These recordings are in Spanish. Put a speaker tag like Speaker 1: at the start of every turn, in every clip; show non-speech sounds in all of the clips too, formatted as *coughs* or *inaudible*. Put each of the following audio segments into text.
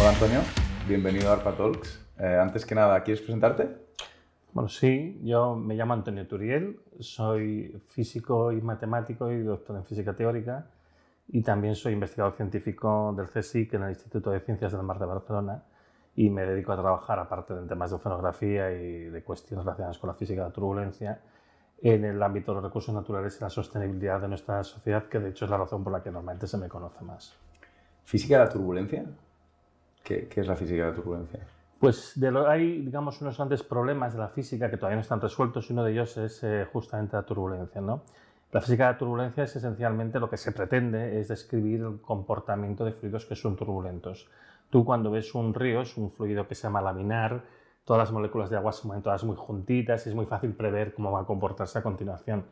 Speaker 1: Hola Antonio, bienvenido a ARPA Talks. Eh, antes que nada, ¿quieres presentarte?
Speaker 2: Bueno, sí, yo me llamo Antonio Turiel, soy físico y matemático y doctor en física teórica y también soy investigador científico del CSIC en el Instituto de Ciencias del Mar de Barcelona y me dedico a trabajar, aparte de temas de oceanografía y de cuestiones relacionadas con la física de la turbulencia, en el ámbito de los recursos naturales y la sostenibilidad de nuestra sociedad, que de hecho es la razón por la que normalmente se me conoce más.
Speaker 1: ¿Física de la turbulencia? ¿Qué, qué es la física de la turbulencia?
Speaker 2: Pues de lo, hay, digamos, unos grandes problemas de la física que todavía no están resueltos y uno de ellos es eh, justamente la turbulencia. ¿no? La física de la turbulencia es esencialmente lo que se pretende es describir el comportamiento de fluidos que son turbulentos. Tú cuando ves un río, es un fluido que se llama laminar, todas las moléculas de agua se mueven todas muy juntitas y es muy fácil prever cómo va a comportarse a continuación.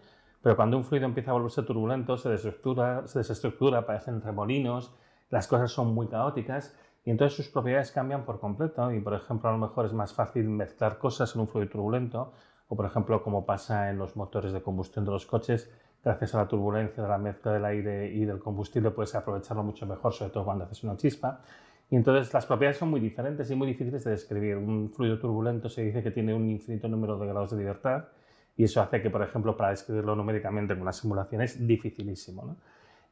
Speaker 2: Pero cuando un fluido empieza a volverse turbulento, se desestructura, se desestructura aparecen remolinos, las cosas son muy caóticas y entonces sus propiedades cambian por completo y, por ejemplo, a lo mejor es más fácil mezclar cosas en un fluido turbulento o, por ejemplo, como pasa en los motores de combustión de los coches, gracias a la turbulencia de la mezcla del aire y del combustible puedes aprovecharlo mucho mejor, sobre todo cuando haces una chispa. Y entonces las propiedades son muy diferentes y muy difíciles de describir. Un fluido turbulento se dice que tiene un infinito número de grados de libertad y eso hace que, por ejemplo, para describirlo numéricamente en una simulación es dificilísimo.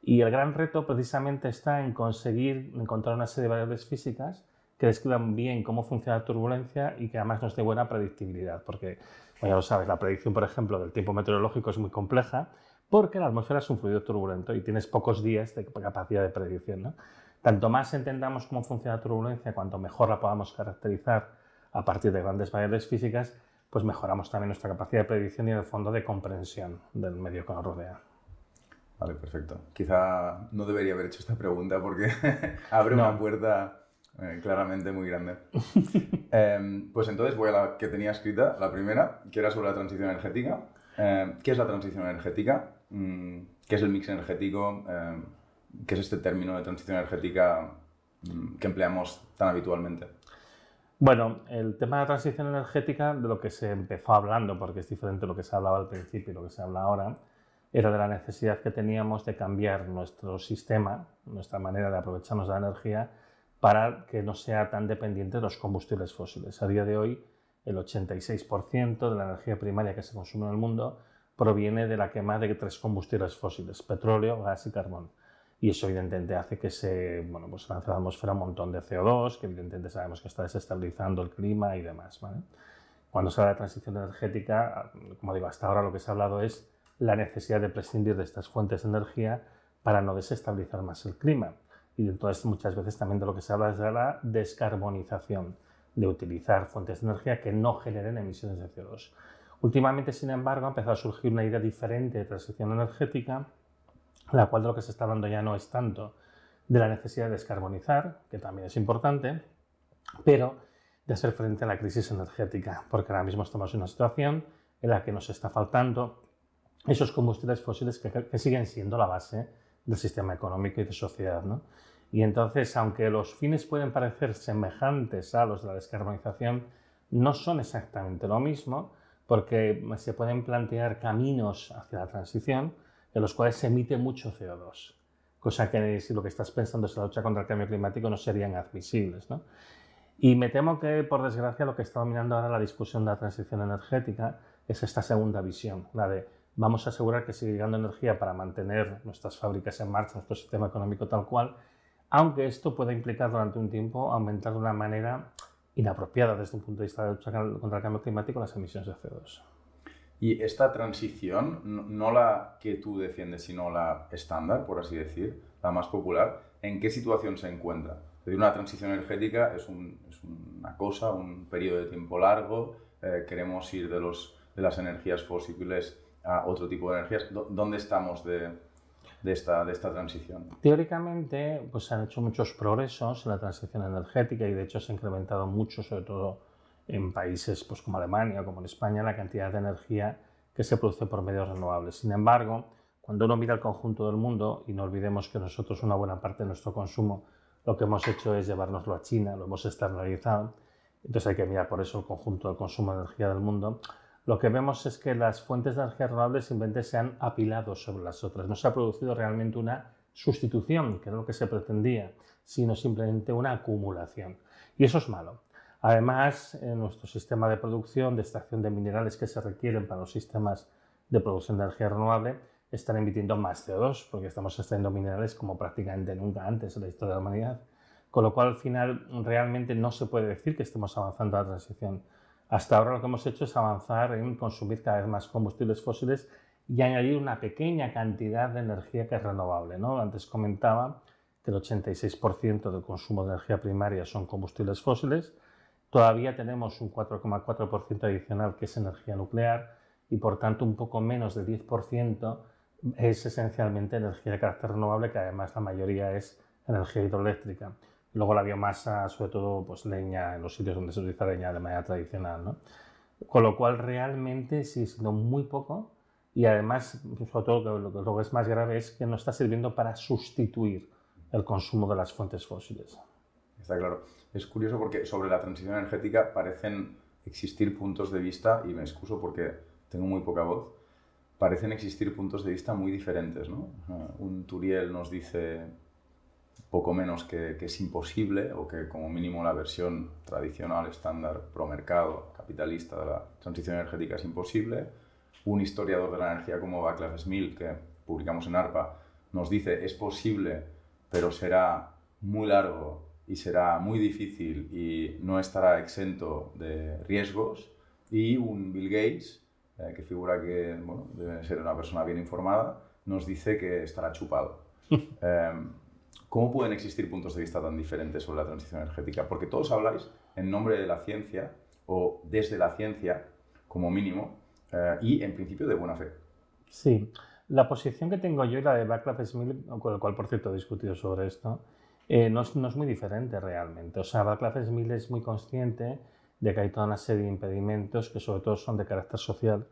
Speaker 2: Y el gran reto precisamente está en conseguir encontrar una serie de variables físicas que describan bien cómo funciona la turbulencia y que además nos dé buena predictibilidad, porque, ya lo sabes, la predicción, por ejemplo, del tiempo meteorológico es muy compleja porque la atmósfera es un fluido turbulento y tienes pocos días de capacidad de predicción. ¿no? Tanto más entendamos cómo funciona la turbulencia, cuanto mejor la podamos caracterizar a partir de grandes variables físicas, pues mejoramos también nuestra capacidad de predicción y en el fondo de comprensión del medio que nos rodea.
Speaker 1: Vale, perfecto. Quizá no debería haber hecho esta pregunta porque *laughs* abre una puerta eh, claramente muy grande. *laughs* Em, pues entonces voy a la que tenía escrita, la primera, que era sobre la transición energética. Em, ¿Qué es la transición energética? Mm, ¿Qué es el mix energético? ¿Qué es este término de transición energética mm, que empleamos tan habitualmente?
Speaker 2: Bueno, el tema de la transición energética, de lo que se empezó hablando, porque es diferente lo que se hablaba al principio y lo que se habla ahora, era de la necesidad que teníamos de cambiar nuestro sistema, nuestra manera de aprovecharnos de la energía, para que no sea tan dependiente de los combustibles fósiles. A día de hoy, el 86% de la energía primaria que se consume en el mundo proviene de la quema de tres combustibles fósiles, petróleo, gas y carbón. Y eso evidentemente hace que se bueno, pues lance a la atmósfera un montón de CO2, que evidentemente sabemos que está desestabilizando el clima y demás. Cuando se habla de transición energética, como digo, hasta ahora lo que se ha hablado es la necesidad de prescindir de estas fuentes de energía para no desestabilizar más el clima. Y entonces muchas veces también de lo que se habla es de la descarbonización, de utilizar fuentes de energía que no generen emisiones de CO2. Últimamente, sin embargo, ha empezado a surgir una idea diferente de transición energética, la cual de lo que se está hablando ya no es tanto de la necesidad de descarbonizar, que también es importante, pero de hacer frente a la crisis energética, porque ahora mismo estamos en una situación en la que nos está faltando esos combustibles fósiles que, siguen siendo la base del sistema económico y de sociedad. ¿no? Y entonces, aunque los fines pueden parecer semejantes a los de la descarbonización, no son exactamente lo mismo porque se pueden plantear caminos hacia la transición en los cuales se emite mucho CO2, cosa que si lo que estás pensando es la lucha contra el cambio climático no serían admisibles. ¿no? Y me temo que, por desgracia, lo que está dominando ahora la discusión de la transición energética es esta segunda visión, la de vamos a asegurar que sigue llegando energía para mantener nuestras fábricas en marcha, nuestro sistema económico tal cual, aunque esto pueda implicar durante un tiempo aumentar de una manera inapropiada desde un punto de vista de lucha contra el cambio climático las emisiones de CO2.
Speaker 1: Y esta transición, no la que tú defiendes, sino la estándar, por así decir, la más popular, ¿en qué situación se encuentra? Es una transición energética es, una cosa, un periodo de tiempo largo, eh, queremos ir de, las energías fósiles a otro tipo de energías. ¿Dónde estamos de, esta, de esta transición?
Speaker 2: Teóricamente, pues se han hecho muchos progresos en la transición energética y de hecho se ha incrementado mucho, sobre todo en países pues, como Alemania o como en España, la cantidad de energía que se produce por medios renovables. Sin embargo, cuando uno mira el conjunto del mundo, y no olvidemos que nosotros una buena parte de nuestro consumo lo que hemos hecho es llevárnoslo a China, lo hemos externalizado, entonces hay que mirar por eso el conjunto del consumo de energía del mundo, lo que vemos es que las fuentes de energía renovable simplemente se han apilado sobre las otras. No se ha producido realmente una sustitución, que es lo que se pretendía, sino simplemente una acumulación. Y eso es malo. Además, en nuestro sistema de producción, de extracción de minerales que se requieren para los sistemas de producción de energía renovable, están emitiendo más CO2, porque estamos extrayendo minerales como prácticamente nunca antes en la historia de la humanidad. Con lo cual, al final, realmente no se puede decir que estemos avanzando a la transición. Hasta ahora lo que hemos hecho es avanzar en consumir cada vez más combustibles fósiles y añadir una pequeña cantidad de energía que es renovable. ¿no? Antes comentaba que el 86% del consumo de energía primaria son combustibles fósiles. Todavía tenemos un 4,4% adicional que es energía nuclear y por tanto un poco menos de 10% es esencialmente energía de carácter renovable, que además la mayoría es energía hidroeléctrica. Luego la biomasa, sobre todo pues, leña, en los sitios donde se utiliza leña de manera tradicional. ¿no? Con lo cual realmente sí, siendo muy poco y además, sobre todo lo que, lo que es más grave es que no está sirviendo para sustituir el consumo de las fuentes fósiles.
Speaker 1: Está claro. Es curioso porque sobre la transición energética parecen existir puntos de vista, y me excuso porque tengo muy poca voz, parecen existir puntos de vista muy diferentes. ¿no? Un Turiel nos dice poco menos que, que, es imposible o que como mínimo la versión tradicional, estándar, pro mercado, capitalista de la transición energética es imposible. Un historiador de la energía como Václav Smil, que publicamos en ARPA, nos dice es posible, pero será muy largo y será muy difícil y no estará exento de riesgos. Y un Bill Gates, eh, que figura que bueno, debe ser una persona bien informada, nos dice que estará chupado. *laughs* eh, ¿Cómo pueden existir puntos de vista tan diferentes sobre la transición energética? Porque todos habláis en nombre de la ciencia o desde la ciencia, como mínimo, eh, y en principio de buena fe.
Speaker 2: Sí, la posición que tengo yo y la de Václav Smil, con el cual por cierto he discutido sobre esto, eh, no, es, muy diferente realmente. O sea, Václav Smil es muy consciente de que hay toda una serie de impedimentos que sobre todo son de carácter social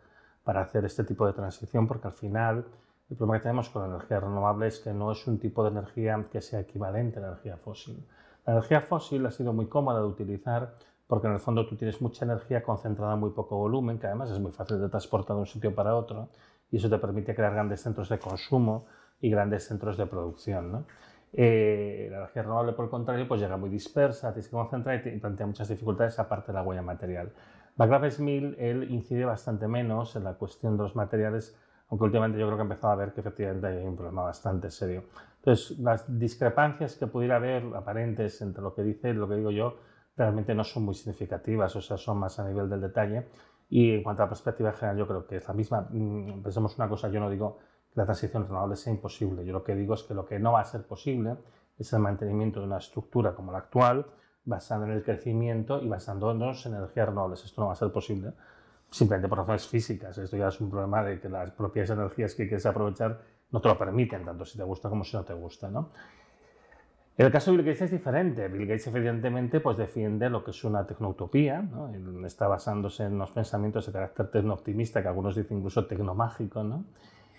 Speaker 2: para hacer este tipo de transición, porque al final el problema que tenemos con la energía renovable es que no es un tipo de energía que sea equivalente a la energía fósil. La energía fósil ha sido muy cómoda de utilizar porque en el fondo tú tienes mucha energía concentrada en muy poco volumen, que además es muy fácil de transportar de un sitio para otro, y eso te permite crear grandes centros de consumo y grandes centros de producción. ¿no? Eh, la energía renovable, por el contrario, pues llega muy dispersa, tienes que concentrar y plantea muchas dificultades aparte de la huella material. Václav Smil, él incide bastante menos en la cuestión de los materiales, aunque últimamente yo creo que ha empezado a ver que efectivamente hay un problema bastante serio. Entonces, las discrepancias que pudiera haber aparentes entre lo que dice y lo que digo yo realmente no son muy significativas, o sea, son más a nivel del detalle. Y en cuanto a la perspectiva general, yo creo que es la misma. Mm, pensemos una cosa, yo no digo la transición renovable sea imposible, yo lo que digo es que lo que no va a ser posible es el mantenimiento de una estructura como la actual, basada en el crecimiento y basándonos en energías renovables. Esto no va a ser posible simplemente por razones físicas. Esto ya es un problema de que las propias energías que quieres aprovechar no te lo permiten, tanto si te gusta como si no te gusta. ¿no? El caso de Bill Gates es diferente. Bill Gates evidentemente pues, defiende lo que es una tecnoutopía, ¿no? está basándose en unos pensamientos de carácter tecno-optimista, que algunos dicen incluso tecnomágico. ¿no?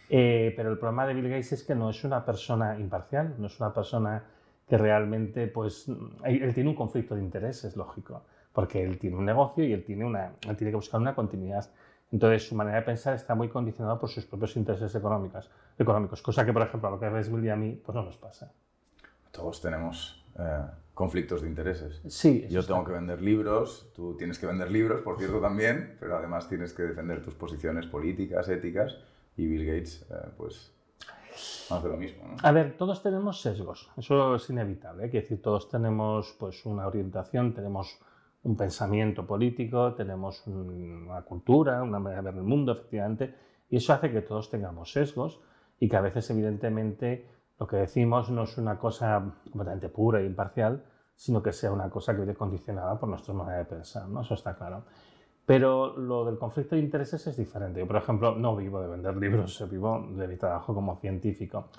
Speaker 2: Eh, pero el problema de Bill Gates es que no es una persona imparcial, no es una persona que realmente, pues, él tiene un conflicto de intereses, lógico porque él tiene un negocio y él tiene, una, él tiene que buscar una continuidad. Entonces, su manera de pensar está muy condicionada por sus propios intereses económicos, económicos cosa que, por ejemplo, a lo que es Bill y a mí, pues no nos pasa.
Speaker 1: Todos tenemos eh, conflictos de intereses.
Speaker 2: Sí.
Speaker 1: Yo tengo que vender libros, tú tienes que vender libros, por cierto, también, pero además tienes que defender tus posiciones políticas, éticas, y Bill Gates, eh, pues, hace lo mismo. ¿no?
Speaker 2: A ver, todos tenemos sesgos, eso es inevitable, ¿eh? decir, todos tenemos pues, una orientación, tenemos un pensamiento político, tenemos una cultura, una manera de ver el mundo, efectivamente, y eso hace que todos tengamos sesgos y que a veces, evidentemente, lo que decimos no es una cosa completamente pura e imparcial, sino que sea una cosa que viene condicionada por nuestra manera de pensar, ¿no? Eso está claro. Pero lo del conflicto de intereses es diferente. Yo, por ejemplo, no vivo de vender libros, vivo de mi trabajo como científico.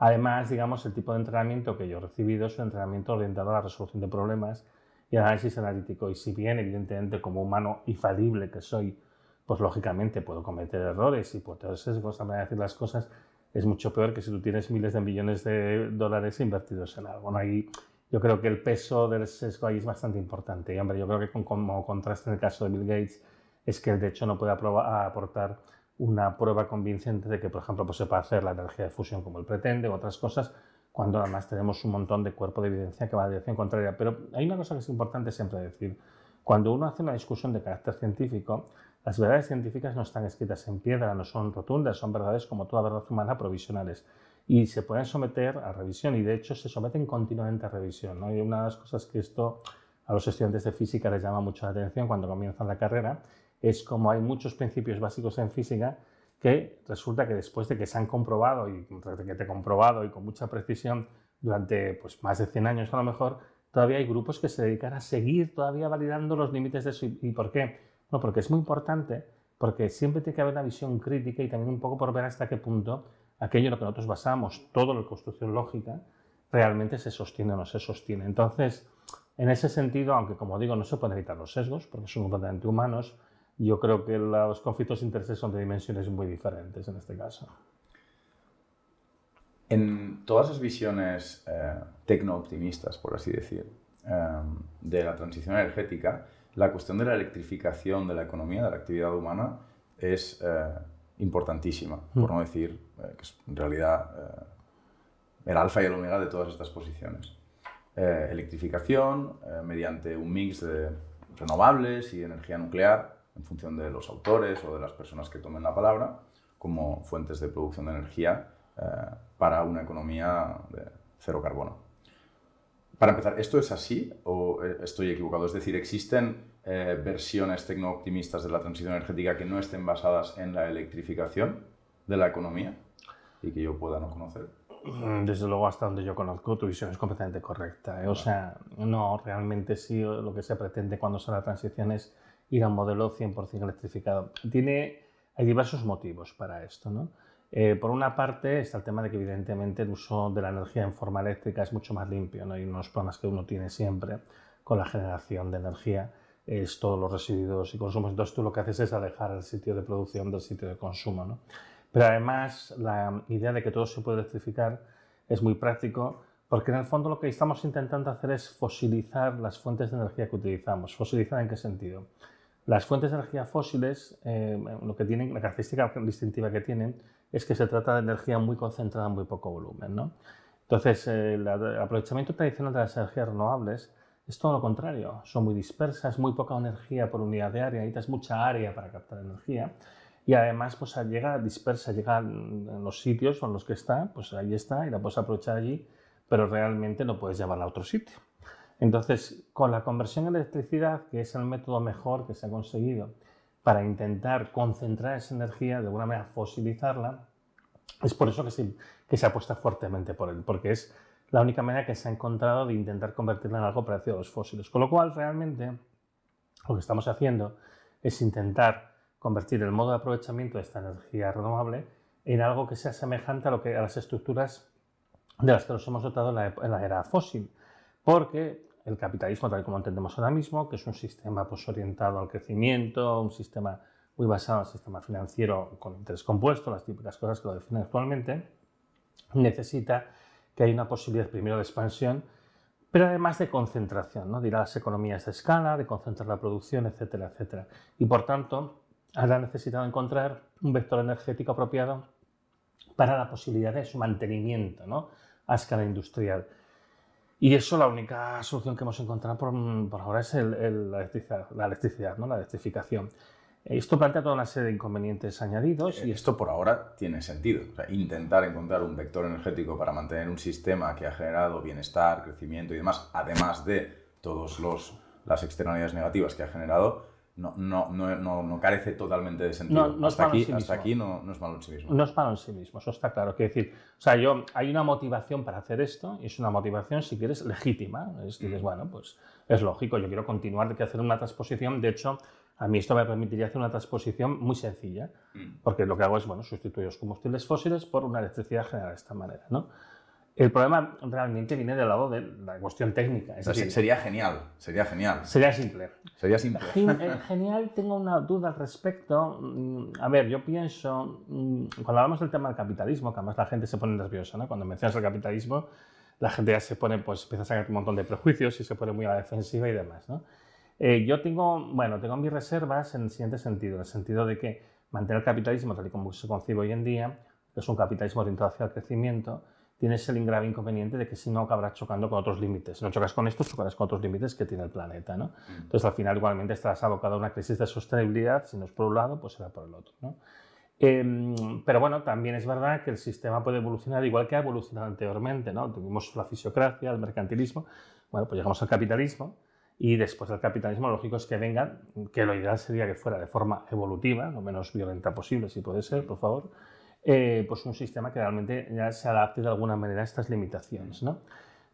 Speaker 2: Además, digamos, el tipo de entrenamiento que yo he recibido es un entrenamiento orientado a la resolución de problemas y análisis analítico. Y si bien, evidentemente, como humano infalible que soy, pues lógicamente puedo cometer errores y puedo sesgos de decir las cosas, es mucho peor que si tú tienes miles de millones de dólares invertidos en algo. Ahí yo creo que el peso del sesgo ahí es bastante importante. Y hombre, yo creo que como contraste en el caso de Bill Gates, es que de hecho no puede aportar una prueba convincente de que, por ejemplo, pues se puede hacer la energía de fusión como él pretende o otras cosas, cuando además tenemos un montón de cuerpo de evidencia que va la dirección contraria. Pero hay una cosa que es importante siempre decir. Cuando uno hace una discusión de carácter científico, las verdades científicas no están escritas en piedra, no son rotundas, son verdades como toda verdad humana provisionales y se pueden someter a revisión y de hecho se someten continuamente a revisión. ¿no? Y una de las cosas que esto a los estudiantes de física les llama mucho la atención cuando comienzan la carrera es como hay muchos principios básicos en física que resulta que después de que se han comprobado y que te he comprobado y con mucha precisión durante pues, más de 100 años a lo mejor, todavía hay grupos que se dedican a seguir todavía validando los límites de eso. ¿Y por qué? No, porque es muy importante, porque siempre tiene que haber una visión crítica y también un poco por ver hasta qué punto aquello en lo que nosotros basamos toda la construcción lógica realmente se sostiene o no se sostiene. Entonces, en ese sentido, aunque como digo, no se pueden evitar los sesgos, porque son completamente humanos, yo creo que los conflictos de intereses son de dimensiones muy diferentes en este caso.
Speaker 1: En todas las visiones eh, tecno-optimistas, por así decir, eh, de la transición energética, la cuestión de la electrificación de la economía, de la actividad humana, es eh, importantísima, por mm. no decir que es en realidad el alfa y el omega de todas estas posiciones. electrificación mediante un mix de renovables y energía nuclear, en función de los autores o de las personas que tomen la palabra, como fuentes de producción de energía eh, para una economía de cero carbono. Para empezar, ¿esto es así o eh, estoy equivocado? Es decir, ¿existen eh, versiones tecno-optimistas de la transición energética que no estén basadas en la electrificación de la economía y que yo pueda no conocer?
Speaker 2: Mm, desde luego, hasta donde yo conozco, tu visión es completamente correcta. O sea, no, realmente sí, lo que se pretende cuando se la transición es ir a un modelo 100% electrificado. Tiene, hay diversos motivos para esto. ¿no? Eh, por una parte está el tema de que evidentemente el uso de la energía en forma eléctrica es mucho más limpio. ¿no? Hay unos problemas que uno tiene siempre con la generación de energía, es todos los residuos y consumos. Entonces tú lo que haces es alejar el sitio de producción del sitio de consumo. ¿no? Pero además la idea de que todo se puede electrificar es muy práctico porque en el fondo lo que estamos intentando hacer es fosilizar las fuentes de energía que utilizamos. ¿Fosilizar en qué sentido? Las fuentes de energía fósiles, eh, lo que tienen, la característica distintiva que tienen es que se trata de energía muy concentrada en muy poco volumen. ¿no? Entonces, el, aprovechamiento tradicional de las energías renovables es todo lo contrario. Son muy dispersas, muy poca energía por unidad de área, necesitas mucha área para captar energía. Y además, pues llega dispersa, llega en los sitios en los que está, pues ahí está y la puedes aprovechar allí, pero realmente no puedes llevarla a otro sitio. Entonces, con la conversión a electricidad, que es el método mejor que se ha conseguido para intentar concentrar esa energía, de alguna manera fosilizarla, es por eso que se, que se apuesta fuertemente por él, porque es la única manera que se ha encontrado de intentar convertirla en algo parecido a los fósiles. Con lo cual, realmente, lo que estamos haciendo es intentar convertir el modo de aprovechamiento de esta energía renovable en algo que sea semejante a, lo que, a las estructuras de las que nos hemos dotado en la, la era fósil. Porque el capitalismo tal como entendemos ahora mismo, que es un sistema pues, orientado al crecimiento, un sistema muy basado en el sistema financiero con interés compuesto, las típicas cosas que lo definen actualmente, necesita que haya una posibilidad primero de expansión, pero además de concentración, ¿no? de las economías de escala, de concentrar la producción, etcétera, etcétera. Y por tanto, ahora necesitado encontrar un vector energético apropiado para la posibilidad de su mantenimiento ¿no? a escala industrial. Y eso la única solución que hemos encontrado por, ahora es la electricidad, la electricidad, ¿no? la electrificación. Esto plantea toda una serie de inconvenientes añadidos.
Speaker 1: Y esto por ahora tiene sentido. intentar encontrar un vector energético para mantener un sistema que ha generado bienestar, crecimiento y demás, además de todas las externalidades negativas que ha generado, no, no, no, no, carece totalmente de sentido. No, hasta, aquí, hasta aquí no, es malo en sí mismo.
Speaker 2: No es malo en sí mismo, eso está claro. Quiero decir, o sea, yo, hay una motivación para hacer esto y es una motivación, si quieres, legítima. Es, dices, mm. bueno, pues es lógico, yo quiero continuar, de que hacer una transposición. De hecho, a mí esto me permitiría hacer una transposición muy sencilla, mm. porque lo que hago es, bueno, sustituir los combustibles fósiles por una electricidad generada de esta manera, ¿no? El problema realmente viene del lado de la cuestión técnica.
Speaker 1: Es sería genial, sería genial.
Speaker 2: Sería simple.
Speaker 1: Sería simple.
Speaker 2: Eh, genial, tengo una duda al respecto. Mm, a ver, yo pienso, mm, cuando hablamos del tema del capitalismo, que además la gente se pone nerviosa, ¿no? Cuando mencionas el capitalismo, la gente ya se pone, pues empieza a sacar un montón de prejuicios y se pone muy a la defensiva y demás, ¿no? Eh, yo tengo, bueno, tengo mis reservas en el siguiente sentido, en el sentido de que mantener el capitalismo tal y como se concibe hoy en día, que es un capitalismo orientado hacia el crecimiento, tienes el grave inconveniente de que si no acabarás chocando con otros límites. Si no chocas con estos, chocarás con otros límites que tiene el planeta. ¿no? Mm. Entonces, al final, igualmente estarás abocado a una crisis de sostenibilidad. Si no es por un lado, pues será por el otro. ¿no? Em, pero bueno, también es verdad que el sistema puede evolucionar igual que ha evolucionado anteriormente. ¿no? Tuvimos la fisiocracia, el mercantilismo. Bueno, pues llegamos al capitalismo. Y después del capitalismo, lo lógico es que vengan, que lo ideal sería que fuera de forma evolutiva, lo menos violenta posible, si puede ser, por favor, eh, pues un sistema que realmente ya se adapte de alguna manera a estas limitaciones. ¿no?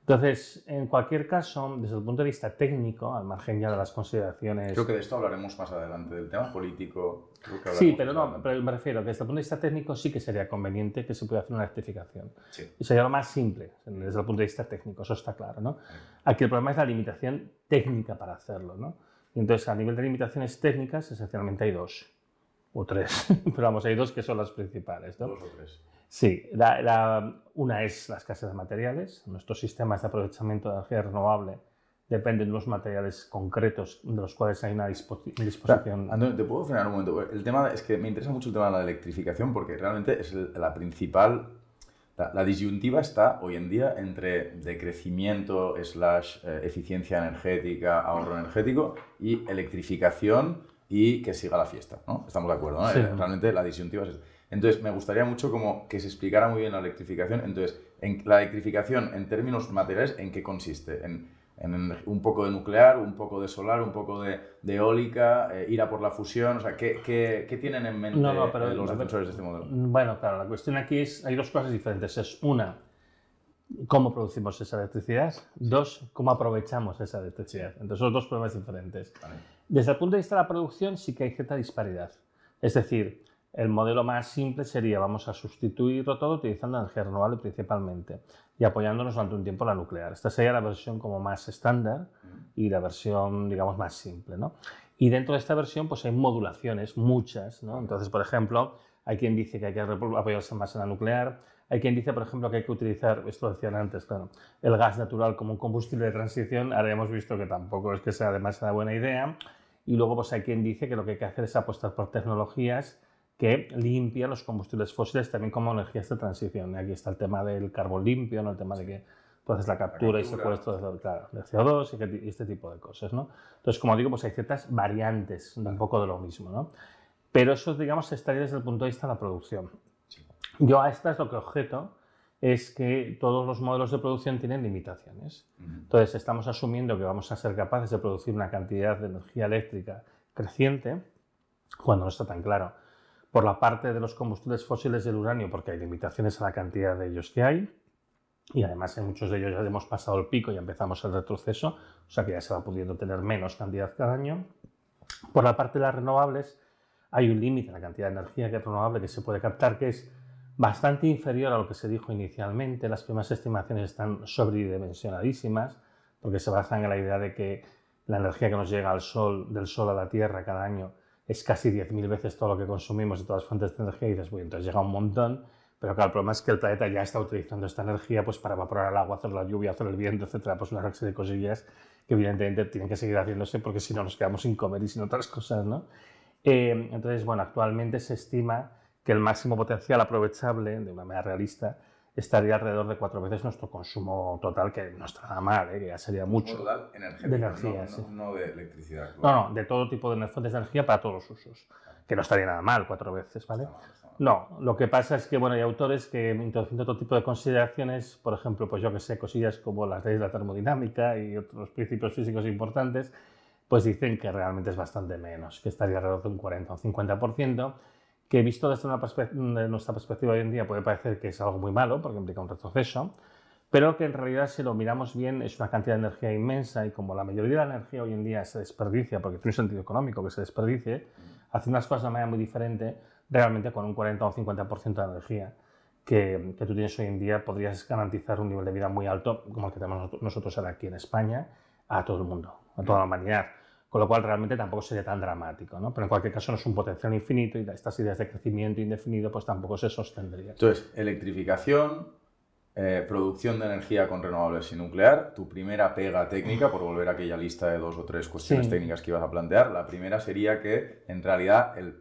Speaker 2: Entonces, en cualquier caso, desde el punto de vista técnico, al margen ya de las consideraciones...
Speaker 1: Creo que de esto hablaremos más adelante, del tema político.
Speaker 2: sí, pero no, pero me refiero que desde el punto de vista técnico sí que sería conveniente que se pudiera hacer una rectificación. Sí. Y sería lo más simple desde el punto de vista técnico, eso está claro. ¿no? Aquí el problema es la limitación técnica para hacerlo. ¿no? entonces, a nivel de limitaciones técnicas, esencialmente hay dos o tres, *laughs* pero vamos, hay dos que son las principales. ¿no?
Speaker 1: Dos o tres.
Speaker 2: Sí, la, una es la escasez de materiales. Nuestros sistemas de aprovechamiento de energía renovable dependen de unos materiales concretos de los cuales hay una disposición.
Speaker 1: Antonio, ¿te puedo frenar un momento? El tema es que me interesa mucho el tema de la electrificación porque realmente es la principal. La, disyuntiva está hoy en día entre decrecimiento slash eh, eficiencia energética, ahorro energético y electrificación y que siga la fiesta, ¿no? Estamos de acuerdo, ¿no? Eh, realmente la disyuntiva es Entonces, me gustaría mucho como que se explicara muy bien la electrificación. Entonces, en, la electrificación en términos materiales, ¿en qué consiste? En, en un poco de nuclear, un poco de solar, un poco de, de eólica, eh, ir a por la fusión, o sea, ¿qué, qué, qué tienen en mente eh, los defensores de este modelo?
Speaker 2: Bueno, claro, la cuestión aquí es, hay dos cosas diferentes. Es una, cómo producimos esa electricidad. Dos, cómo aprovechamos esa electricidad. Entonces, son dos problemas diferentes. Desde el punto de vista de la producción, sí que hay cierta disparidad. Es decir, el modelo más simple sería vamos a sustituirlo todo utilizando energía renovable principalmente y apoyándonos durante un tiempo la nuclear. Esta sería la versión como más estándar y la versión, digamos, más simple. ¿no? Y dentro de esta versión pues hay modulaciones, muchas. ¿no? Entonces, por ejemplo, hay quien dice que hay que apoyarse más en la nuclear, hay quien dice, por ejemplo, que hay que utilizar, esto decían antes, claro, el gas natural como un combustible de transición. Ahora hemos visto que tampoco es que sea demasiada buena idea. Y luego pues hay quien dice que lo que hay que hacer es apostar por tecnologías que limpian los combustibles fósiles también como energías de transición. Y aquí está el tema del carbón limpio, ¿no? el tema de que tú haces la captura, y secuestro de, claro, de CO2 y, este tipo de cosas. ¿no? Entonces, como digo, pues hay ciertas variantes de un poco de lo mismo. ¿no? Pero eso, digamos, estaría desde el punto de vista de la producción. Yo a estas lo que objeto es que todos los modelos de producción tienen limitaciones. Entonces, estamos asumiendo que vamos a ser capaces de producir una cantidad de energía eléctrica creciente cuando no está tan claro. Por la parte de los combustibles fósiles del uranio, porque hay limitaciones a la cantidad de ellos que hay, y además en muchos de ellos ya hemos pasado el pico y empezamos el retroceso, o sea que ya se va pudiendo tener menos cantidad cada año. Por la parte de las renovables, hay un límite a la cantidad de energía que es renovable que se puede captar, que es bastante inferior a lo que se dijo inicialmente. Las primeras estimaciones están sobredimensionadísimas porque se basan en la idea de que la energía que nos llega al sol, del sol a la Tierra cada año es casi 10.000 veces todo lo que consumimos de todas las fuentes de energía y dices, bueno, entonces llega un montón, pero claro, el problema es que el planeta ya está utilizando esta energía pues, para evaporar el agua, hacer la lluvia, hacer el viento, etcétera, pues una serie de cosillas que evidentemente tienen que seguir haciéndose porque si no nos quedamos sin comer y sin otras cosas, ¿no? Eh, entonces, bueno, actualmente se estima que el máximo potencial aprovechable, de una manera realista, estaría alrededor de cuatro veces nuestro consumo total, que no está nada mal, ¿eh? que ya sería mucho.
Speaker 1: Total de energía, no, de electricidad.
Speaker 2: No, no, de todo tipo de fuentes de energía para todos los usos, que no estaría nada mal cuatro veces, ¿vale? No, lo que pasa es que bueno, hay autores que introduciendo otro tipo de consideraciones, por ejemplo, pues yo que sé, cosillas como las leyes de la termodinámica y otros principios físicos importantes, pues dicen que realmente es bastante menos, que estaría alrededor de un 40 o 50%, que visto desde una nuestra perspectiva hoy en día puede parecer que es algo muy malo porque implica un retroceso, pero que en realidad si lo miramos bien es una cantidad de energía inmensa y como la mayoría de la energía hoy en día se desperdicia, porque tiene un sentido económico que se desperdicie, haciendo las cosas de manera muy diferente, realmente con un 40 o 50% de energía que, que, tú tienes hoy en día podrías garantizar un nivel de vida muy alto como el que tenemos nosotros ahora aquí en España a todo el mundo, a toda la humanidad con lo cual realmente tampoco sería tan dramático, ¿no? Pero en cualquier caso no es un potencial infinito y estas ideas de crecimiento indefinido pues tampoco se sostendrían.
Speaker 1: Entonces, electrificación, eh, producción de energía con renovables y nuclear. Tu primera pega técnica, por volver a aquella lista de dos o tres cuestiones técnicas que ibas a plantear, la primera sería que en realidad el,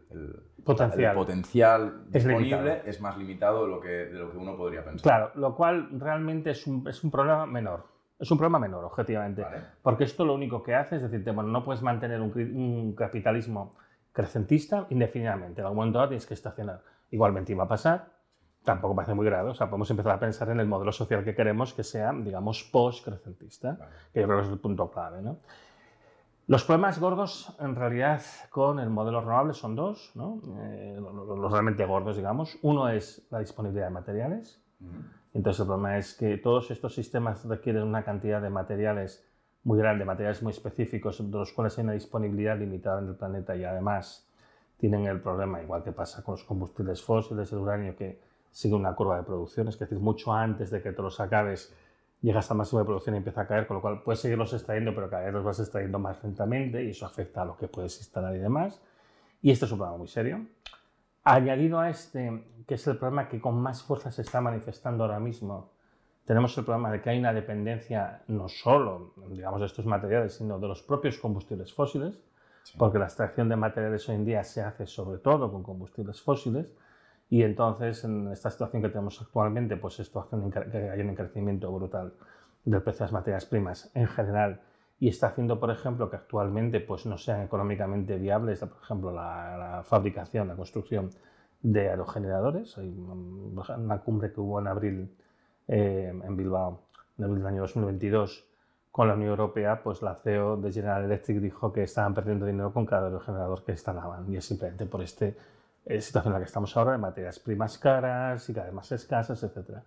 Speaker 1: potencial, potencial disponible es, más limitado de lo, que, de lo que uno podría pensar.
Speaker 2: Claro, lo cual realmente es un, es un problema menor. Es un problema menor, objetivamente. Porque esto lo único que hace es decirte, bueno, no puedes mantener un, capitalismo crecentista indefinidamente. En algún momento tienes que estacionar. Igualmente iba a pasar, tampoco parece muy grave. O sea, podemos empezar a pensar en el modelo social que queremos que sea, digamos, post-crecentista, que yo creo que es el punto clave. ¿no? Los problemas gordos, en realidad, con el modelo renovable son dos, ¿no? Eh, los realmente gordos, digamos. Uno es la disponibilidad de materiales. Entonces el problema es que todos estos sistemas requieren una cantidad de materiales muy grande, materiales muy específicos, de los cuales hay una disponibilidad limitada en el planeta y además tienen el problema, igual que pasa con los combustibles fósiles, el uranio, que sigue una curva de producción, es decir, mucho antes de que te los acabes, llegas a máximo de producción y empieza a caer, con lo cual puedes seguirlos extrayendo, pero cada vez los vas extrayendo más lentamente y eso afecta a lo que puedes instalar y demás. Y este es un problema muy serio. Añadido a este, que es el problema que con más fuerza se está manifestando ahora mismo, tenemos el problema de que hay una dependencia no solo, digamos, de estos materiales, sino de los propios combustibles fósiles, porque la extracción de materiales hoy en día se hace sobre todo con combustibles fósiles, y entonces en esta situación que tenemos actualmente, pues esto hace que haya un crecimiento brutal del precio de las materias primas en general y está haciendo, por ejemplo, que actualmente pues, no sean económicamente viables, por ejemplo, la, fabricación, la construcción de aerogeneradores. Hay una cumbre que hubo en abril eh, en Bilbao, en abril del año 2022, con la Unión Europea, pues la CEO de General Electric dijo que estaban perdiendo dinero con cada aerogenerador que instalaban. Y es simplemente por esta eh, situación en la que estamos ahora, de materias primas caras y cada vez más escasas, etc.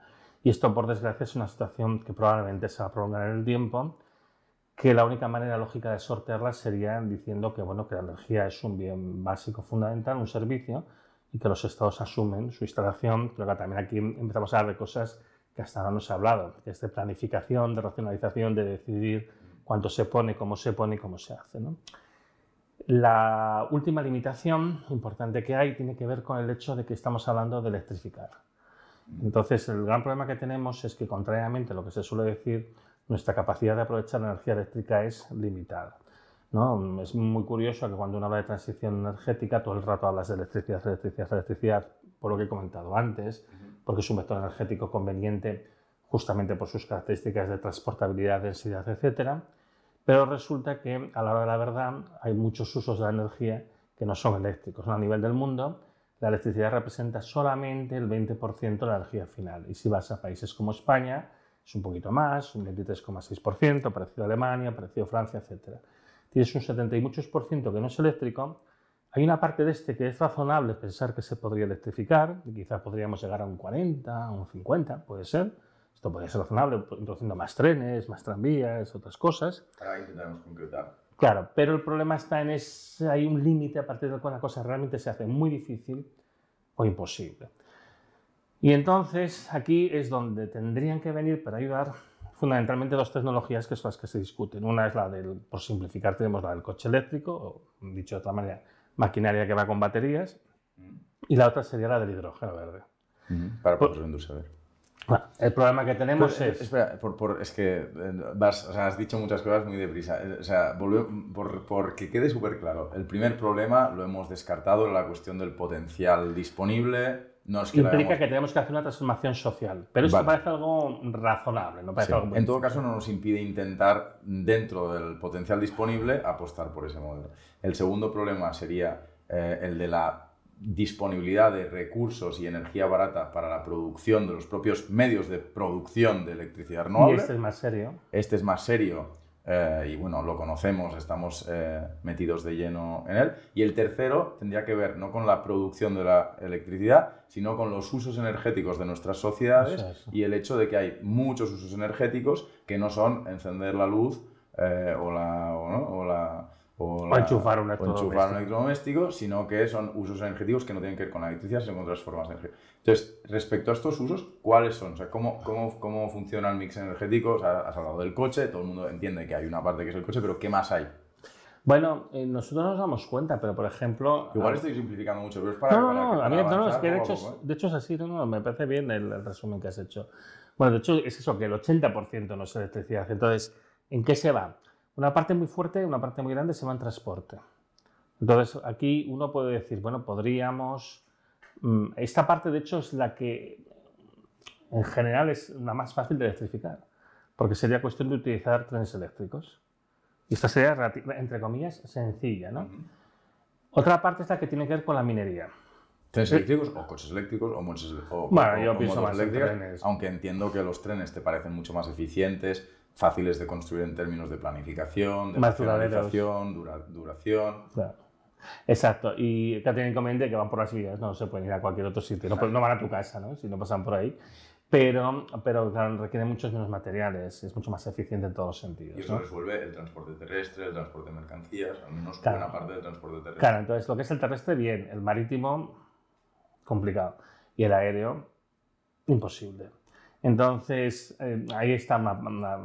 Speaker 2: Y esto, por desgracia, es una situación que probablemente se va a prolongar en el tiempo que la única manera lógica de sortearla sería diciendo que, bueno, que la energía es un bien básico fundamental, un servicio, y que los estados asumen su instalación, pero que también aquí empezamos a hablar de cosas que hasta ahora no se ha hablado, que es de planificación, de racionalización, de decidir cuánto se pone, cómo se pone y cómo se hace. La última limitación importante que hay tiene que ver con el hecho de que estamos hablando de electrificar. Entonces, el gran problema que tenemos es que, contrariamente a lo que se suele decir, nuestra capacidad de aprovechar la energía eléctrica es limitada. ¿no? Es muy curioso que cuando uno habla de transición energética, todo el rato hablas de electricidad, electricidad, electricidad, por lo que he comentado antes, porque es un vector energético conveniente justamente por sus características de transportabilidad, densidad, etc. Pero resulta que a la hora de la verdad hay muchos usos de la energía que no son eléctricos. A nivel del mundo, la electricidad representa solamente el 20% de la energía final. Y si vas a países como España, es un poquito más, un 23,6%, parecido a Alemania, parecido a Francia, etc. Tienes un 70 y muchos por ciento que no es eléctrico. Hay una parte de este que es razonable pensar que se podría electrificar, y quizás podríamos llegar a un 40, a un 50, puede ser. Esto podría ser razonable, introduciendo más trenes, más tranvías, otras cosas.
Speaker 1: Ahora intentaremos concretar.
Speaker 2: Claro, pero el problema está en ese, hay un límite a partir del cual la cosa realmente se hace muy difícil o imposible. Y entonces aquí es donde tendrían que venir para ayudar fundamentalmente dos tecnologías que son las que se discuten. Una es la del, por simplificar, tenemos la del coche eléctrico, o dicho de otra manera, maquinaria que va con baterías, y la otra sería la del hidrógeno verde.
Speaker 1: Para por, industria
Speaker 2: bueno, el problema que tenemos es...
Speaker 1: Espera, es que eh, vas, o sea, has dicho muchas cosas muy deprisa. Eh, o sea, por, por, que quede súper claro, el primer problema lo hemos descartado, la cuestión del potencial disponible
Speaker 2: implica que tenemos que hacer una transformación social. Pero eso parece algo razonable, no parece algo
Speaker 1: En todo caso, no nos impide intentar, dentro del potencial disponible, apostar por ese modelo. El segundo problema sería eh, el de la disponibilidad de recursos y energía barata para la producción de los propios medios de producción de electricidad renovable.
Speaker 2: Y este es más serio.
Speaker 1: Este es más serio eh, y bueno, lo conocemos, estamos eh, metidos de lleno en él. Y el tercero tendría que ver no con la producción de la electricidad, sino con los usos energéticos de nuestras sociedades y el hecho de que hay muchos usos energéticos que no son encender la luz eh, o la... O, la
Speaker 2: o, enchufar un
Speaker 1: electrodoméstico, sino que son usos energéticos que no tienen que ver con la electricidad, sino con otras formas de energía. Entonces, respecto a estos usos, ¿cuáles son? O sea, ¿cómo, cómo, cómo funciona el mix energético? O sea, has hablado del coche, todo el mundo entiende que hay una parte que es el coche, pero ¿qué más hay?
Speaker 2: Bueno, eh, nosotros nos damos cuenta, pero por ejemplo...
Speaker 1: Igual estoy simplificando mucho, pero es para...
Speaker 2: No, no, no,
Speaker 1: para
Speaker 2: a mí, no, no, es
Speaker 1: avanzar
Speaker 2: que de hecho, es,
Speaker 1: poco, ¿eh?
Speaker 2: de hecho es así, no, no, me parece bien el, el resumen que has hecho. Bueno, de hecho es eso, que el 80% no es electricidad. Entonces, ¿en qué se va? Una parte muy fuerte, una parte muy grande se va en transporte. Entonces, aquí uno puede decir, bueno, podríamos... mm, Esta parte, de hecho, es la que en general es la más fácil de electrificar, porque sería cuestión de utilizar trenes eléctricos. Y esta sería, entre comillas, sencilla, ¿no? Otra parte es la que tiene que ver con la minería.
Speaker 1: ¿Trenes eléctricos o coches eléctricos o motos, o,
Speaker 2: Bueno,
Speaker 1: o-
Speaker 2: yo
Speaker 1: o
Speaker 2: pienso
Speaker 1: motos
Speaker 2: más en trenes.
Speaker 1: Aunque entiendo que los trenes te parecen mucho más eficientes, fáciles de construir en términos de planificación, de racionalización, dura- duración.
Speaker 2: Claro. Exacto, y que tienen inconveniente que van por las vías, no se pueden ir a cualquier otro sitio, no, no van a tu casa, ¿no? si no pasan por ahí. Pero, pero claro, requiere muchos menos materiales, es mucho más eficiente en todos los
Speaker 1: Y
Speaker 2: sentidos.
Speaker 1: eso
Speaker 2: ¿no?
Speaker 1: resuelve el transporte terrestre, el transporte de mercancías, al menos
Speaker 2: Claro.
Speaker 1: buena parte del transporte terrestre.
Speaker 2: Claro, entonces lo que es el terrestre, bien, el marítimo, complicado, y el aéreo, imposible. Entonces, eh, ahí está una, una-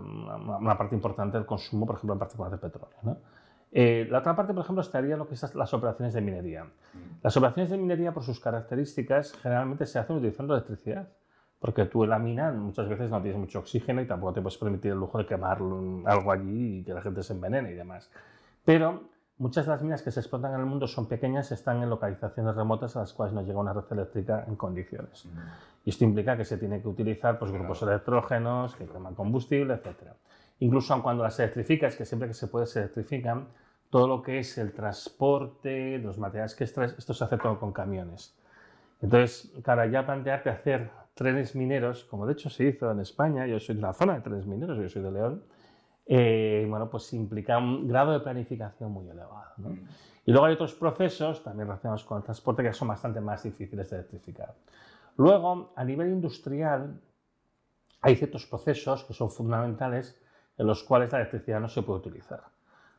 Speaker 2: una- parte importante del consumo, por ejemplo, en particular de petróleo. ¿no? Eh, la otra parte, por ejemplo, estaría lo que son las operaciones de minería. Las operaciones de minería, por sus características, generalmente se hacen utilizando electricidad. Porque tú en la mina muchas veces no tienes mucho oxígeno y tampoco te puedes permitir el lujo de quemar algo allí y que la gente se envenene y demás. Pero muchas de las minas que se explotan en el mundo son pequeñas, están en localizaciones remotas a las cuales no llega una red eléctrica en condiciones.
Speaker 1: Mm.
Speaker 2: Y esto implica que se tiene que utilizar pues, grupos electrógenos que queman combustible, etc. Incluso aun cuando las electrificas, que siempre que se puede se electrifican, todo lo que es el transporte, los materiales que extraes, esto se hace todo con camiones. Entonces, claro, ya plantearte hacer trenes mineros, como de hecho se hizo en España, yo soy de una zona de trenes mineros, yo soy de León, eh, bueno, pues implica un grado de planificación muy elevado. ¿no?
Speaker 1: Mm.
Speaker 2: Y luego hay otros procesos, también relacionados con el transporte, que son bastante más difíciles de electrificar. Luego, a nivel industrial, hay ciertos procesos que son fundamentales en los cuales la electricidad no se puede utilizar.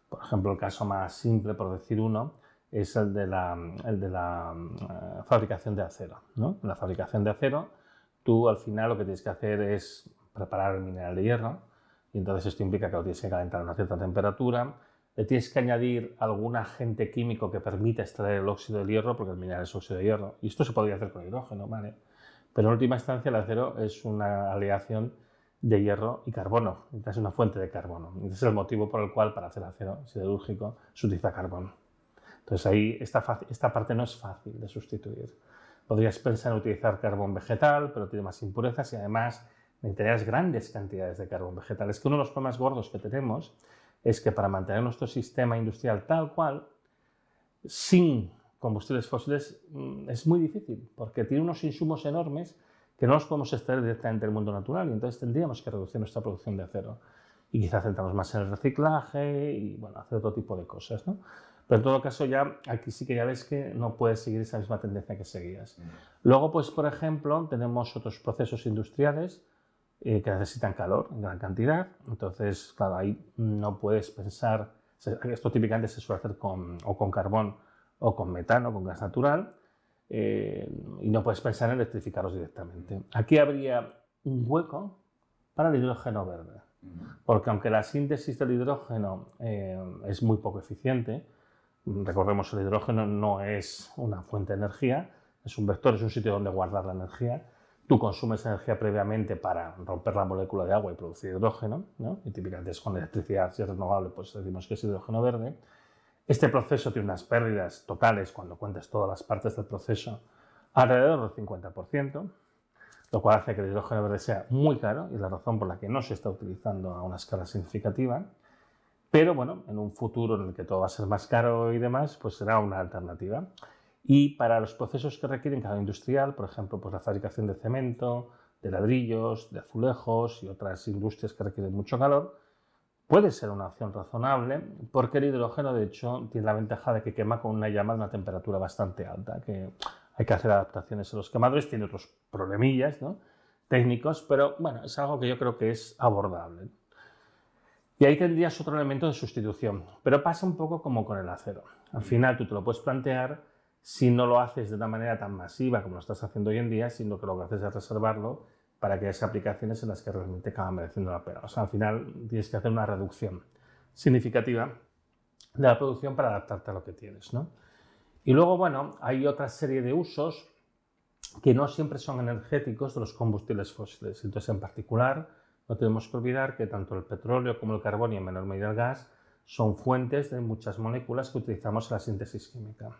Speaker 2: Por ejemplo, el caso más simple, por decir uno, es el de la, el de la eh, fabricación de acero. ¿no? En la fabricación de acero, tú al final lo que tienes que hacer es preparar el mineral de hierro, y entonces esto implica que lo tienes que calentar a una cierta temperatura, le tienes que añadir algún agente químico que permita extraer el óxido del hierro, porque el mineral es óxido de hierro, y esto se podría hacer con hidrógeno, ¿vale? Pero en última instancia el acero es una aleación de hierro y carbono, es una fuente de carbono. Ese es el motivo por el cual para hacer acero siderúrgico se utiliza carbón. Entonces ahí esta, esta parte no es fácil de sustituir. Podrías pensar en utilizar carbón vegetal, pero tiene más impurezas y además necesitarías grandes cantidades de carbón vegetal. Es que uno de los problemas gordos que tenemos es que para mantener nuestro sistema industrial tal cual, sin combustibles fósiles, mm, es muy difícil, porque tiene unos insumos enormes que no los podemos extraer directamente del mundo natural y entonces tendríamos que reducir nuestra producción de acero y quizás centrarnos más en el reciclaje y bueno, hacer otro tipo de cosas. ¿no? Pero en todo caso ya aquí sí que ya ves que no puedes seguir esa misma tendencia que seguías. Luego, pues por ejemplo, tenemos otros procesos industriales eh, que necesitan calor en gran cantidad. Entonces, claro, ahí no puedes pensar, esto típicamente se suele hacer con, o con carbón o con metano, con gas natural, eh, y no puedes pensar en electrificarlos directamente. Aquí habría un hueco para el hidrógeno verde. Porque aunque la síntesis del hidrógeno eh, es muy poco eficiente, recordemos el hidrógeno no es una fuente de energía, es un vector, es un sitio donde guardar la energía. Tú consumes energía previamente para romper la molécula de agua y producir hidrógeno, ¿no? y típicamente es con electricidad, si es renovable, pues decimos que es hidrógeno verde. Este proceso tiene unas pérdidas totales, cuando cuentes todas las partes del proceso, alrededor del 50%, lo cual hace que el hidrógeno verde sea muy caro y es la razón por la que no se está utilizando a una escala significativa. Pero bueno, en un futuro en el que todo va a ser más caro y demás, pues será una alternativa. Y para los procesos que requieren calor industrial, por ejemplo, pues la fabricación de cemento, de ladrillos, de azulejos y otras industrias que requieren mucho calor, puede ser una opción razonable porque el hidrógeno, de hecho, tiene la ventaja de que quema con una llama de una temperatura bastante alta, que hay que hacer adaptaciones en los quemadores, tiene otros problemillas ¿no? técnicos, pero bueno, es algo que yo creo que es abordable. Y ahí tendrías otro elemento de sustitución, pero pasa un poco como con el acero. Al final tú te lo puedes plantear si no lo haces de una manera tan masiva como lo estás haciendo hoy en día, sino que lo que haces es reservarlo para que haya aplicaciones en las que realmente acaban mereciendo la pena. O sea, al final tienes que hacer una reducción significativa de la producción para adaptarte a lo que tienes. ¿no? Y luego, bueno, hay otra serie de usos que no siempre son energéticos de los combustibles fósiles. Entonces, en particular, no tenemos que olvidar que tanto el petróleo como el carbón y en menor medida el gas son fuentes de muchas moléculas que utilizamos en la síntesis química.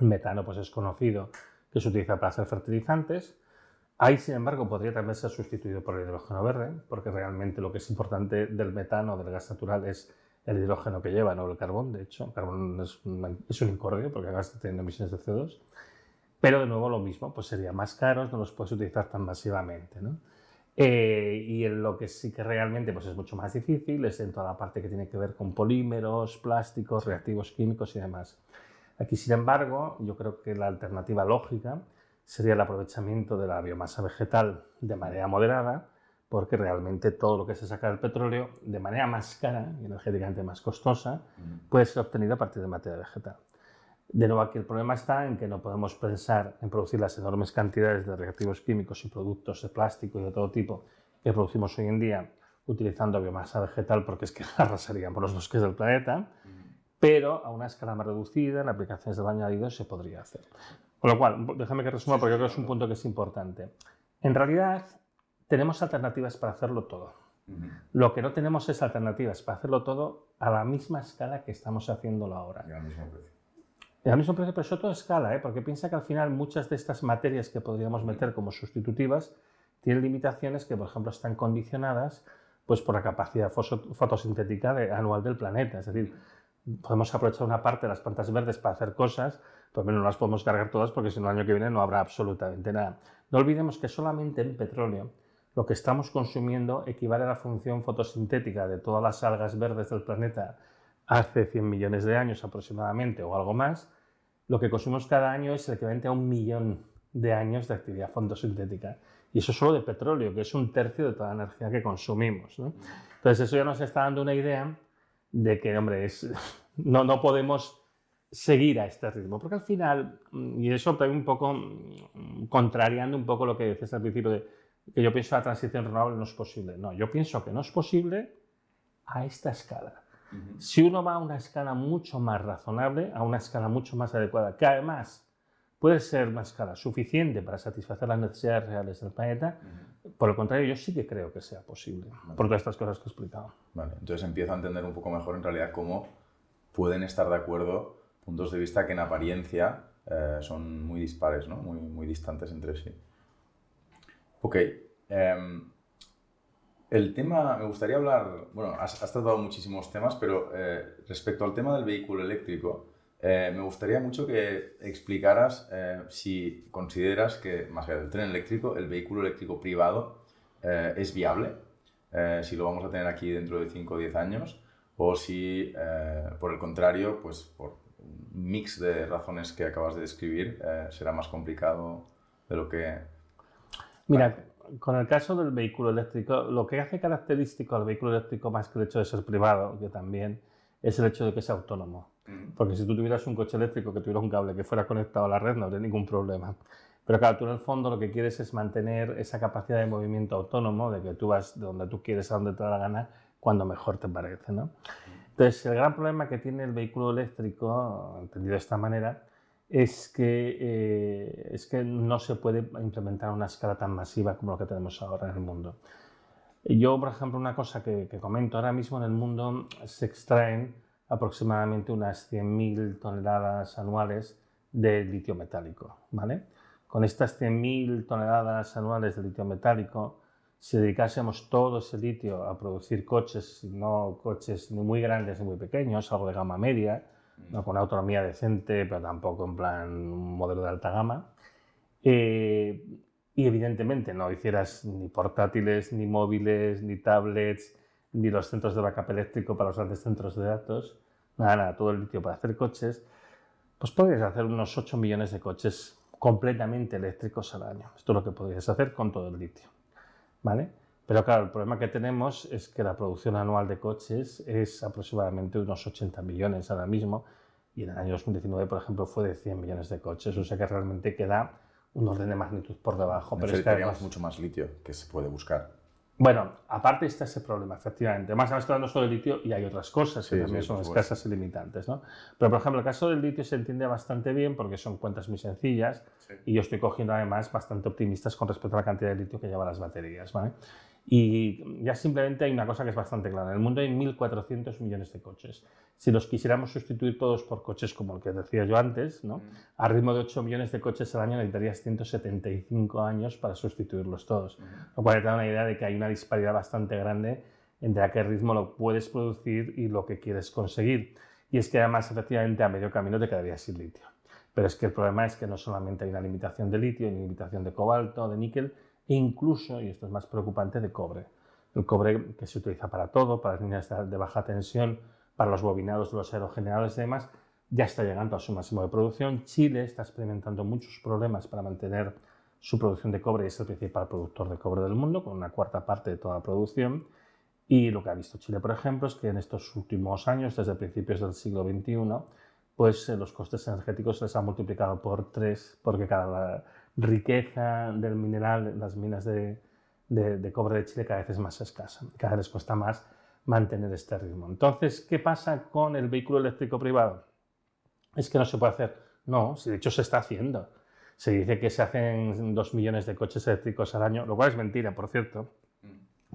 Speaker 2: Metano pues, es conocido que se utiliza para hacer fertilizantes. Ahí, sin embargo, podría también ser sustituido por el hidrógeno verde, porque realmente lo que es importante del metano, del gas natural, es el hidrógeno que lleva, no el carbón. De hecho, el carbón es un, es un incordio porque gas tiene emisiones de CO2. Pero de nuevo lo mismo, pues serían más caros, no los puedes utilizar tan masivamente. ¿no? Eh, y en lo que sí que realmente pues es mucho más difícil es en toda la parte que tiene que ver con polímeros, plásticos, reactivos químicos y demás. Aquí, sin embargo, yo creo que la alternativa lógica sería el aprovechamiento de la biomasa vegetal de manera moderada, porque realmente todo lo que se saca del petróleo de manera más cara y energéticamente más costosa puede ser obtenido a partir de materia vegetal. De nuevo, aquí el problema está en que no podemos pensar en producir las enormes cantidades de reactivos químicos y productos de plástico y de todo tipo que producimos hoy en día utilizando biomasa vegetal porque es que *laughs* arrasarían por los bosques del planeta, pero a una escala más reducida, en aplicaciones de baño añadido, se podría hacer. Con lo cual, déjame que resuma porque creo que es un punto que es importante. En realidad, tenemos alternativas para hacerlo todo. Lo que no tenemos es alternativas para hacerlo todo a la misma escala que estamos haciéndolo ahora.
Speaker 1: Y al mismo precio.
Speaker 2: Y al mismo precio, pero eso todo escala, ¿eh? porque piensa que al final muchas de estas materias que podríamos meter como sustitutivas tienen limitaciones que, por ejemplo, están condicionadas pues, por la capacidad fotosintética anual del planeta. Es decir, podemos aprovechar una parte de las plantas verdes para hacer cosas, pero no las podemos cargar todas porque si no el año que viene no habrá absolutamente nada. No olvidemos que solamente en petróleo lo que estamos consumiendo equivale a la función fotosintética de todas las algas verdes del planeta hace 100 millones de años aproximadamente o algo más, lo que consumimos cada año es el equivalente a un millón de años de actividad fotosintética. Y eso solo de petróleo, que es un tercio de toda la energía que consumimos. Entonces eso ya nos está dando una idea de que, hombre, es, *laughs* no, no podemos seguir a este ritmo, porque al final, y eso también un poco mm, contrariando un poco lo que decías al principio de que yo pienso que la transición renovable no es posible. No, yo pienso que no es posible a esta escala. Si uno va a una escala mucho más razonable, a una escala mucho más adecuada, que además puede ser una escala suficiente para satisfacer las necesidades reales del planeta, por el contrario, yo sí que creo que sea posible, por todas estas cosas que he explicado.
Speaker 1: Vale, entonces empiezo a entender un poco mejor en realidad cómo pueden estar de acuerdo puntos de vista que en apariencia eh, son muy dispares, ¿no? muy, muy distantes entre sí. Ok. Em, el tema, me gustaría hablar, bueno, has, tratado muchísimos temas, pero eh, respecto al tema del vehículo eléctrico, eh, me gustaría mucho que explicaras eh, si consideras que, más allá del tren eléctrico, el vehículo eléctrico privado es viable, si lo vamos a tener aquí dentro de 5 o 10 años, o si, por el contrario, pues por un mix de razones que acabas de describir, será más complicado de lo que...
Speaker 2: Mira, con el caso del vehículo eléctrico, lo que hace característico al vehículo eléctrico más que el hecho de ser privado, que también es el hecho de que sea autónomo. Porque si tú tuvieras un coche eléctrico que tuviera un cable que fuera conectado a la red, no habría ningún problema. Pero claro, tú en el fondo lo que quieres es mantener esa capacidad de movimiento autónomo, de que tú vas de donde tú quieres a donde te da la gana, cuando mejor te parece. ¿no? Entonces, el gran problema que tiene el vehículo eléctrico, entendido de esta manera, es que, eh, es que no se puede implementar a una escala tan masiva como lo que tenemos ahora en el mundo. Yo, por ejemplo, una cosa que, comento, ahora mismo en el mundo se extraen aproximadamente unas 100.000 toneladas anuales de litio metálico. ¿vale? Con estas 100.000 toneladas anuales de litio metálico, si dedicásemos todo ese litio a producir coches, no coches ni muy grandes ni muy pequeños, algo de gama media, ¿no? con autonomía decente, pero tampoco en plan un modelo de alta gama. Eh, y evidentemente no hicieras ni portátiles, ni móviles, ni tablets, ni los centros de backup eléctrico para los grandes centros de datos, nada, nada, todo el litio para hacer coches, pues podrías hacer unos 8 millones de coches completamente eléctricos al año. Esto es lo que podrías hacer con todo el litio. ¿Vale? Pero claro, el problema que tenemos es que la producción anual de coches es aproximadamente unos 80 millones ahora mismo y en el año 2019, por ejemplo, fue de 100 millones de coches, o sea que realmente queda un orden de magnitud por debajo.
Speaker 1: Pero necesitaríamos mucho más litio que se puede buscar.
Speaker 2: Bueno, aparte está ese problema, efectivamente. Además, estamos hablando solo de litio y hay otras cosas que también son escasas y limitantes. ¿no? Pero, por ejemplo, el caso del litio se entiende bastante bien porque son cuentas muy sencillas y yo estoy cogiendo además bastante optimistas con respecto a la cantidad de litio que llevan las baterías. ¿vale? Y ya simplemente hay una cosa que es bastante clara. En el mundo hay 1.400 millones de coches. Si los quisiéramos sustituir todos por coches como el que decía yo antes, ¿no? Mm. a ritmo de 8 millones de coches al año necesitarías 175 años para sustituirlos todos. Mm. Lo cual te da una idea de que hay una disparidad bastante grande entre a qué ritmo lo puedes producir y lo que quieres conseguir. Y es que además, efectivamente, a medio camino te quedarías sin litio. Pero es que el problema es que no solamente hay una limitación de litio, hay una limitación de cobalto, de níquel, incluso, y esto es más preocupante, de cobre. El cobre que se utiliza para todo, para las líneas de baja tensión, para los bobinados de los aerogeneradores y demás, ya está llegando a su máximo de producción. Chile está experimentando muchos problemas para mantener su producción de cobre y es el principal productor de cobre del mundo, con una cuarta parte de toda la producción. Y lo que ha visto Chile, por ejemplo, es que en estos últimos años, desde principios del siglo XXI, pues eh, los costes energéticos se les han multiplicado por tres, porque cada riqueza del mineral, las minas de, de, cobre de Chile cada vez es más escasa, cada vez cuesta más mantener este ritmo. Entonces, ¿qué pasa con el vehículo eléctrico privado? Es que no se puede hacer. No, de hecho se está haciendo. Se dice que se hacen dos millones de coches eléctricos al año, lo cual es mentira, por cierto,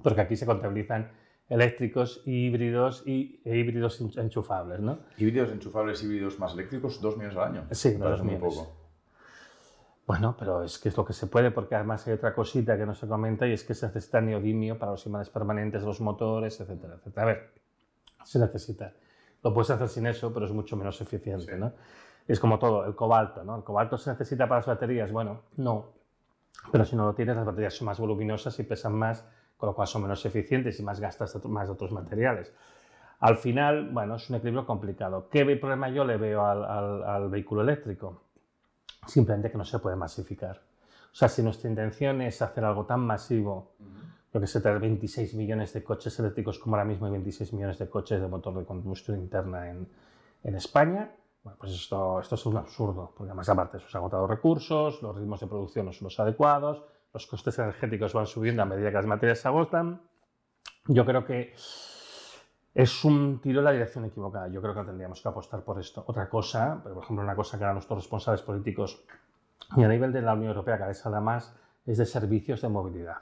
Speaker 2: porque aquí se contabilizan eléctricos, híbridos y, e híbridos enchufables, ¿no?
Speaker 1: Híbridos enchufables, híbridos más eléctricos, dos millones al año.
Speaker 2: Sí, dos millones. Muy poco. Bueno, pero es que es lo que se puede, porque además hay otra cosita que no se comenta y es que se necesita neodimio para los imanes permanentes de los motores, etcétera, etcétera. A ver, se necesita. Lo puedes hacer sin eso, pero es mucho menos eficiente, ¿no? Es como todo, el cobalto, ¿no? ¿El cobalto se necesita para las baterías? Bueno, no. Pero si no lo tienes, las baterías son más voluminosas y pesan más, con lo cual son menos eficientes y más gastas más de otros materiales. Al final, bueno, es un equilibrio complicado. ¿Qué problema yo le veo al, al vehículo eléctrico? Simplemente que no se puede masificar. O sea, si nuestra intención es hacer algo tan masivo, lo que se trae 26 millones de coches eléctricos como ahora mismo hay 26 millones de coches de motor de combustión interna en, en España, bueno, pues esto, esto es un absurdo, porque además aparte se han agotado recursos, los ritmos de producción no son los adecuados, los costes energéticos van subiendo a medida que las materias se agotan. Yo creo que es un tiro en la dirección equivocada. Yo creo que tendríamos que apostar por esto. Otra cosa, por ejemplo, una cosa que eran nuestros responsables políticos y a nivel de la Unión Europea cada vez habla más es de servicios de movilidad.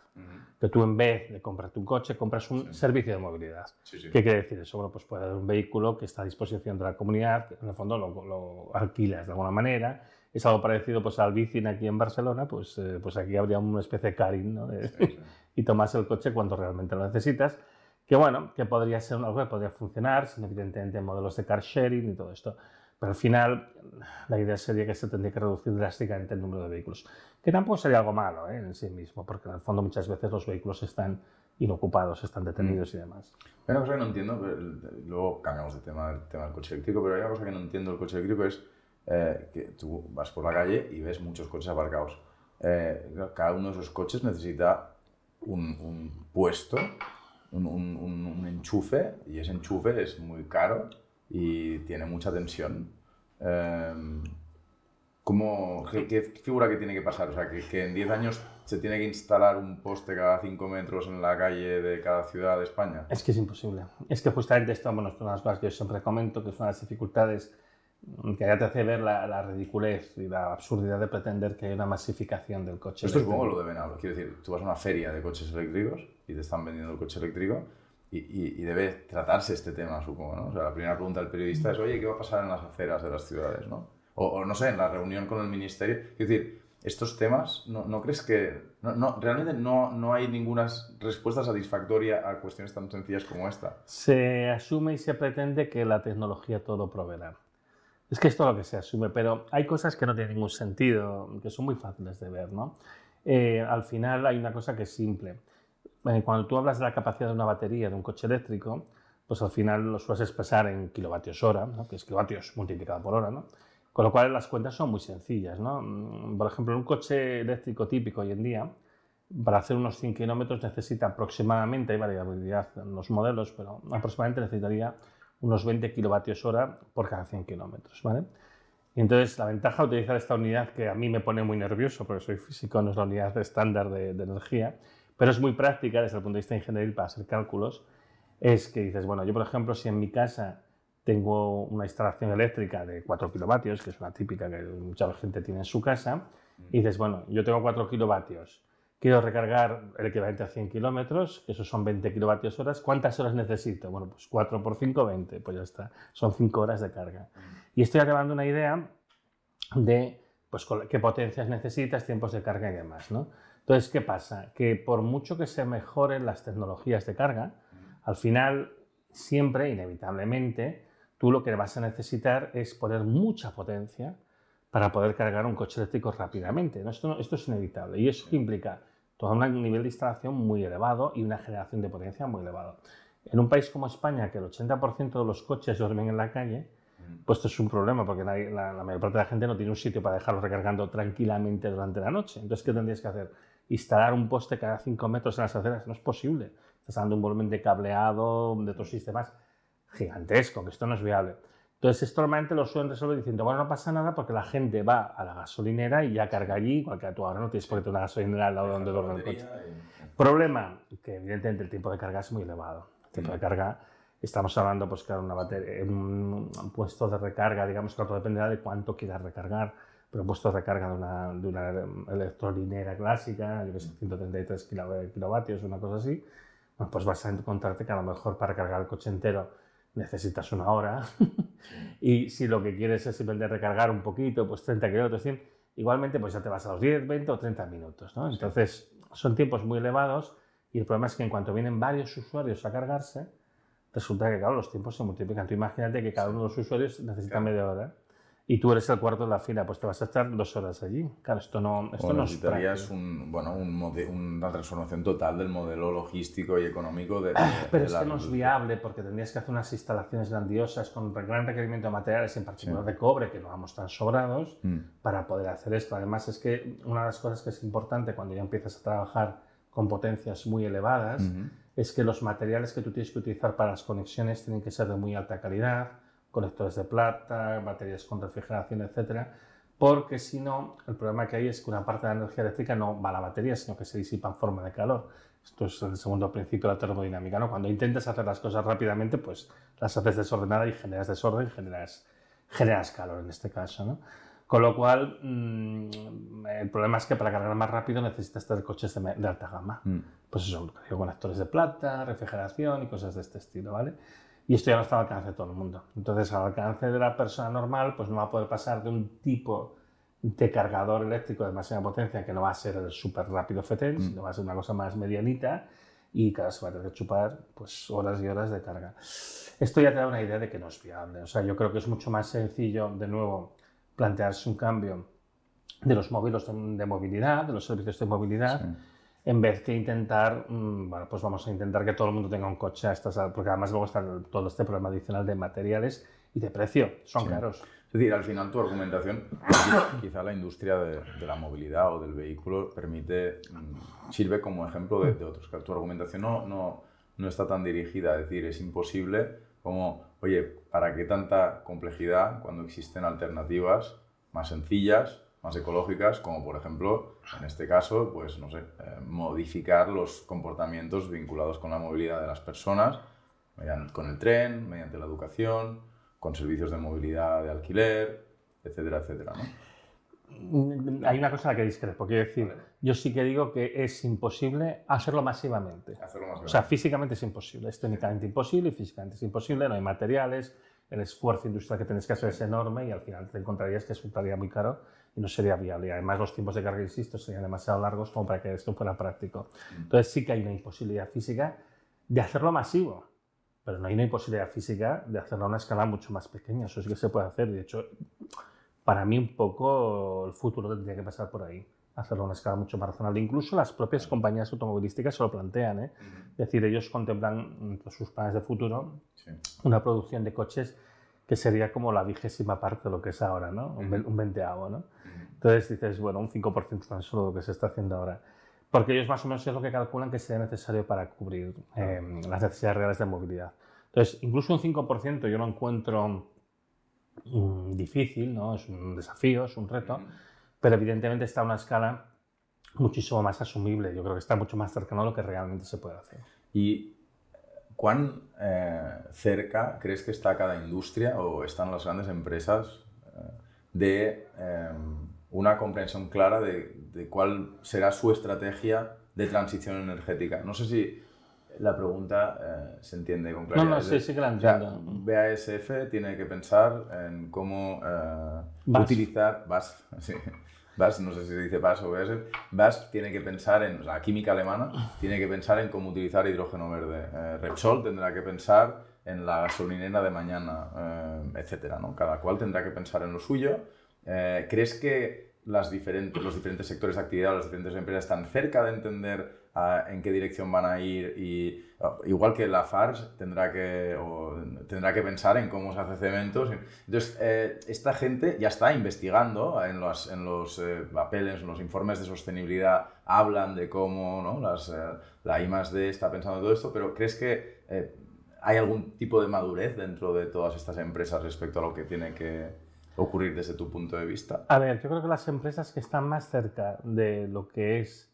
Speaker 2: Que tú en vez de comprarte un coche, compras un servicio de movilidad. ¿Qué quiere decir eso? Bueno, pues puede haber un vehículo que está a disposición de la comunidad, en el fondo lo, alquilas de alguna manera. Es algo parecido pues, al bicing aquí en Barcelona, pues, eh, pues aquí habría una especie de caring, ¿no? *laughs* y tomas el coche cuando realmente lo necesitas que bueno, que podría ser algo que podría funcionar, sin evidentemente modelos de car sharing y todo esto. Pero al final la idea sería que se tendría que reducir drásticamente el número de vehículos, que tampoco sería algo malo ¿eh? en sí mismo, porque en el fondo muchas veces los vehículos están inocupados, están detenidos mm. y demás.
Speaker 1: Hay una cosa que no entiendo, luego cambiamos de tema, del tema del coche eléctrico, pero hay una cosa que no entiendo del coche eléctrico es eh, que tú vas por la calle y ves muchos coches aparcados. Eh, cada uno de esos coches necesita un, un puesto un, un, enchufe y ese enchufe es muy caro y tiene mucha tensión. Em, ¿cómo, qué, figura que tiene que pasar? O sea, que, que en 10 años se tiene que instalar un poste cada 5 metros en la calle de cada ciudad de España.
Speaker 2: Es que es imposible. Es que justamente esto, bueno, es una de las cosas que yo siempre comento, que son las dificultades que ya te hace ver la, la, ridiculez y la absurdidad de pretender que hay una masificación del coche
Speaker 1: Esto eléctrico. es como lo de Venado. Quiero decir, tú vas a una feria de coches eléctricos y te están vendiendo el coche eléctrico y, y, debe tratarse este tema, supongo, ¿no? O sea, la primera pregunta del periodista es, oye, ¿qué va a pasar en las aceras de las ciudades, no? O, o no sé, en la reunión con el ministerio. Quiero decir, estos temas, ¿no, no crees que... No, no, realmente no, no hay ninguna respuesta satisfactoria a cuestiones tan sencillas como esta?
Speaker 2: Se asume y se pretende que la tecnología todo proveerá. Es que es lo que se asume, pero hay cosas que no tienen ningún sentido, que son muy fáciles de ver, ¿no? Eh, al final hay una cosa que es simple. Eh, cuando tú hablas de la capacidad de una batería de un coche eléctrico, pues al final lo sueles expresar en kilovatios hora, ¿no? que es kilovatios multiplicado por hora, ¿no? Con lo cual las cuentas son muy sencillas, ¿no? Mm, por ejemplo, un coche eléctrico típico hoy en día, para hacer unos 100 kilómetros necesita aproximadamente, hay variabilidad en los modelos, pero aproximadamente necesitaría unos 20 kilovatios hora por cada 100 kilómetros. ¿vale? Entonces la ventaja de utilizar esta unidad, que a mí me pone muy nervioso porque soy físico, no es la unidad estándar de, de energía, pero es muy práctica desde el punto de vista ingenieril para hacer cálculos, es que dices, bueno, yo por ejemplo, si en mi casa tengo una instalación eléctrica de 4 kilovatios, que es una típica que mucha gente tiene en su casa, y dices, bueno, yo tengo 4 kilovatios, quiero recargar el equivalente a 100 kilómetros, que eso son 20 kilovatios horas, ¿cuántas horas necesito? Bueno, pues 4 por 5, 20, pues ya está, son 5 horas de carga. Y estoy llevando una idea de pues, qué potencias necesitas, tiempos de carga y demás, ¿no? Entonces, ¿qué pasa? Que por mucho que se mejoren las tecnologías de carga, al final, siempre, inevitablemente, tú lo que vas a necesitar es poner mucha potencia para poder cargar un coche eléctrico rápidamente. Esto, esto es inevitable y eso implica todo un nivel de instalación muy elevado y una generación de potencia muy elevado. En un país como España, que el 80% de los coches duermen en la calle, pues esto es un problema porque la, la, mayor parte de la gente no tiene un sitio para dejarlo recargando tranquilamente durante la noche. Entonces, ¿qué tendrías que hacer? Instalar un poste cada 5 metros en las aceras. No es posible. Estás dando un volumen de cableado, de otros sistemas gigantesco, que esto no es viable. Entonces, esto normalmente lo suelen resolver diciendo, bueno, no pasa nada porque la gente va a la gasolinera y ya carga allí, igual que tú ahora no tienes por qué tener una gasolinera al lado donde duerme el coche. Problema, que evidentemente el tiempo de carga es muy elevado. El tiempo de mm. carga, estamos hablando, pues claro, una batería, un, puesto de recarga, digamos que todo dependerá de cuánto quieras recargar, pero un puesto de recarga de una, de una electrolinera clásica, yo que sé, 133 kilovatios, una cosa así, pues vas a encontrarte que a lo mejor para cargar el coche entero necesitas una hora. *laughs* y si lo que quieres es simplemente recargar un poquito, pues 30 kilómetros, 100, igualmente pues ya te vas a los 10, 20 o 30 minutos. ¿no? Entonces son tiempos muy elevados y el problema es que en cuanto vienen varios usuarios a cargarse, resulta que claro, los tiempos se multiplican. Tú imagínate que cada uno de los usuarios necesita media hora y tú eres el cuarto de la fila, pues te vas a estar dos horas allí. Claro, esto no, esto no
Speaker 1: necesitarías un, bueno, un una transformación total del modelo logístico y económico de,
Speaker 2: Pero es que no es viable porque tendrías que hacer unas instalaciones grandiosas con gran requerimiento de materiales, en particular de cobre, que no vamos tan sobrados, mm. para poder hacer esto. Además, es que una de las cosas que es importante cuando ya empiezas a trabajar con potencias muy elevadas es que los materiales que tú tienes que utilizar para las conexiones tienen que ser de muy alta calidad conectores de plata, baterías con refrigeración, etcétera, porque si no, el problema que hay es que una parte de la energía eléctrica no va a la batería, sino que se disipa en forma de calor. Esto es el segundo principio de la termodinámica. ¿no? Cuando intentas hacer las cosas rápidamente, pues las haces desordenadas y generas desorden, generas, generas calor en este caso. ¿no? Con lo cual, mm, el problema es que para cargar más rápido necesitas tener coches de, alta gama. Mm. Pues eso, conectores de plata, refrigeración y cosas de este estilo, ¿vale? Y esto ya no está al alcance de todo el mundo. Entonces, al alcance de la persona normal, pues no va a poder pasar de un tipo de cargador eléctrico de máxima potencia que no va a ser el súper rápido FETEN, mm. sino va a ser una cosa más medianita y cada se va a tener que chupar pues, horas y horas de carga. Esto ya te da una idea de que no es viable. O sea, yo creo que es mucho más sencillo, de nuevo, plantearse un cambio de los móviles de, movilidad, de los servicios de movilidad en vez que intentar, mm, bueno, pues vamos a intentar que todo el mundo tenga un coche a estas, porque además luego está todo este problema adicional de materiales y de precio, son caros.
Speaker 1: Es decir, al final tu argumentación, quizá la industria de, la movilidad o del vehículo permite, mm, sirve como ejemplo de, otros. Que tu argumentación no, no, no está tan dirigida a decir es imposible como, oye, ¿para qué tanta complejidad cuando existen alternativas más sencillas más ecológicas, como por ejemplo, en este caso, pues no sé, eh, modificar los comportamientos vinculados con la movilidad de las personas, con el tren, mediante la educación, con servicios de movilidad de alquiler, etcétera, etcétera.
Speaker 2: ¿no? Hay una cosa a la que discrepo, quiero decir, yo sí que digo que es imposible hacerlo masivamente.
Speaker 1: hacerlo masivamente.
Speaker 2: O sea, físicamente es imposible, es técnicamente imposible y físicamente es imposible, no hay materiales, el esfuerzo industrial que tienes que hacer es enorme y al final te encontrarías que resultaría muy caro y no sería viable. Y además los tiempos de carga, insisto, serían demasiado largos como para que esto fuera práctico. Entonces sí que hay una imposibilidad física de hacerlo masivo, pero no hay una imposibilidad física de hacerlo a una escala mucho más pequeña. Eso sí que se puede hacer. De hecho, para mí un poco el futuro tendría que pasar por ahí hacerlo a una escala mucho más razonable. Incluso las propias compañías automovilísticas se lo plantean. ¿eh? Es decir, ellos contemplan entre sus planes de futuro una producción de coches que sería como la vigésima parte de lo que es ahora, ¿no? Un, veinteavo, ¿no? Entonces dices, bueno, un 5% tan solo de lo que se está haciendo ahora. Porque ellos más o menos es lo que calculan que sería necesario para cubrir em, las necesidades reales de movilidad. Entonces, incluso un 5% yo lo encuentro mm, difícil, ¿no? Es un desafío, es un reto, pero evidentemente está a una escala muchísimo más asumible. Yo creo que está mucho más cercano a lo que realmente se puede hacer.
Speaker 1: ¿Y cuán eh, cerca crees que está cada industria o están las grandes empresas eh, de em, una comprensión clara de, de, cuál será su estrategia de transición energética? No sé si la pregunta eh, se entiende con claridad.
Speaker 2: No, no, sí, sí que la entiendo.
Speaker 1: BASF tiene que pensar en cómo utilizar... VAS, *laughs* sí. BAS, no sé si se dice BAS o BASF, BAS tiene que pensar en, la química alemana tiene que pensar en cómo utilizar hidrógeno verde. Eh, Repsol tendrá que pensar en la gasolinera de mañana, eh, etcétera, ¿no? Cada cual tendrá que pensar en lo suyo. Eh, ¿Crees que las diferentes, los diferentes sectores de actividad, las diferentes empresas están cerca de entender en qué dirección van a ir y igual que la FARS tendrá que, tendrá que pensar en cómo se hace cementos. Entonces, eh, esta gente ya está investigando en los, en los eh, papeles, en los informes de sostenibilidad, hablan de cómo ¿no? Las, eh, la I+.D. está pensando en todo esto, pero ¿crees que hay algún tipo de madurez dentro de todas estas empresas respecto a lo que tiene que ocurrir desde tu punto de vista?
Speaker 2: A ver, yo creo que las empresas que están más cerca de lo que es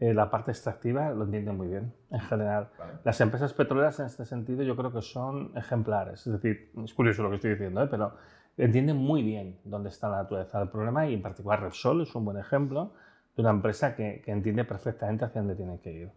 Speaker 2: eh, la parte extractiva lo entienden muy bien, en general. Las empresas petroleras en este sentido yo creo que son ejemplares. Es decir, es curioso lo que estoy diciendo, ¿eh? pero entienden muy bien dónde está la naturaleza del problema y en particular Repsol es un buen ejemplo de una empresa que, que entiende perfectamente hacia dónde tiene que ir.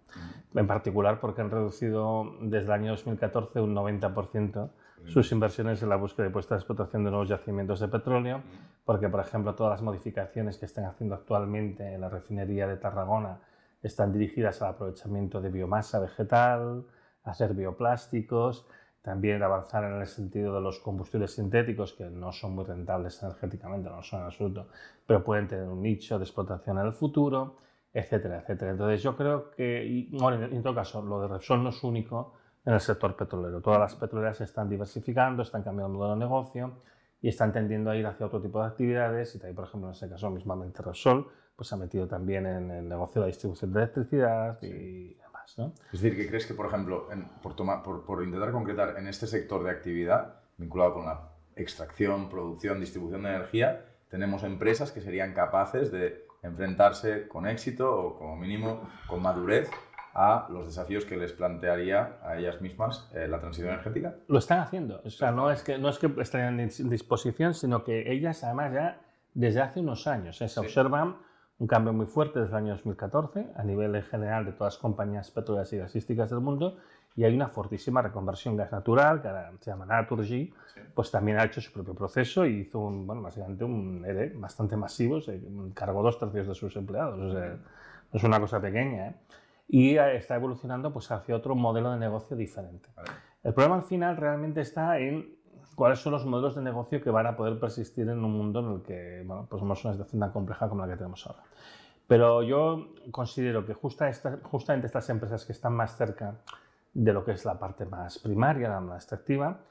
Speaker 2: En particular porque han reducido desde el año 2014 un 90% sus inversiones en la búsqueda y puesta de explotación de nuevos yacimientos de petróleo, porque, por ejemplo, todas las modificaciones que están haciendo actualmente en la refinería de Tarragona están dirigidas al aprovechamiento de biomasa vegetal, hacer bioplásticos, también avanzar en el sentido de los combustibles sintéticos, que no son muy rentables energéticamente, no son en absoluto, pero pueden tener un nicho de explotación en el futuro, etcétera, etcétera. Entonces yo creo que, en todo caso, lo de Repsol no es único en el sector petrolero. Todas las petroleras se están diversificando, están cambiando el modelo de negocio y están tendiendo a ir hacia otro tipo de actividades y también, por ejemplo, en ese caso mismamente Repsol, pues se ha metido también en el negocio de la distribución de electricidad y demás. ¿no?
Speaker 1: Es decir, que crees que, por ejemplo, por, por, por, intentar concretar en este sector de actividad vinculado con la extracción, producción, distribución de energía, tenemos empresas que serían capaces de enfrentarse con éxito o como mínimo con madurez a los desafíos que les plantearía a ellas mismas eh, la transición energética?
Speaker 2: Lo están haciendo. O sea, no es que, no es que estén en disposición, sino que ellas además ya desde hace unos años eh, se observan un cambio muy fuerte desde el año 2014 a nivel general de todas las compañías petroleras y gasísticas del mundo y hay una fortísima reconversión gas natural que ahora se llama Naturgy, pues también ha hecho su propio proceso y hizo un, bueno, básicamente un ERE bastante masivo, se cargó dos tercios de sus empleados, o sea, no es una cosa pequeña, ¿eh? Y está evolucionando pues hacia otro modelo de negocio diferente. El problema al final realmente está en cuáles son los modelos de negocio que van a poder persistir en un mundo en el que bueno, pues somos una situación tan compleja como la que tenemos ahora. Pero yo considero que justa esta, justamente estas empresas que están más cerca de lo que es la parte más primaria, la más extractiva,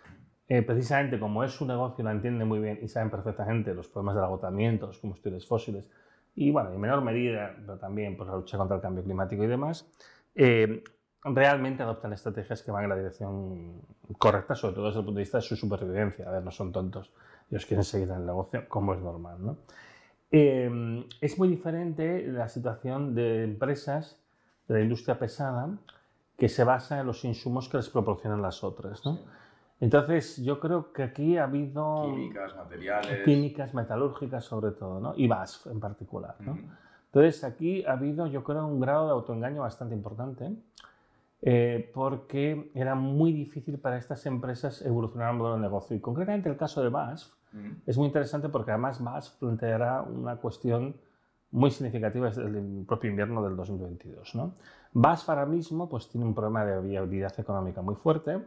Speaker 2: eh, precisamente como es su negocio, la entienden muy bien y saben perfectamente los problemas del agotamiento, los combustibles fósiles y, bueno, en menor medida, pero también pues, la lucha contra el cambio climático y demás, eh, realmente adoptan estrategias que van en la dirección correcta, sobre todo desde el punto de vista de su supervivencia. A ver, no son tontos, ellos quieren seguir en el negocio como es normal. ¿no? Eh, es muy diferente la situación de empresas de la industria pesada que se basa en los insumos que les proporcionan las otras. ¿no? Entonces, yo creo que aquí ha habido...
Speaker 1: Químicas, materiales...
Speaker 2: Químicas, metalúrgicas sobre todo, ¿no? y BASF en particular. ¿no? Entonces, aquí ha habido, yo creo, un grado de autoengaño bastante importante eh, porque era muy difícil para estas empresas evolucionar un modelo de negocio. Y concretamente el caso de BASF es muy interesante porque además BASF planteará una cuestión muy significativa desde el propio invierno del 2022. ¿no? BASF ahora mismo pues, tiene un problema de viabilidad económica muy fuerte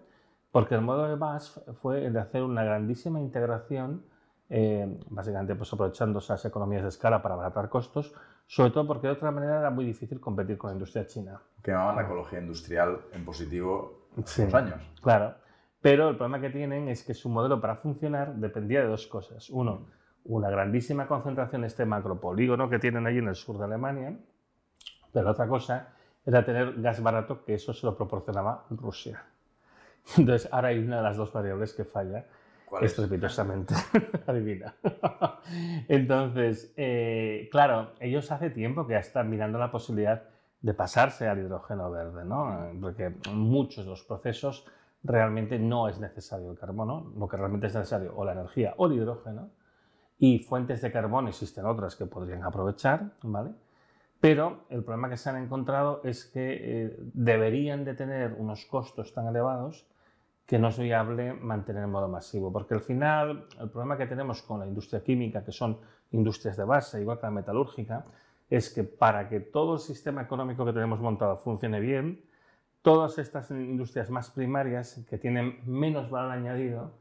Speaker 2: porque el modelo de BASF fue el de hacer una grandísima integración eh, básicamente pues aprovechando esas economías de escala para abaratar costos, sobre todo porque de otra manera era muy difícil competir con la industria china.
Speaker 1: Que llamaban la ecología industrial en positivo hace unos años.
Speaker 2: Claro, pero el problema que tienen es que su modelo para funcionar dependía de dos cosas. Uno, una grandísima concentración en este macropolígono que tienen allí en el sur de Alemania, pero otra cosa era tener gas barato, que eso se lo proporcionaba Rusia. *laughs* Entonces, ahora hay una de las dos variables que falla estrepitosamente. *laughs* Adivina. Entonces, eh, claro, ellos hace tiempo que ya están mirando la posibilidad de pasarse al hidrógeno verde, ¿no? Porque muchos de los procesos realmente no es necesario el carbono, lo que realmente es necesario o la energía o el hidrógeno, y fuentes de carbón existen otras que podrían aprovechar, ¿vale? Pero el problema que se han encontrado es que eh, deberían de tener unos costos tan elevados que no es viable mantener el modo masivo, porque al final el problema que tenemos con la industria química, que son industrias de base, igual que la metalúrgica, es que para que todo el sistema económico que tenemos montado funcione bien, todas estas industrias más primarias que tienen menos valor añadido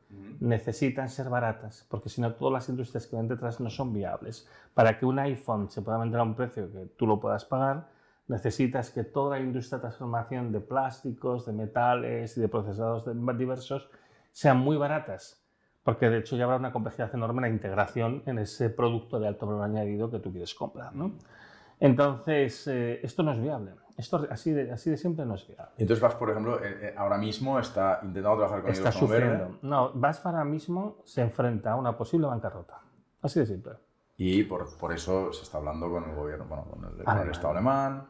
Speaker 2: necesitan ser baratas, porque si no todas las industrias que ven detrás no son viables. Para que un iPhone se pueda vender a un precio que tú lo puedas pagar, necesitas que toda la industria de transformación de plásticos, de metales y de procesados diversos sean muy baratas, porque de hecho ya habrá una complejidad enorme en la integración en ese producto de alto valor añadido que tú quieres comprar. ¿no? Entonces, eh, esto no es viable. Esto así de, así de siempre no es viable.
Speaker 1: Entonces VASF, por ejemplo, eh, eh, ahora mismo está intentando trabajar con
Speaker 2: está sufriendo. No, VASF ahora mismo se enfrenta a una posible bancarrota. Así de simple.
Speaker 1: Y por, por eso se está hablando con el gobierno, bueno, con el, Estado alemán.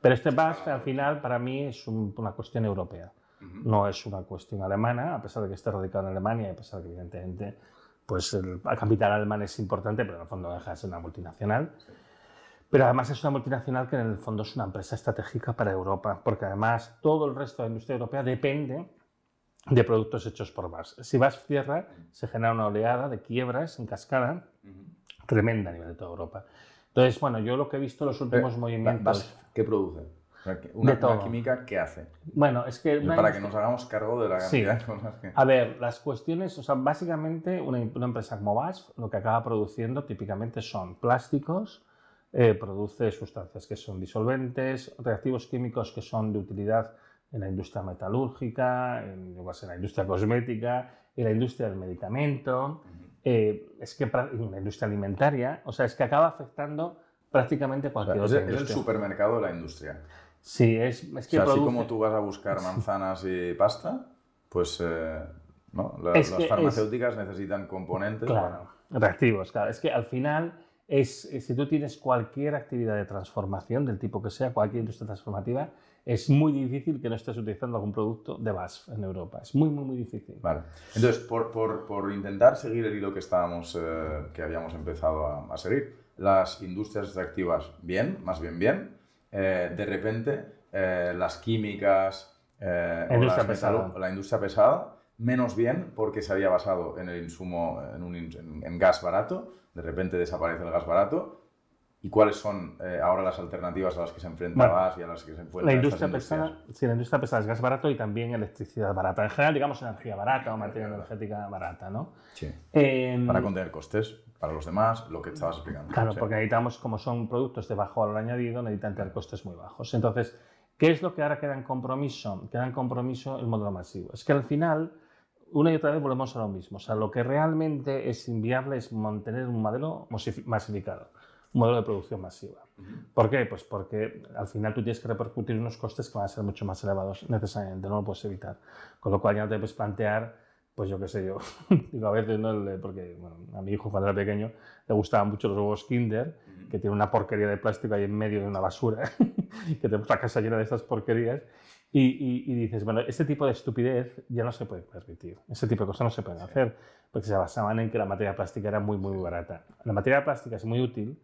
Speaker 2: Pero este VASF al final para mí es una cuestión europea. No es una cuestión alemana, a pesar de que esté radicado en Alemania y a pesar de que evidentemente pues el, capital alemán es importante, pero en el fondo deja de ser una multinacional. Pero además es una multinacional que en el fondo es una empresa estratégica para Europa, porque además todo el resto de la industria europea depende de productos hechos por BAS. Si BAS cierra, se genera una oleada de quiebras en cascada tremenda a nivel de toda Europa. Entonces, bueno, yo lo que he visto en los últimos movimientos...
Speaker 1: ¿Qué produce? Una, química, ¿qué hace?
Speaker 2: Bueno, es que...
Speaker 1: Para que nos hagamos cargo de la cantidad de cosas que...
Speaker 2: A ver, las cuestiones, o sea, básicamente una, una empresa como BASF lo que acaba produciendo típicamente son plásticos, eh, produce sustancias que son disolventes, reactivos químicos que son de utilidad en la industria metalúrgica, en, en la industria cosmética, en la industria del medicamento, eh, es que la industria alimentaria, o sea, es que acaba afectando prácticamente cualquier
Speaker 1: o sea, es, el supermercado de la industria.
Speaker 2: Sí, es, es que
Speaker 1: o sea, así como tú vas a buscar manzanas y pasta, pues eh, ¿no? las, farmacéuticas necesitan componentes.
Speaker 2: Claro, reactivos, claro. Es que al final es, si tú tienes cualquier actividad de transformación, del tipo que sea, cualquier industria transformativa, es muy difícil que no estés utilizando algún producto de BASF en Europa. Es muy, muy, muy difícil.
Speaker 1: Vale. Entonces, por, por, por intentar seguir el hilo que, estábamos, eh, que habíamos empezado a, seguir, las industrias extractivas, bien, más bien bien. Eh, de repente, las químicas, la industria pesada, menos bien porque se había basado en el insumo, en, un, en gas barato de repente desaparece el gas barato. ¿Y cuáles son eh, ahora las alternativas a las que se enfrenta gas y a las que se enfrenta
Speaker 2: la industria pesada? Sí, la industria pesada es gas barato y también electricidad barata. En general, digamos, energía barata o materia energética barata, ¿no?
Speaker 1: Sí. Em, para contener costes para los demás, lo que estabas explicando.
Speaker 2: Claro, porque necesitamos, como son productos de bajo valor añadido, necesitan tener costes muy bajos. Entonces, ¿qué es lo que ahora queda en compromiso? Queda en compromiso el modelo masivo. Es que al final una y otra vez volvemos a lo mismo. O sea, lo que realmente es inviable es mantener un modelo masificado, un modelo de producción masiva. ¿Por qué? Pues porque al final tú tienes que repercutir unos costes que van a ser mucho más elevados necesariamente, no lo puedes evitar. Con lo cual ya no te puedes plantear, pues yo qué sé yo, *laughs* digo a veces, ¿no? porque a mi hijo cuando era pequeño le gustaban mucho los huevos Kinder, que tiene una porquería de plástico ahí en medio de una basura, *laughs* que tenemos la casa llena de estas porquerías, y, dices, bueno, este tipo de estupidez ya no se puede permitir. Ese tipo de cosas no se pueden hacer porque se basaban en que la materia plástica era muy, muy barata. La materia plástica es muy útil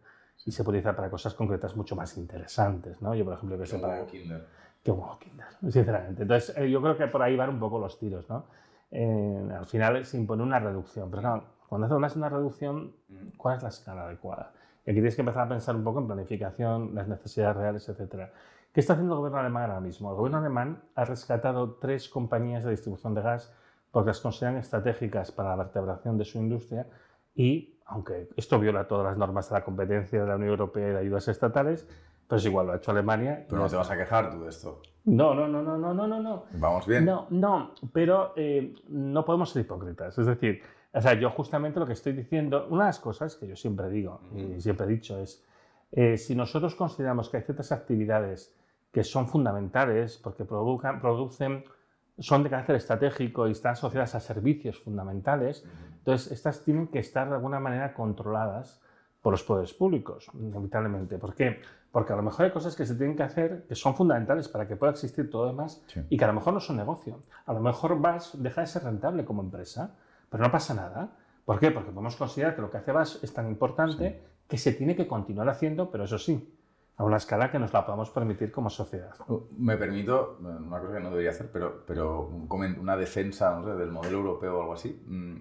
Speaker 2: y se puede utilizar para cosas concretas mucho más interesantes, ¿no? Yo, por ejemplo, que sé para...
Speaker 1: Kinder.
Speaker 2: Qué huevo Kinder, sinceramente. Entonces, eh, yo creo que por ahí van un poco los tiros, ¿no? Eh, al final se impone una reducción, pero claro, cuando haces una reducción, ¿cuál es la escala adecuada? Y aquí tienes que empezar a pensar un poco en planificación, las necesidades reales, etcétera. ¿Qué está haciendo el gobierno alemán ahora mismo? El gobierno alemán ha rescatado tres compañías de distribución de gas porque las consideran estratégicas para la vertebración de su industria y, aunque esto viola todas las normas de la competencia de la Unión Europea y de ayudas estatales, pues igual lo ha hecho Alemania.
Speaker 1: Pero no te vas a quejar tú de esto.
Speaker 2: No, no, no, no, no, no, no.
Speaker 1: Vamos bien.
Speaker 2: No, no, pero eh, no podemos ser hipócritas. Es decir, o sea, yo justamente lo que estoy diciendo, una de las cosas que yo siempre digo y siempre he dicho es, eh, si nosotros consideramos que hay ciertas actividades que son fundamentales porque provocan, producen son de carácter estratégico y están asociadas a servicios fundamentales, entonces estas tienen que estar de alguna manera controladas por los poderes públicos, inevitablemente. ¿Por qué? Porque a lo mejor hay cosas que se tienen que hacer que son fundamentales para que pueda existir todo demás y que a lo mejor no son negocio. A lo mejor VAS deja de ser rentable como empresa, pero no pasa nada. ¿Por qué? Porque podemos considerar que lo que hace VAS es tan importante que se tiene que continuar haciendo, pero eso sí, a una escala que nos la podamos permitir como sociedad.
Speaker 1: Uh, me permito, una cosa que no debería hacer, pero, pero una defensa no sé, del modelo europeo o algo así. Mm,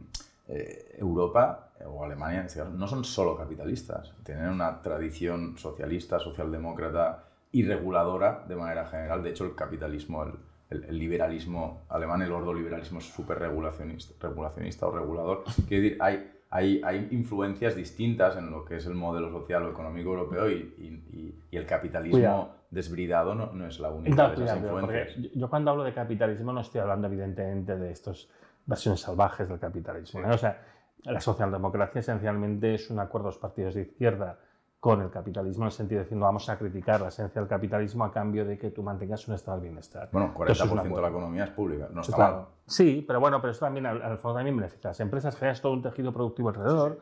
Speaker 1: eh, Europa o Alemania no son solo capitalistas, tienen una tradición socialista, socialdemócrata y reguladora de manera general. De hecho, el capitalismo, el, liberalismo alemán, el ordoliberalismo es súper regulacionista, regulacionista o regulador. *laughs* Quiere decir, hay, hay, hay, influencias distintas en lo que es el modelo social o económico europeo y, y, el capitalismo desbridado no, no, es la única de esas influencias.
Speaker 2: Yo cuando hablo de capitalismo no estoy hablando evidentemente de estos versiones salvajes del capitalismo. O sea, la socialdemocracia esencialmente es un acuerdo de los partidos de izquierda con el capitalismo, en el sentido de decir, no vamos a criticar la esencia del capitalismo a cambio de que tú mantengas un estado de bienestar.
Speaker 1: Bueno, 40% de la economía es pública, no está mal.
Speaker 2: Sí, pero bueno, pero eso también al, fondo también beneficia. Las empresas generan todo un tejido productivo alrededor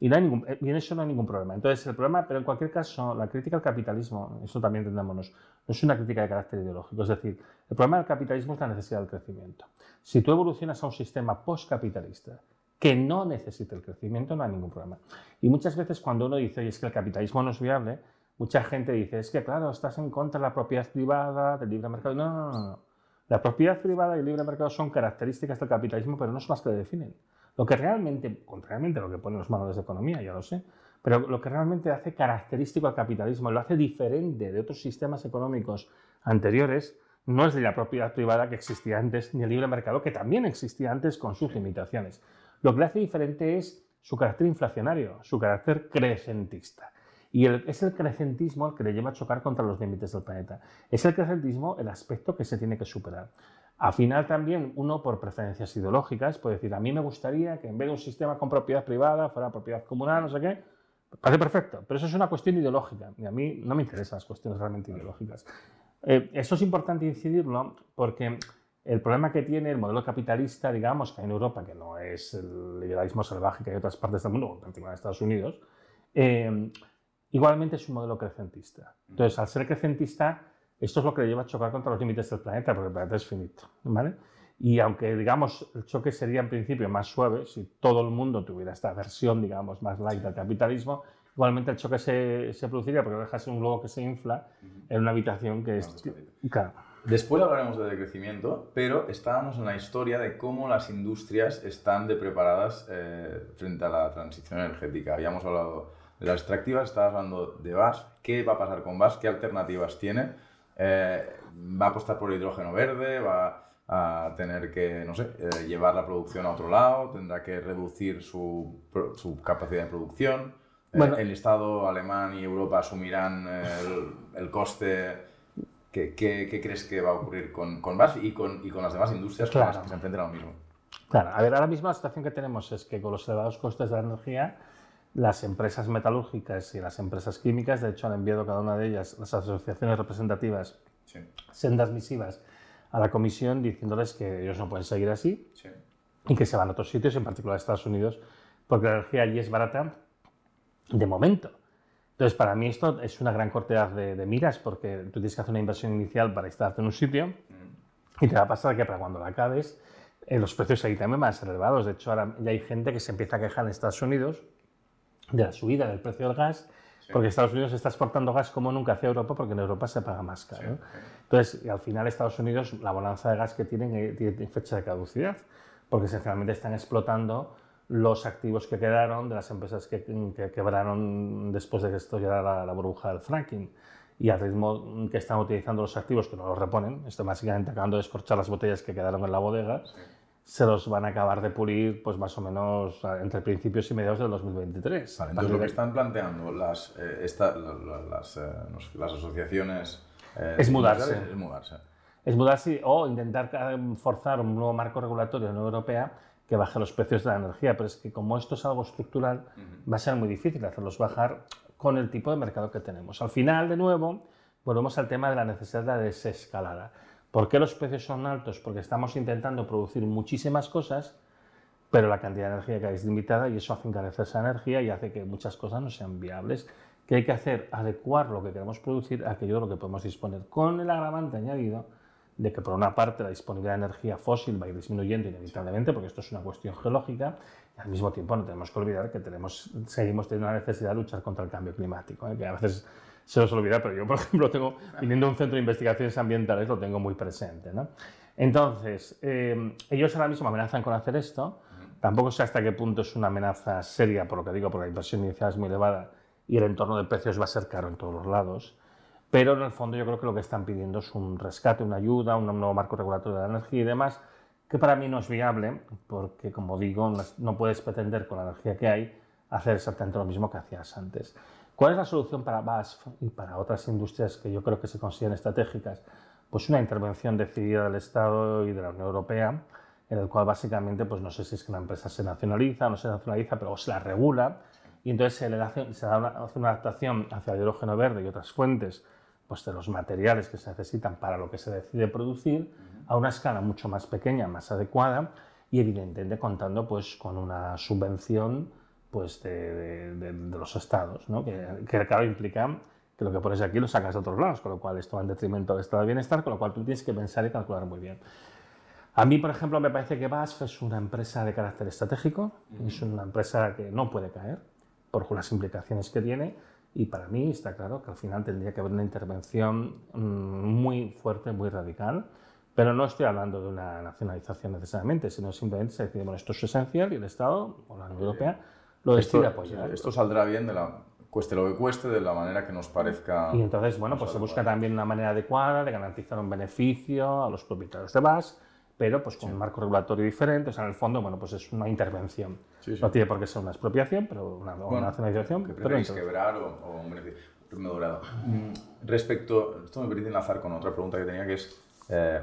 Speaker 2: y, no hay ningún, eh, en eso no hay ningún problema. Entonces, el problema, pero en cualquier caso, la crítica al capitalismo, eso también entendámonos, no es una crítica de carácter ideológico. Es decir, el problema del capitalismo es la necesidad del crecimiento. Si tú evolucionas a un sistema postcapitalista que no necesite el crecimiento, no hay ningún problema. Y muchas veces cuando uno dice, es que el capitalismo no es viable, mucha gente dice, es que claro, estás en contra de la propiedad privada, del libre mercado. No, no, no. no. La propiedad privada y el libre mercado son características del capitalismo, pero no son las que le definen. Lo que realmente, contrariamente a lo que ponen los manuales de economía, ya lo sé, pero lo que realmente hace característico al capitalismo, lo hace diferente de otros sistemas económicos anteriores, no es de la propiedad privada que existía antes, ni el libre mercado, que también existía antes con sus limitaciones. Lo que le hace diferente es su carácter inflacionario, su carácter crecentista. Y es el crecentismo el que le lleva a chocar contra los límites del planeta. Es el crecentismo el aspecto que se tiene que superar. Al final también uno por preferencias ideológicas puede decir, a mí me gustaría que en vez de un sistema con propiedad privada fuera propiedad comunal, no sé qué. Parece perfecto, pero eso es una cuestión ideológica y a mí no me interesan las cuestiones realmente ideológicas. Eh, eso es importante incidirlo porque el problema que tiene el modelo capitalista, digamos, que hay en Europa, que no es el liberalismo salvaje que hay en otras partes del mundo, en Estados Unidos, eh, igualmente es un modelo crecentista. Entonces, al ser crecentista, esto es lo que le lleva a chocar contra los límites del planeta, porque el planeta es finito. ¿vale? Y aunque, digamos, el choque sería en principio más suave, si todo el mundo tuviera esta versión, digamos, más light del capitalismo, igualmente el choque se, se produciría porque dejas un globo que se infla en una habitación que es...
Speaker 1: Claro. Después hablaremos de decrecimiento, pero estábamos en la historia de cómo las industrias están de preparadas eh, frente a la transición energética. Habíamos hablado de las extractivas, estabas hablando de VAS, qué va a pasar con VAS, qué alternativas tiene, eh, va a apostar por el hidrógeno verde, va a tener que, no sé, eh, llevar la producción a otro lado, tendrá que reducir su, su capacidad de producción. el Estado alemán y Europa asumirán el, el coste ¿Qué, qué, crees que va a ocurrir con, con BAS y con, y con las demás industrias con las que se enfrentan a lo mismo?
Speaker 2: Claro, a ver, ahora mismo la situación que tenemos es que con los elevados costes de la energía, las empresas metalúrgicas y las empresas químicas, de hecho, han enviado cada una de ellas, las asociaciones representativas, sendas misivas a la comisión diciéndoles que ellos no pueden seguir así y que se van a otros sitios, en particular a Estados Unidos, porque la energía allí es barata de momento. Entonces, para mí esto es una gran cortedad de, miras porque tú tienes que hacer una inversión inicial para instalarte en un sitio y te va a pasar que para cuando la acabes, eh, los precios ahí también van a ser elevados. De hecho, ahora ya hay gente que se empieza a quejar en Estados Unidos de la subida del precio del gas porque Estados Unidos está exportando gas como nunca hacia Europa porque en Europa se paga más caro. Entonces, al final Estados Unidos, la balanza de gas que tienen eh, tiene fecha de caducidad porque esencialmente están explotando los activos que quedaron de las empresas que, quebraron después de que esto ya la, la, burbuja del fracking. Y al ritmo que están utilizando los activos, que no los reponen, esto básicamente acabando de escorchar las botellas que quedaron en la bodega, se los van a acabar de pulir pues más o menos entre principios y mediados del 2023.
Speaker 1: Vale, entonces lo que están planteando las, eh, las, eh, las, asociaciones...
Speaker 2: Eh, es mudarse.
Speaker 1: Es mudarse.
Speaker 2: Es mudarse o intentar forzar un nuevo marco regulatorio de la Unión Europea que baje los precios de la energía, pero es que como esto es algo estructural, va a ser muy difícil hacerlos bajar con el tipo de mercado que tenemos. Al final, de nuevo, volvemos al tema de la necesidad de desescalada. ¿Por qué los precios son altos? Porque estamos intentando producir muchísimas cosas, pero la cantidad de energía que hay es limitada y eso hace encarecer esa energía y hace que muchas cosas no sean viables. ¿Qué hay que hacer? Adecuar lo que queremos producir a aquello de lo que podemos disponer, con el agravante añadido de que por una parte la disponibilidad de energía fósil va a ir disminuyendo inevitablemente, porque esto es una cuestión geológica, y al mismo tiempo no tenemos que olvidar que tenemos, seguimos teniendo la necesidad de luchar contra el cambio climático, ¿eh? que a veces se os olvida, pero yo, por ejemplo, tengo, viniendo a un centro de investigaciones ambientales, lo tengo muy presente. ¿no? Entonces, eh, ellos ahora mismo amenazan con hacer esto, tampoco sé hasta qué punto es una amenaza seria, por lo que digo, porque la inversión inicial es muy elevada y el entorno de precios va a ser caro en todos los lados. Pero en el fondo yo creo que lo que están pidiendo es un rescate, una ayuda, un nuevo marco regulatorio de la energía y demás, que para mí no es viable, porque como digo, no puedes pretender con la energía que hay hacer exactamente lo mismo que hacías antes. ¿Cuál es la solución para BASF y para otras industrias que yo creo que se consideran estratégicas? Pues una intervención decidida del Estado y de la Unión Europea, en el cual básicamente, pues no sé si es que la empresa se nacionaliza o no se nacionaliza, pero se la regula y entonces se, le hace, se hace una adaptación hacia el hidrógeno verde y otras fuentes pues, de los materiales que se necesitan para lo que se decide producir a una escala mucho más pequeña, más adecuada y evidentemente contando pues, con una subvención pues, de, de, los estados, ¿no? que, que, claro implica que lo que pones aquí lo sacas de otros lados, con lo cual esto va en detrimento del estado de bienestar, con lo cual tú tienes que pensar y calcular muy bien. A mí, por ejemplo, me parece que BASF es una empresa de carácter estratégico, es una empresa que no puede caer por las implicaciones que tiene y para mí está claro que al final tendría que haber una intervención mm, muy fuerte, muy radical, pero no estoy hablando de una nacionalización necesariamente, sino simplemente se decide, bueno, esto es esencial y el Estado o la Unión Europea lo decide apoyar.
Speaker 1: Esto saldrá bien de la, cueste lo que cueste, de la manera que nos parezca.
Speaker 2: Y entonces, bueno, pues se busca también una manera adecuada de garantizar un beneficio a los propietarios de BAS pero pues con un marco regulatorio diferente, o sea, en el fondo, bueno, pues es una intervención. No tiene por qué ser una expropiación, pero una, nacionalización.
Speaker 1: Que pero quebrar o, o, un beneficio dorado. Mm, respecto, esto me permite enlazar con otra pregunta que tenía, que es, eh,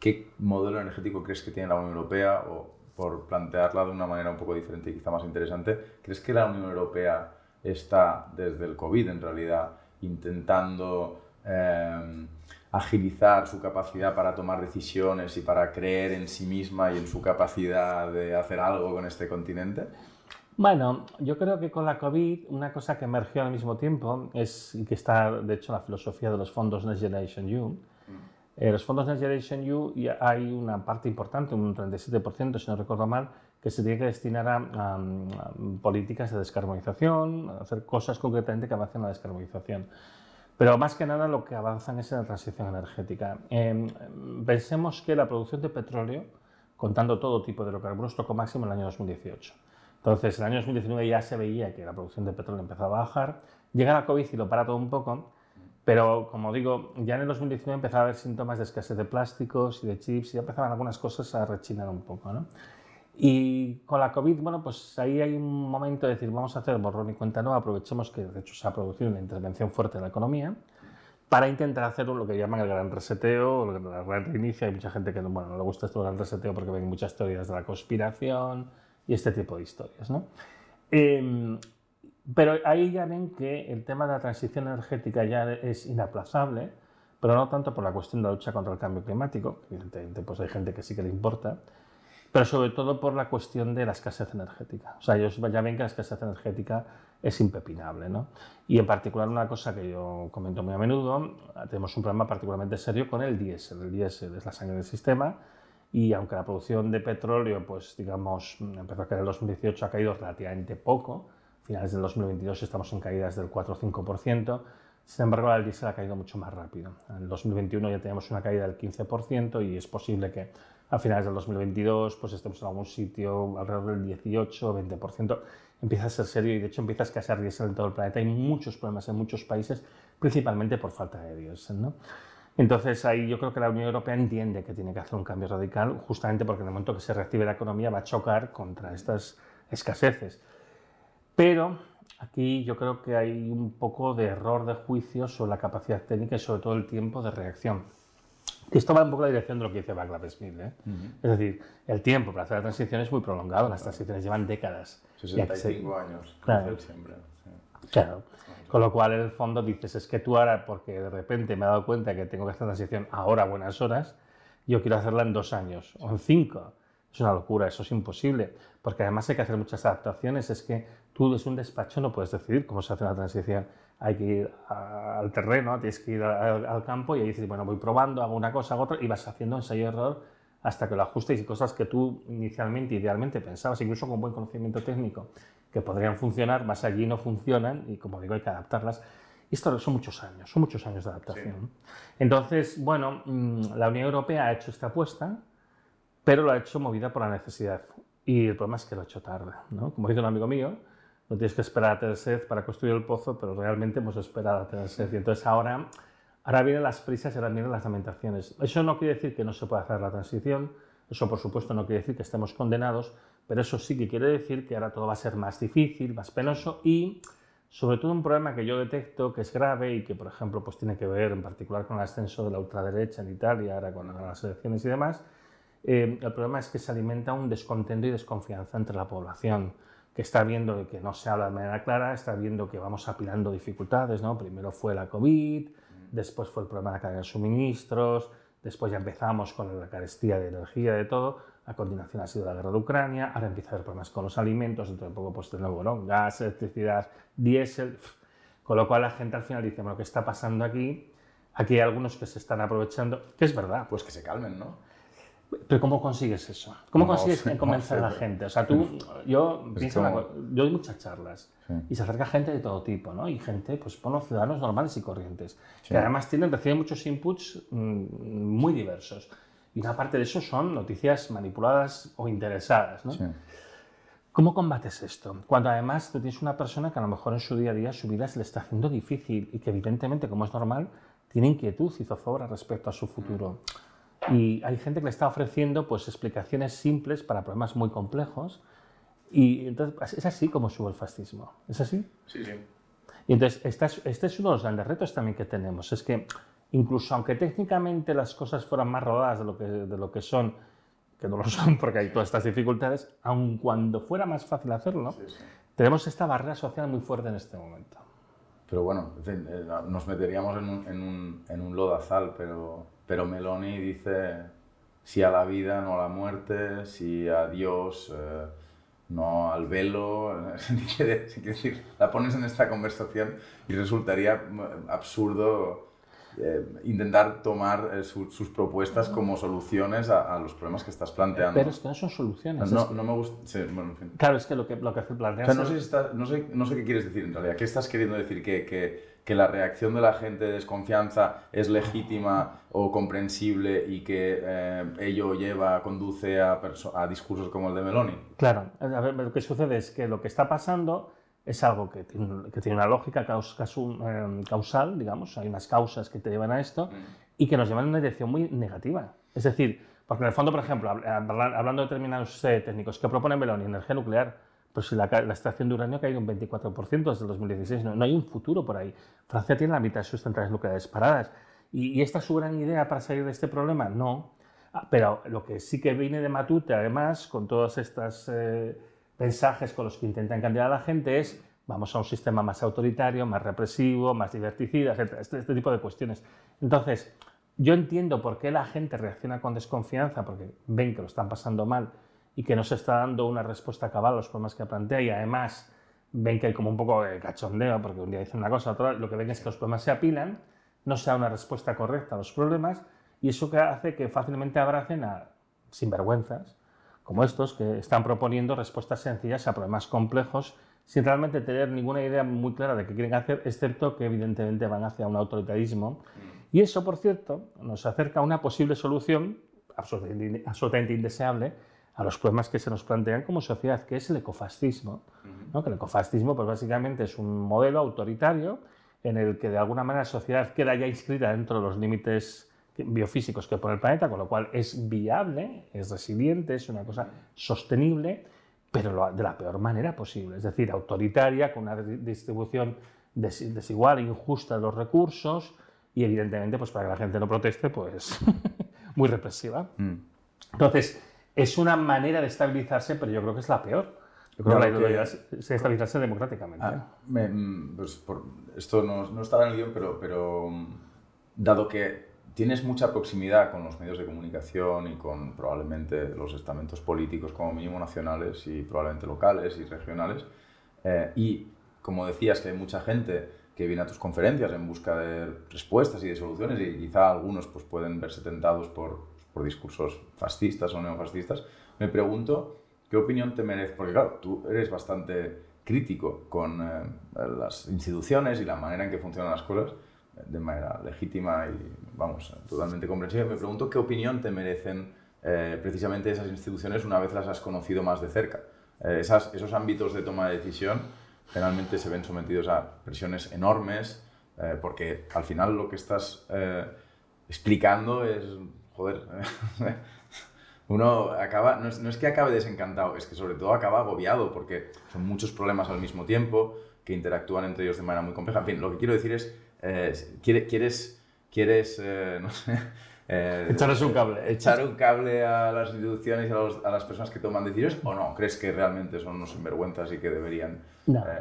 Speaker 1: ¿qué modelo energético crees que tiene la Unión Europea? O por plantearla de una manera un poco diferente y quizá más interesante, ¿crees que la Unión Europea está, desde el COVID en realidad, intentando... Eh, agilizar su capacidad para tomar decisiones y para creer en sí misma y en su capacidad de hacer algo con este continente?
Speaker 2: Bueno, yo creo que con la COVID una cosa que emergió al mismo tiempo es, que está de hecho la filosofía de los fondos Next Generation EU, mm. eh, los fondos Next Generation EU hay una parte importante, un 37%, si no recuerdo mal, que se tiene que destinar a, políticas de descarbonización, a hacer cosas concretamente que avancen la descarbonización. Pero más que nada lo que avanzan es en la transición energética. Em, pensemos que la producción de petróleo, contando todo tipo de hidrocarburos, tocó máximo en el año 2018. Entonces, en el año 2019 ya se veía que la producción de petróleo empezaba a bajar. Llega la COVID y lo para todo un poco, pero como digo, ya en el 2019 empezaba a haber síntomas de escasez de plásticos y de chips y ya empezaban algunas cosas a rechinar un poco. ¿no? Y con la COVID, bueno, pues ahí hay un momento de decir, vamos a hacer borrón y cuenta nueva, aprovechemos que de hecho se ha producido una intervención fuerte en la economía para intentar hacer lo que llaman el gran reseteo, el gran reinicio. Hay mucha gente que bueno, no le gusta esto del gran reseteo porque ven muchas teorías de la conspiración y este tipo de historias, ¿no? Em, pero ahí ya ven que el tema de la transición energética ya es inaplazable, pero no tanto por la cuestión de la lucha contra el cambio climático, evidentemente pues hay gente que sí que le importa, pero sobre todo por la cuestión de la escasez energética. O sea, ellos ya ven que la escasez energética es impepinable. ¿no? Y en particular una cosa que yo comento muy a menudo, tenemos un problema particularmente serio con el diésel. El diésel es la sangre del sistema y aunque la producción de petróleo, pues digamos, empezó a caer en el 2018, ha caído relativamente poco, finales del 2022 estamos en caídas del 4 o 5%, sin embargo el diésel ha caído mucho más rápido. En el 2021 ya tenemos una caída del 15% y es posible que a finales del 2022 pues estemos en algún sitio alrededor del 18 o 20%. Empieza a ser serio y de hecho empieza a escasear diésel en todo el planeta. Hay muchos problemas en muchos países, principalmente por falta de diésel. ¿no? Entonces ahí yo creo que la Unión Europea entiende que tiene que hacer un cambio radical, justamente porque en el momento que se reactive la economía va a chocar contra estas escaseces. Pero aquí yo creo que hay un poco de error de juicio sobre la capacidad técnica y sobre todo el tiempo de reacción. Esto va un poco en la dirección de lo que dice Václav Smith. ¿eh? Es decir, el tiempo para hacer la transición es muy prolongado, las transiciones llevan décadas.
Speaker 1: 65 años, claro. siempre.
Speaker 2: Claro. Con lo cual, en el fondo, dices, es que tú ahora, porque de repente me he dado cuenta que tengo que hacer transición ahora, buenas horas, yo quiero hacerla en dos años o en cinco. Es una locura, eso es imposible, porque además hay que hacer muchas adaptaciones. Es que tú desde un despacho no puedes decidir cómo se hace una transición. Hay que ir al terreno, tienes que ir al, campo y ahí dices, bueno, voy probando, hago una cosa, hago otra, y vas haciendo ensayo-error hasta que lo ajustes y cosas que tú inicialmente, idealmente pensabas, incluso con buen conocimiento técnico, que podrían funcionar, más allí no funcionan y como digo hay que adaptarlas. Y esto son muchos años, son muchos años de adaptación. Entonces, bueno, mm, la Unión Europea ha hecho esta apuesta, pero lo ha hecho movida por la necesidad. Y el problema es que lo ha hecho tarde. ¿no? Como dice un amigo mío, no tienes que esperar a tener sed para construir el pozo, pero realmente hemos esperado a tener sed. Y entonces ahora, ahora vienen las prisas y ahora vienen las lamentaciones. Eso no quiere decir que no se pueda hacer la transición, eso por supuesto no quiere decir que estemos condenados, pero eso sí que quiere decir que ahora todo va a ser más difícil, más penoso y sobre todo un problema que yo detecto que es grave y que por ejemplo pues tiene que ver en particular con el ascenso de la ultraderecha en Italia, ahora con las elecciones y demás, eh, el problema es que se alimenta un descontento y desconfianza entre la población que está viendo que no se habla de manera clara, está viendo que vamos apilando dificultades, ¿no? Primero fue la COVID, después fue el problema de la cadena de suministros, después ya empezamos con la carestía de energía, de todo, a continuación ha sido la guerra de Ucrania, ahora empieza a haber problemas con los alimentos, dentro de poco pues de nuevo, ¿no? gas, electricidad, diésel, con lo cual la gente al final dice, bueno, ¿qué está pasando aquí? Aquí hay algunos que se están aprovechando, que es verdad.
Speaker 1: Pues que se calmen, ¿no?
Speaker 2: Pero ¿cómo consigues eso? ¿Cómo consigues convencer a la gente? O sea, tú, *laughs* yo pienso, yo doy muchas charlas y se acerca gente de todo tipo, ¿no? Y gente, pues, bueno, ciudadanos normales y corrientes, que además tienen, reciben muchos inputs mm, muy diversos. Y una parte de eso son noticias manipuladas o interesadas, ¿no? ¿Cómo combates esto? Cuando además tú tienes una persona que a lo mejor en su día a día su vida se le está haciendo difícil y que evidentemente, como es normal, tiene inquietud y zozobra respecto a su futuro. Y hay gente que le está ofreciendo pues, explicaciones simples para problemas muy complejos. Y entonces pues, es así como sube el fascismo. ¿Es así?
Speaker 1: Sí, sí.
Speaker 2: Y entonces este es, este es uno de los grandes retos también que tenemos. Es que incluso aunque técnicamente las cosas fueran más rodadas de lo que, de lo que son, que no lo *laughs* son porque hay todas estas dificultades, aun cuando fuera más fácil hacerlo, tenemos esta barrera social muy fuerte en este momento.
Speaker 1: Pero bueno, eh, nos meteríamos en un, en un, en un lodazal, pero pero Meloni dice sí a la vida, no a la muerte, sí a Dios, eh, no al velo. *laughs* decir, la pones en esta conversación y resultaría mm, absurdo eh, intentar tomar eh, sus propuestas como soluciones a, los problemas que estás planteando.
Speaker 2: Pero es que no son soluciones.
Speaker 1: No, no me gusta. Sí, bueno, en fin.
Speaker 2: Claro, es que lo que, lo que planteas.
Speaker 1: no, sé si no, sé, no, sé, qué quieres decir en realidad. ¿Qué estás queriendo decir? ¿Que, que, que, la reacción de la gente de desconfianza es legítima o comprensible y que eh, ello lleva, conduce a, a discursos como el de Meloni?
Speaker 2: Claro. A ver, lo que sucede es que lo que está pasando es algo que tiene, que tiene una lógica em, causal, digamos, hay unas causas que te llevan a esto mm. y que nos llevan en una dirección muy negativa. Es decir, porque en el fondo, por ejemplo, hablando de determinados eh, técnicos, que proponen Meloni? Energía nuclear. Pues si la, extracción de uranio ha caído un 24% desde el 2016, no, hay un futuro por ahí. Francia tiene la mitad de sus centrales nucleares paradas. ¿Y, esta es su gran idea para salir de este problema? No. Ah, pero lo que sí que viene de Matute, además, con todas estas... Eh, mensajes con los que intentan cambiar a la gente es vamos a un sistema más autoritario, más represivo, más diverticida, etc. Este, este, tipo de cuestiones. Entonces, yo entiendo por qué la gente reacciona con desconfianza, porque ven que lo están pasando mal y que no se está dando una respuesta cabal a los problemas que plantea y además ven que hay como un poco de cachondeo, porque un día dicen una cosa, otro, lo que ven es que los problemas se apilan, no se da una respuesta correcta a los problemas y eso que hace que fácilmente abracen a sinvergüenzas como estos, que están proponiendo respuestas sencillas a problemas complejos sin realmente tener ninguna idea muy clara de qué quieren hacer, excepto que evidentemente van hacia un autoritarismo. Y eso, por cierto, nos acerca a una posible solución absolutamente indeseable a los problemas que se nos plantean como sociedad, que es el ecofascismo. ¿no? Que el ecofascismo, pues básicamente es un modelo autoritario en el que de alguna manera la sociedad queda ya inscrita dentro de los límites biofísicos que pone el planeta, con lo cual es viable, es resiliente, es una cosa sostenible, pero de la peor manera posible, es decir, autoritaria, con una distribución desigual e injusta de los recursos y evidentemente, pues para que la gente no proteste, pues *laughs* muy represiva. Mm. Entonces, es una manera de estabilizarse, pero yo creo que es la peor. Yo creo que la ideología se estabilizarse democráticamente.
Speaker 1: Ah, mm, pues por, esto no, no, estaba en el guion, pero, pero mm, dado que tienes mucha proximidad con los medios de comunicación y con probablemente los estamentos políticos como mínimo nacionales y probablemente locales y regionales, eh, y como decías que hay mucha gente que viene a tus conferencias en busca de respuestas y de soluciones y quizá algunos pues, pueden verse tentados por, por discursos fascistas o neofascistas, me pregunto qué opinión te merece, porque claro, tú eres bastante crítico con eh, las instituciones y la manera en que funcionan las cosas de manera legítima y, vamos, totalmente comprensible. Me pregunto qué opinión te merecen eh, precisamente esas instituciones una vez las has conocido más de cerca. Eh, esos ámbitos de toma de decisión generalmente se ven sometidos a presiones enormes eh, porque al final lo que estás explicando es, joder, *laughs* uno acaba, no es, no es, que acabe desencantado, es que sobre todo acaba agobiado porque son muchos problemas al mismo tiempo que interactúan entre ellos de manera muy compleja. En fin, lo que quiero decir es eh, ¿quieres, quieres eh, no sé,
Speaker 2: eh, Echaros un cable.
Speaker 1: Echar un cable a las instituciones y a, las personas que toman decisiones o no? ¿Crees que realmente son unos sinvergüenzas y que deberían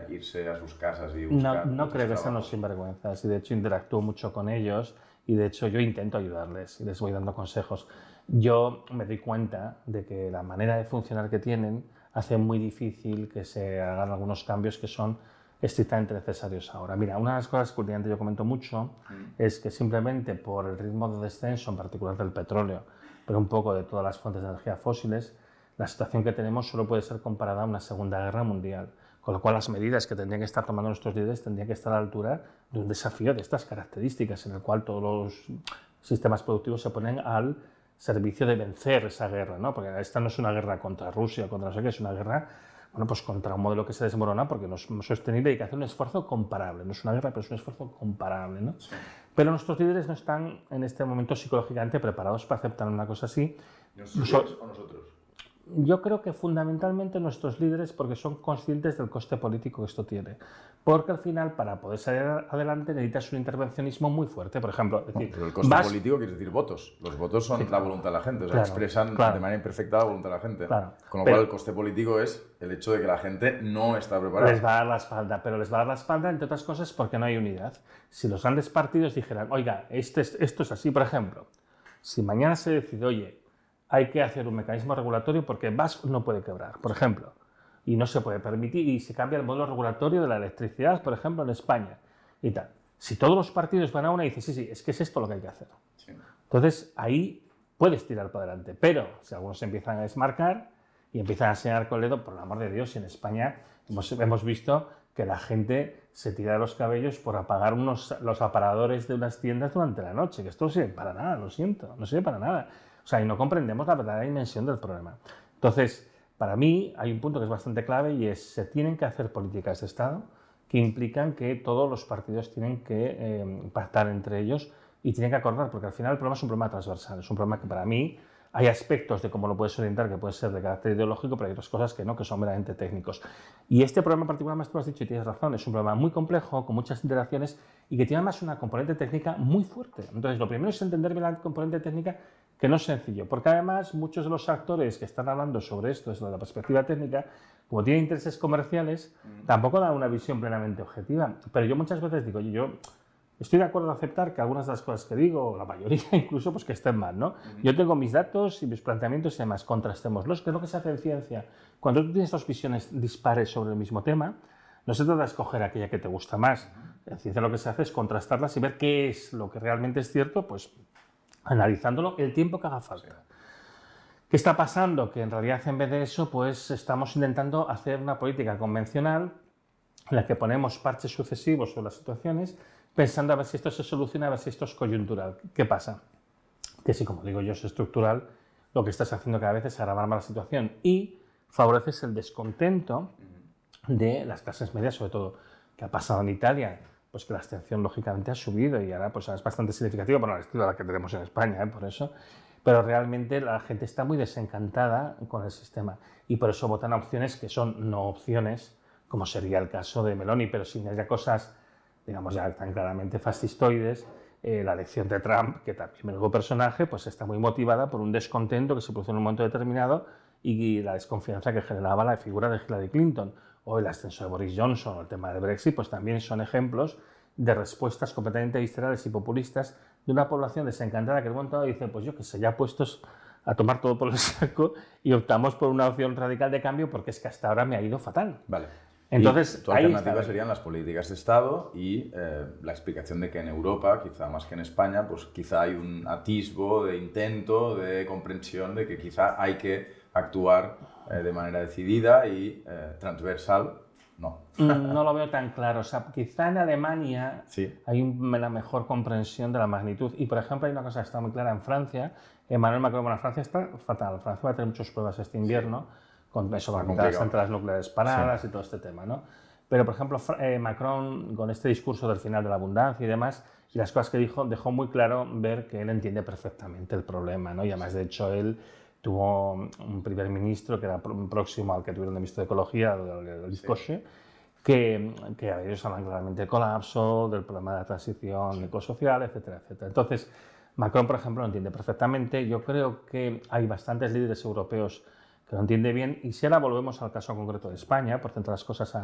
Speaker 1: irse a sus casas y buscar
Speaker 2: No, no creo que sean unos sinvergüenzas y de hecho interactúo mucho con ellos y de hecho yo intento ayudarles y les voy dando consejos. Yo me doy cuenta de que la manera de funcionar que tienen hace muy difícil que se hagan algunos cambios que son estrictamente necesarios ahora. Mira, una de las cosas que últimamente yo comento mucho mm. es que simplemente por el ritmo de descenso, en particular del petróleo, pero un poco de todas las fuentes de energía fósiles, la situación que tenemos solo puede ser comparada a una Segunda Guerra Mundial. Con lo cual, las medidas que tendrían que estar tomando nuestros líderes tendrían que estar a la altura de un desafío de estas características, en el cual todos los sistemas productivos se ponen al servicio de vencer esa guerra, ¿no? porque esta no es una guerra contra Rusia, contra no sé qué, es una guerra bueno, pues contra un modelo que se desmorona porque no es sostenible y hay que hacer un esfuerzo comparable. No es una guerra, pero es un esfuerzo comparable. ¿no? Pero nuestros líderes no están en este momento psicológicamente preparados para aceptar una cosa así.
Speaker 1: ¿Nosotros o nosotros?
Speaker 2: Yo creo que fundamentalmente nuestros líderes porque son conscientes del coste político que esto tiene. Porque al final, para poder salir adelante, necesitas un intervencionismo muy fuerte. Por ejemplo,
Speaker 1: decir, pero el coste político quiere decir votos. Los votos son la voluntad de la gente, o sea, expresan de manera imperfecta la voluntad de la gente. Con lo cual, el coste político es el hecho de que la gente no está preparada.
Speaker 2: Les va a dar la espalda, pero les va a dar la espalda, entre otras cosas, porque no hay unidad. Si los grandes partidos dijeran, oiga, este, esto es así, por ejemplo, si mañana se decide, oye, hay que hacer un mecanismo regulatorio porque VAS no puede quebrar, por ejemplo, y no se puede permitir, y se cambia el modelo regulatorio de la electricidad, por ejemplo, en España, y tal. Si todos los partidos van a una y dicen, sí, sí, es que es esto lo que hay que hacer. Entonces, ahí puedes tirar para adelante, pero si algunos empiezan a desmarcar y empiezan a enseñar con el dedo, por el amor de Dios, en España hemos, hemos visto que la gente se tira de los cabellos por apagar unos, los aparadores de unas tiendas durante la noche, que esto no sirve para nada, lo siento, no sirve para nada. O sea, y no comprendemos la verdadera dimensión del problema. Entonces, para mí hay un punto que es bastante clave y es se tienen que hacer políticas de Estado que implican que todos los partidos tienen que eh, pactar entre ellos y tienen que acordar, porque al final el problema es un problema transversal, es un problema que para mí hay aspectos de cómo lo puedes orientar que puede ser de carácter ideológico, pero hay otras cosas que no, que son meramente técnicos. Y este problema en particular, más tú has dicho y tienes razón, es un problema muy complejo, con muchas interacciones y que tiene más una componente técnica muy fuerte. Entonces, lo primero es entender bien la componente técnica que no es sencillo, porque además muchos de los actores que están hablando sobre esto desde la perspectiva técnica, como tienen intereses comerciales, mm. tampoco dan una visión plenamente objetiva. Pero yo muchas veces digo, yo estoy de acuerdo en aceptar que algunas de las cosas que digo, la mayoría *laughs* incluso, pues que estén mal, ¿no? Yo tengo mis datos y mis planteamientos y demás, contrastémoslos, que es lo que se hace en ciencia. Cuando tú tienes dos visiones dispares sobre el mismo tema, no se trata de escoger aquella que te gusta más. En ciencia lo que se hace es contrastarlas y ver qué es lo que realmente es cierto, pues analizándolo el tiempo que haga falta. ¿Qué está pasando? Que en realidad en vez de eso, pues estamos intentando hacer una política convencional en la que ponemos parches sucesivos sobre las situaciones, pensando a ver si esto se soluciona, a ver si esto es coyuntural. ¿Qué pasa? Que si, como digo yo, es estructural, lo que estás haciendo cada vez es agravar más la situación y favoreces el descontento de las clases medias, sobre todo, que ha pasado en Italia pues que la abstención lógicamente ha subido y ahora pues es bastante significativo, bueno, estilo la que tenemos en España, ¿eh? por eso, pero realmente la gente está muy desencantada con el sistema y por eso votan a opciones que son no opciones, como sería el caso de Meloni, pero sin haya cosas, digamos, ya tan claramente fascistoides, eh, la elección de Trump, que también menudo personaje, pues está muy motivada por un descontento que se produce en un momento determinado y la desconfianza que generaba la figura de Hillary Clinton o el ascenso de Boris Johnson o el tema del Brexit, pues también son ejemplos de respuestas completamente viscerales y populistas de una población desencantada que en un momento dice, pues yo que sé, ya puestos a tomar todo por el saco y optamos por una opción radical de cambio porque es que hasta ahora me ha ido fatal.
Speaker 1: Vale. Entonces, tu alternativa serían las políticas de Estado y eh, la explicación de que en Europa, quizá más que en España, pues quizá hay un atisbo de intento, de comprensión de que quizá hay que actuar eh, de manera decidida y eh, transversal. No.
Speaker 2: Mm, *laughs* no lo veo tan claro. O sea, quizá en Alemania hay una mejor comprensión de la magnitud. Y, por ejemplo, hay una cosa que está muy clara en Francia. Emmanuel Macron, bueno, Francia está fatal. Francia va a tener muchas pruebas este invierno con eso, con las centrales nucleares paradas y todo este tema, ¿no? Pero, por ejemplo, eh, Macron, con este discurso del final de la abundancia y demás, y las cosas que dijo, dejó muy claro ver que él entiende perfectamente el problema, ¿no? Y además, de hecho, él tuvo un primer ministro que era próximo al que tuvieron de ministro de Ecología, el sí. que, que a ellos hablan claramente del colapso, del problema de la transición ecosocial, etcétera, etcétera. Entonces, Macron, por ejemplo, lo entiende perfectamente. Yo creo que hay bastantes líderes europeos que lo entiende bien. Y si ahora volvemos al caso concreto de España, por centrar las cosas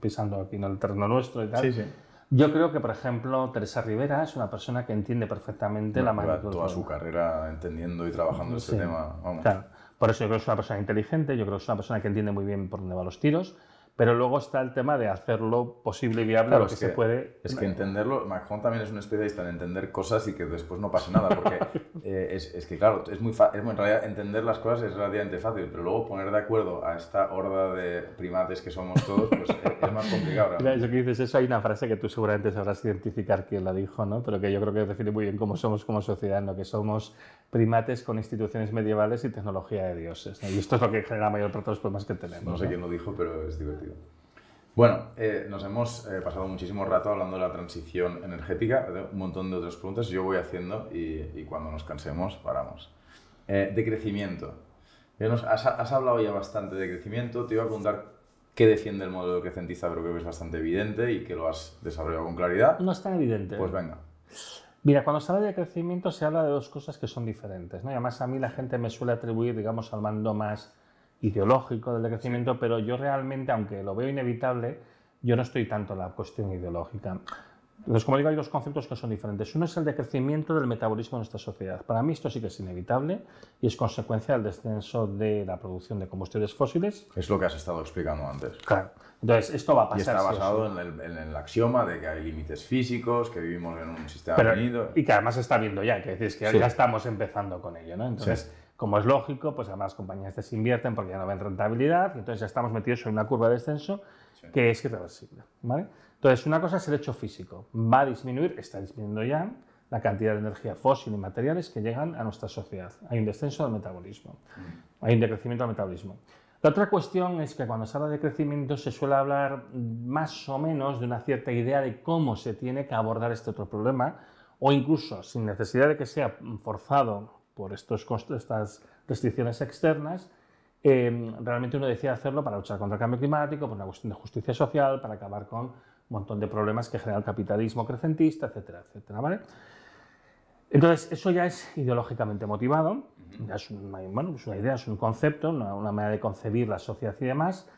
Speaker 2: pisando aquí en el terreno nuestro y tal, yo creo que, por ejemplo, Teresa Rivera es una persona que entiende perfectamente la magnitud.
Speaker 1: Toda su carrera entendiendo y trabajando este tema.
Speaker 2: Claro. Por eso yo creo que es una persona inteligente, yo creo que es una persona que entiende muy bien por dónde van los tiros pero luego está el tema de hacerlo posible y viable lo que, se puede.
Speaker 1: Es que entenderlo, Macron también es un especialista en entender cosas y que después no pase nada, porque *laughs* eh, es, es, que, claro, es muy, es en realidad entender las cosas es relativamente fácil, pero luego poner de acuerdo a esta horda de primates que somos todos, pues es, más complicado.
Speaker 2: Mira, eso que dices, eso hay una frase que tú seguramente sabrás identificar quién la dijo, ¿no? pero que yo creo que define muy bien cómo somos como sociedad, ¿no? que somos primates con instituciones medievales y tecnología de dioses. Y esto es lo que genera mayor parte de los problemas que tenemos.
Speaker 1: No sé quién lo dijo, pero es divertido. Bueno, eh, nos hemos eh, pasado muchísimo rato hablando de la transición energética, de un montón de otras preguntas. Yo voy haciendo y, cuando nos cansemos paramos. Eh, de crecimiento. Has, has, hablado ya bastante de crecimiento. Te iba a preguntar qué defiende el modelo crecentista, pero creo que es bastante evidente y que lo has desarrollado con claridad.
Speaker 2: No es tan evidente.
Speaker 1: Pues venga.
Speaker 2: Mira, cuando se habla de crecimiento se habla de dos cosas que son diferentes. ¿no? Y además a mí la gente me suele atribuir, digamos, al mando más ideológico del decrecimiento, pero yo realmente, aunque lo veo inevitable, yo no estoy tanto en la cuestión ideológica. Entonces, como digo, hay dos conceptos que son diferentes. Uno es el decrecimiento del metabolismo en nuestra sociedad. Para mí esto sí que es inevitable y es consecuencia del descenso de la producción de combustibles fósiles.
Speaker 1: Es lo que has estado explicando antes.
Speaker 2: Claro. Entonces, esto va a pasar.
Speaker 1: Y está basado en, el, axioma de que hay límites físicos, que vivimos en un sistema Pero,
Speaker 2: Y que además se está viendo ya, que decís que ya estamos empezando con ello. ¿no? Entonces, como es lógico, pues además las compañías desinvierten porque ya no ven rentabilidad y entonces ya estamos metidos en una curva de descenso que es irreversible. ¿vale? Entonces, una cosa es el hecho físico. Va a disminuir, está disminuyendo ya, la cantidad de energía fósil y materiales que llegan a nuestra sociedad. Hay un descenso del metabolismo, mm. hay un decrecimiento del metabolismo. La otra cuestión es que cuando se habla de crecimiento se suele hablar más o menos de una cierta idea de cómo se tiene que abordar este otro problema, o incluso sin necesidad de que sea forzado por estos estas restricciones externas, eh, realmente uno decide hacerlo para luchar contra el cambio climático, por una cuestión de justicia social, para acabar con un montón de problemas que genera el capitalismo crecentista, etcétera, etcétera. ¿vale? Entonces, eso ya es ideológicamente motivado es, una, bueno, es una idea, es un concepto, una, manera de concebir la sociedad y demás.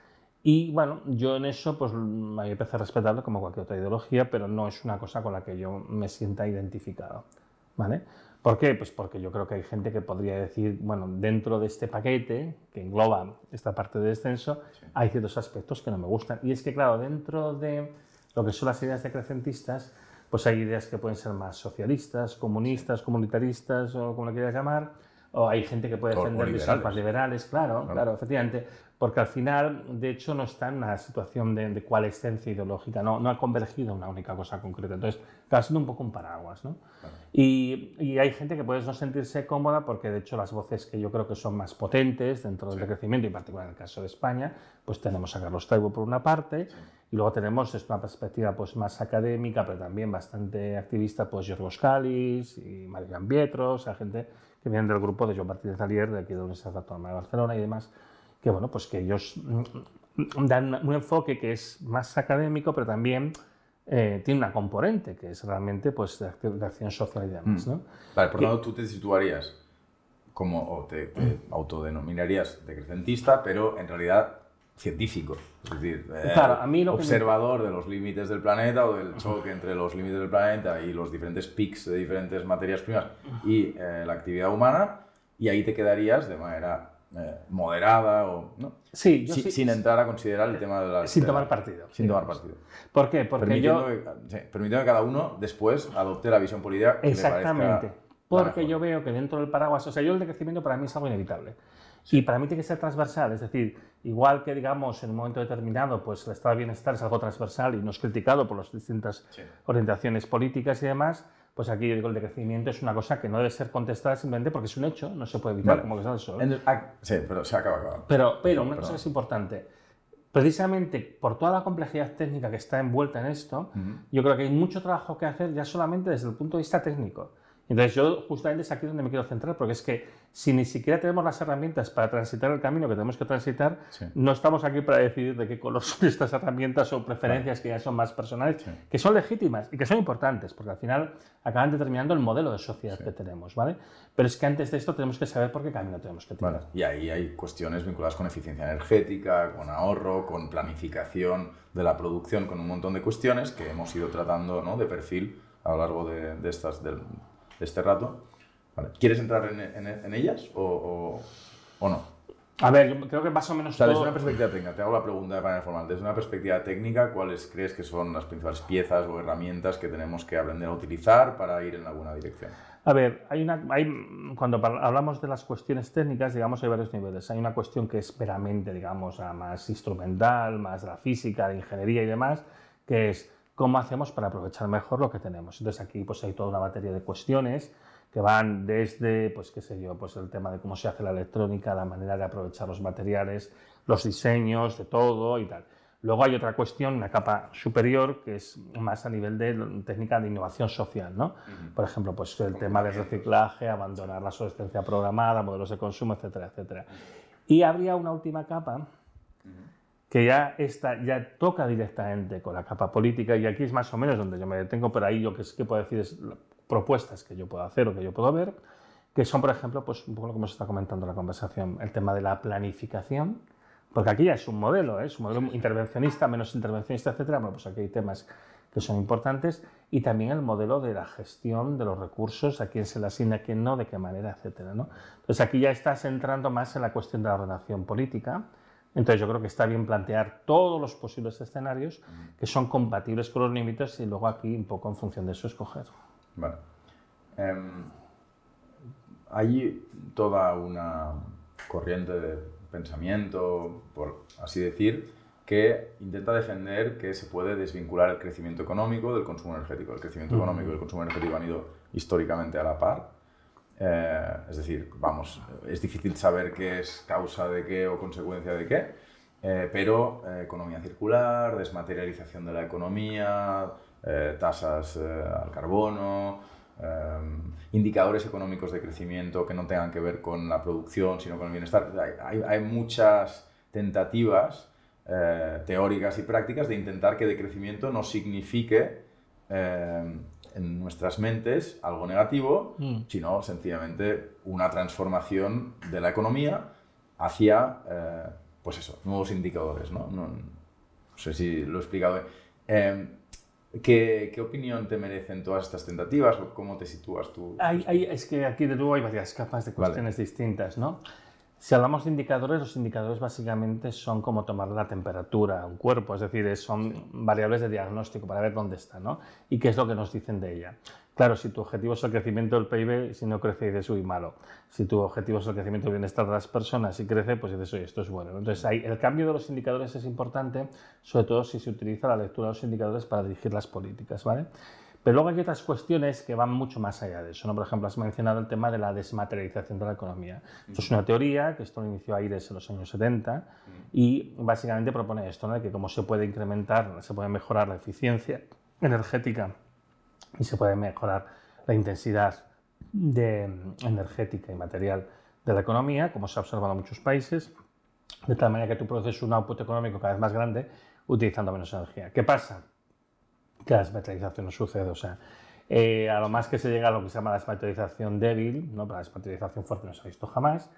Speaker 2: Y bueno, yo en eso pues me empecé a respetarlo como cualquier otra ideología, pero no es una cosa con la que yo me sienta identificado. ¿Vale? ¿Por qué? Pues porque yo creo que hay gente que podría decir, bueno, dentro de este paquete que engloba esta parte de descenso, hay ciertos aspectos que no me gustan. Y es que, claro, dentro de lo que son las ideas decrecentistas, pues hay ideas que pueden ser más socialistas, comunistas, comunitaristas o como lo quieras llamar, o hay gente que puede defender más liberales, claro, claro, efectivamente, porque al final, de hecho, no está en una situación de, de coalescencia ideológica, no, no ha convergido una única cosa concreta. Entonces, está siendo un poco un paraguas, ¿no? Y, y, hay gente que puede no sentirse cómoda porque, de hecho, las voces que yo creo que son más potentes dentro del crecimiento, y en particular en el caso de España, pues tenemos a Carlos Taibo por una parte, y luego tenemos es una perspectiva pues, más académica, pero también bastante activista, pues Giorgos Calis y Marian Pietros, o gente que vienen del grupo de Joan Martínez Alier, de aquí de la Universidad Autónoma de Barcelona y demás, que bueno, pues que ellos mm, dan un enfoque que es más académico, pero también eh, tiene una componente que es realmente pues, de, acción social y demás. Mm. ¿no?
Speaker 1: Vale, por lo tanto, tú te situarías como o te, autodenominarías decrecentista, pero en realidad científico, es decir, eh,
Speaker 2: a mí
Speaker 1: observador de los límites del planeta o del choque entre los límites del planeta y los diferentes pics de diferentes materias primas y eh, la actividad humana, y ahí te quedarías de manera eh, moderada o ¿no?
Speaker 2: sí,
Speaker 1: sin entrar a considerar el tema de la
Speaker 2: sin tomar partido.
Speaker 1: sin tomar partido.
Speaker 2: ¿por qué? porque
Speaker 1: permitiendo yo que, permitiendo que cada uno después adopte la visión política que
Speaker 2: exactamente.
Speaker 1: Le
Speaker 2: porque yo veo que dentro del paraguas o sea yo el decrecimiento para mí es algo inevitable y para mí tiene que ser transversal, es decir, igual que digamos en un momento determinado, pues el estado de bienestar es algo transversal y no es criticado por las distintas orientaciones políticas y demás, pues aquí yo digo el decrecimiento es una cosa que no debe ser contestada simplemente porque es un hecho, no se puede evitar como que es el sol.
Speaker 1: Ah, sí, pero se acaba, acaba.
Speaker 2: Pero, pero una cosa que es importante, precisamente por toda la complejidad técnica que está envuelta en esto, yo creo que hay mucho trabajo que hacer ya solamente desde el punto de vista técnico. Entonces yo justamente es aquí donde me quiero centrar, porque es que si ni siquiera tenemos las herramientas para transitar el camino que tenemos que transitar, no estamos aquí para decidir de qué color *laughs* son estas herramientas o preferencias que ya son más personales, que son legítimas y que son importantes, porque al final acaban determinando el modelo de sociedad que tenemos, ¿vale? Pero es que antes de esto tenemos que saber por qué camino tenemos que tomar.
Speaker 1: Y ahí hay cuestiones vinculadas con eficiencia energética, con ahorro, con planificación de la producción, con un montón de cuestiones que hemos ido tratando ¿no? de perfil a lo largo de, de estas... Del, este rato. ¿Quieres entrar en, ellas o, no?
Speaker 2: A ver, yo creo que más o menos.
Speaker 1: desde una perspectiva técnica, te hago la pregunta de manera formal. Desde una perspectiva técnica, ¿cuáles crees que son las principales piezas o herramientas que tenemos que aprender a utilizar para ir en alguna dirección?
Speaker 2: A ver, hay una, hay, cuando hablamos de las cuestiones técnicas, digamos, hay varios niveles. Hay una cuestión que es meramente, digamos, más instrumental, más la física, de ingeniería y demás, que es cómo hacemos para aprovechar mejor lo que tenemos. Entonces aquí pues hay toda una batería de cuestiones que van desde, pues qué sé yo, pues el tema de cómo se hace la electrónica, la manera de aprovechar los materiales, los diseños, de todo y tal. Luego hay otra cuestión, una capa superior, que es más a nivel de técnica de innovación social, ¿no? Por ejemplo, pues el tema del reciclaje, abandonar la obsolescencia programada, modelos de consumo, etcétera, etcétera. Y habría una última capa, que ya, está, ya toca directamente con la capa política y aquí es más o menos donde yo me detengo, pero ahí yo que sí que puedo decir es propuestas que yo puedo hacer o que yo puedo ver, que son, por ejemplo, pues un poco lo que hemos estado comentando en la conversación, el tema de la planificación, porque aquí ya es un modelo, ¿eh? es un modelo intervencionista, menos intervencionista, etcétera, bueno, pues aquí hay temas que son importantes, y también el modelo de la gestión de los recursos, a quién se le asigna, a quién no, de qué manera, etcétera. ¿no? Entonces aquí ya estás entrando más en la cuestión de la ordenación política, entonces yo creo que está bien plantear todos los posibles escenarios que son compatibles con los límites y luego aquí un poco en función de eso escoger.
Speaker 1: Vale. Em, hay toda una corriente de pensamiento, por así decir, que intenta defender que se puede desvincular el crecimiento económico del consumo energético. El crecimiento económico y el consumo energético han ido históricamente a la par eh, es decir, vamos, es difícil saber qué es causa de qué o consecuencia de qué, eh, pero eh, economía circular, desmaterialización de la economía, tasas al carbono, indicadores económicos de crecimiento que no tengan que ver con la producción, sino con el bienestar. Hay, hay muchas tentativas teóricas y prácticas de intentar que decrecimiento no signifique en nuestras mentes algo negativo, mm. sino sencillamente una transformación de la economía hacia, eh, pues eso, nuevos indicadores, ¿no? No, sé si lo he explicado. Eh, ¿qué, ¿qué, opinión te merecen todas estas tentativas cómo te sitúas tú?
Speaker 2: Hay, es que aquí de nuevo hay varias capas de cuestiones distintas, ¿no? Si hablamos de indicadores, los indicadores básicamente son como tomar la temperatura a un cuerpo, es decir, son variables de diagnóstico para ver dónde está, ¿no? Y qué es lo que nos dicen de ella. Claro, si tu objetivo es el crecimiento del PIB, si no crece, dices, uy, malo. Si tu objetivo es el crecimiento del bienestar de las personas y crece, pues dices, oye, esto es bueno. Entonces, ahí, el cambio de los indicadores es importante, sobre todo si se utiliza la lectura de los indicadores para dirigir las políticas, ¿vale? Pero luego hay otras cuestiones que van mucho más allá de eso. ¿no? Por ejemplo, has mencionado el tema de la desmaterialización de la economía. Esto es una teoría que esto lo inició Aires en los años 70 y básicamente propone esto, ¿no? que cómo se puede incrementar, se puede mejorar la eficiencia energética y se puede mejorar la intensidad energética y material de la economía, como se ha observado en muchos países, de tal manera que tú produces un output económico cada vez más grande utilizando menos energía. ¿Qué pasa? Que la desmaterialización no sucede. O sea, Eh, a lo más que se llega a lo que se llama la desmaterialización débil, ¿no? la desmaterialización fuerte no se ha visto jamás,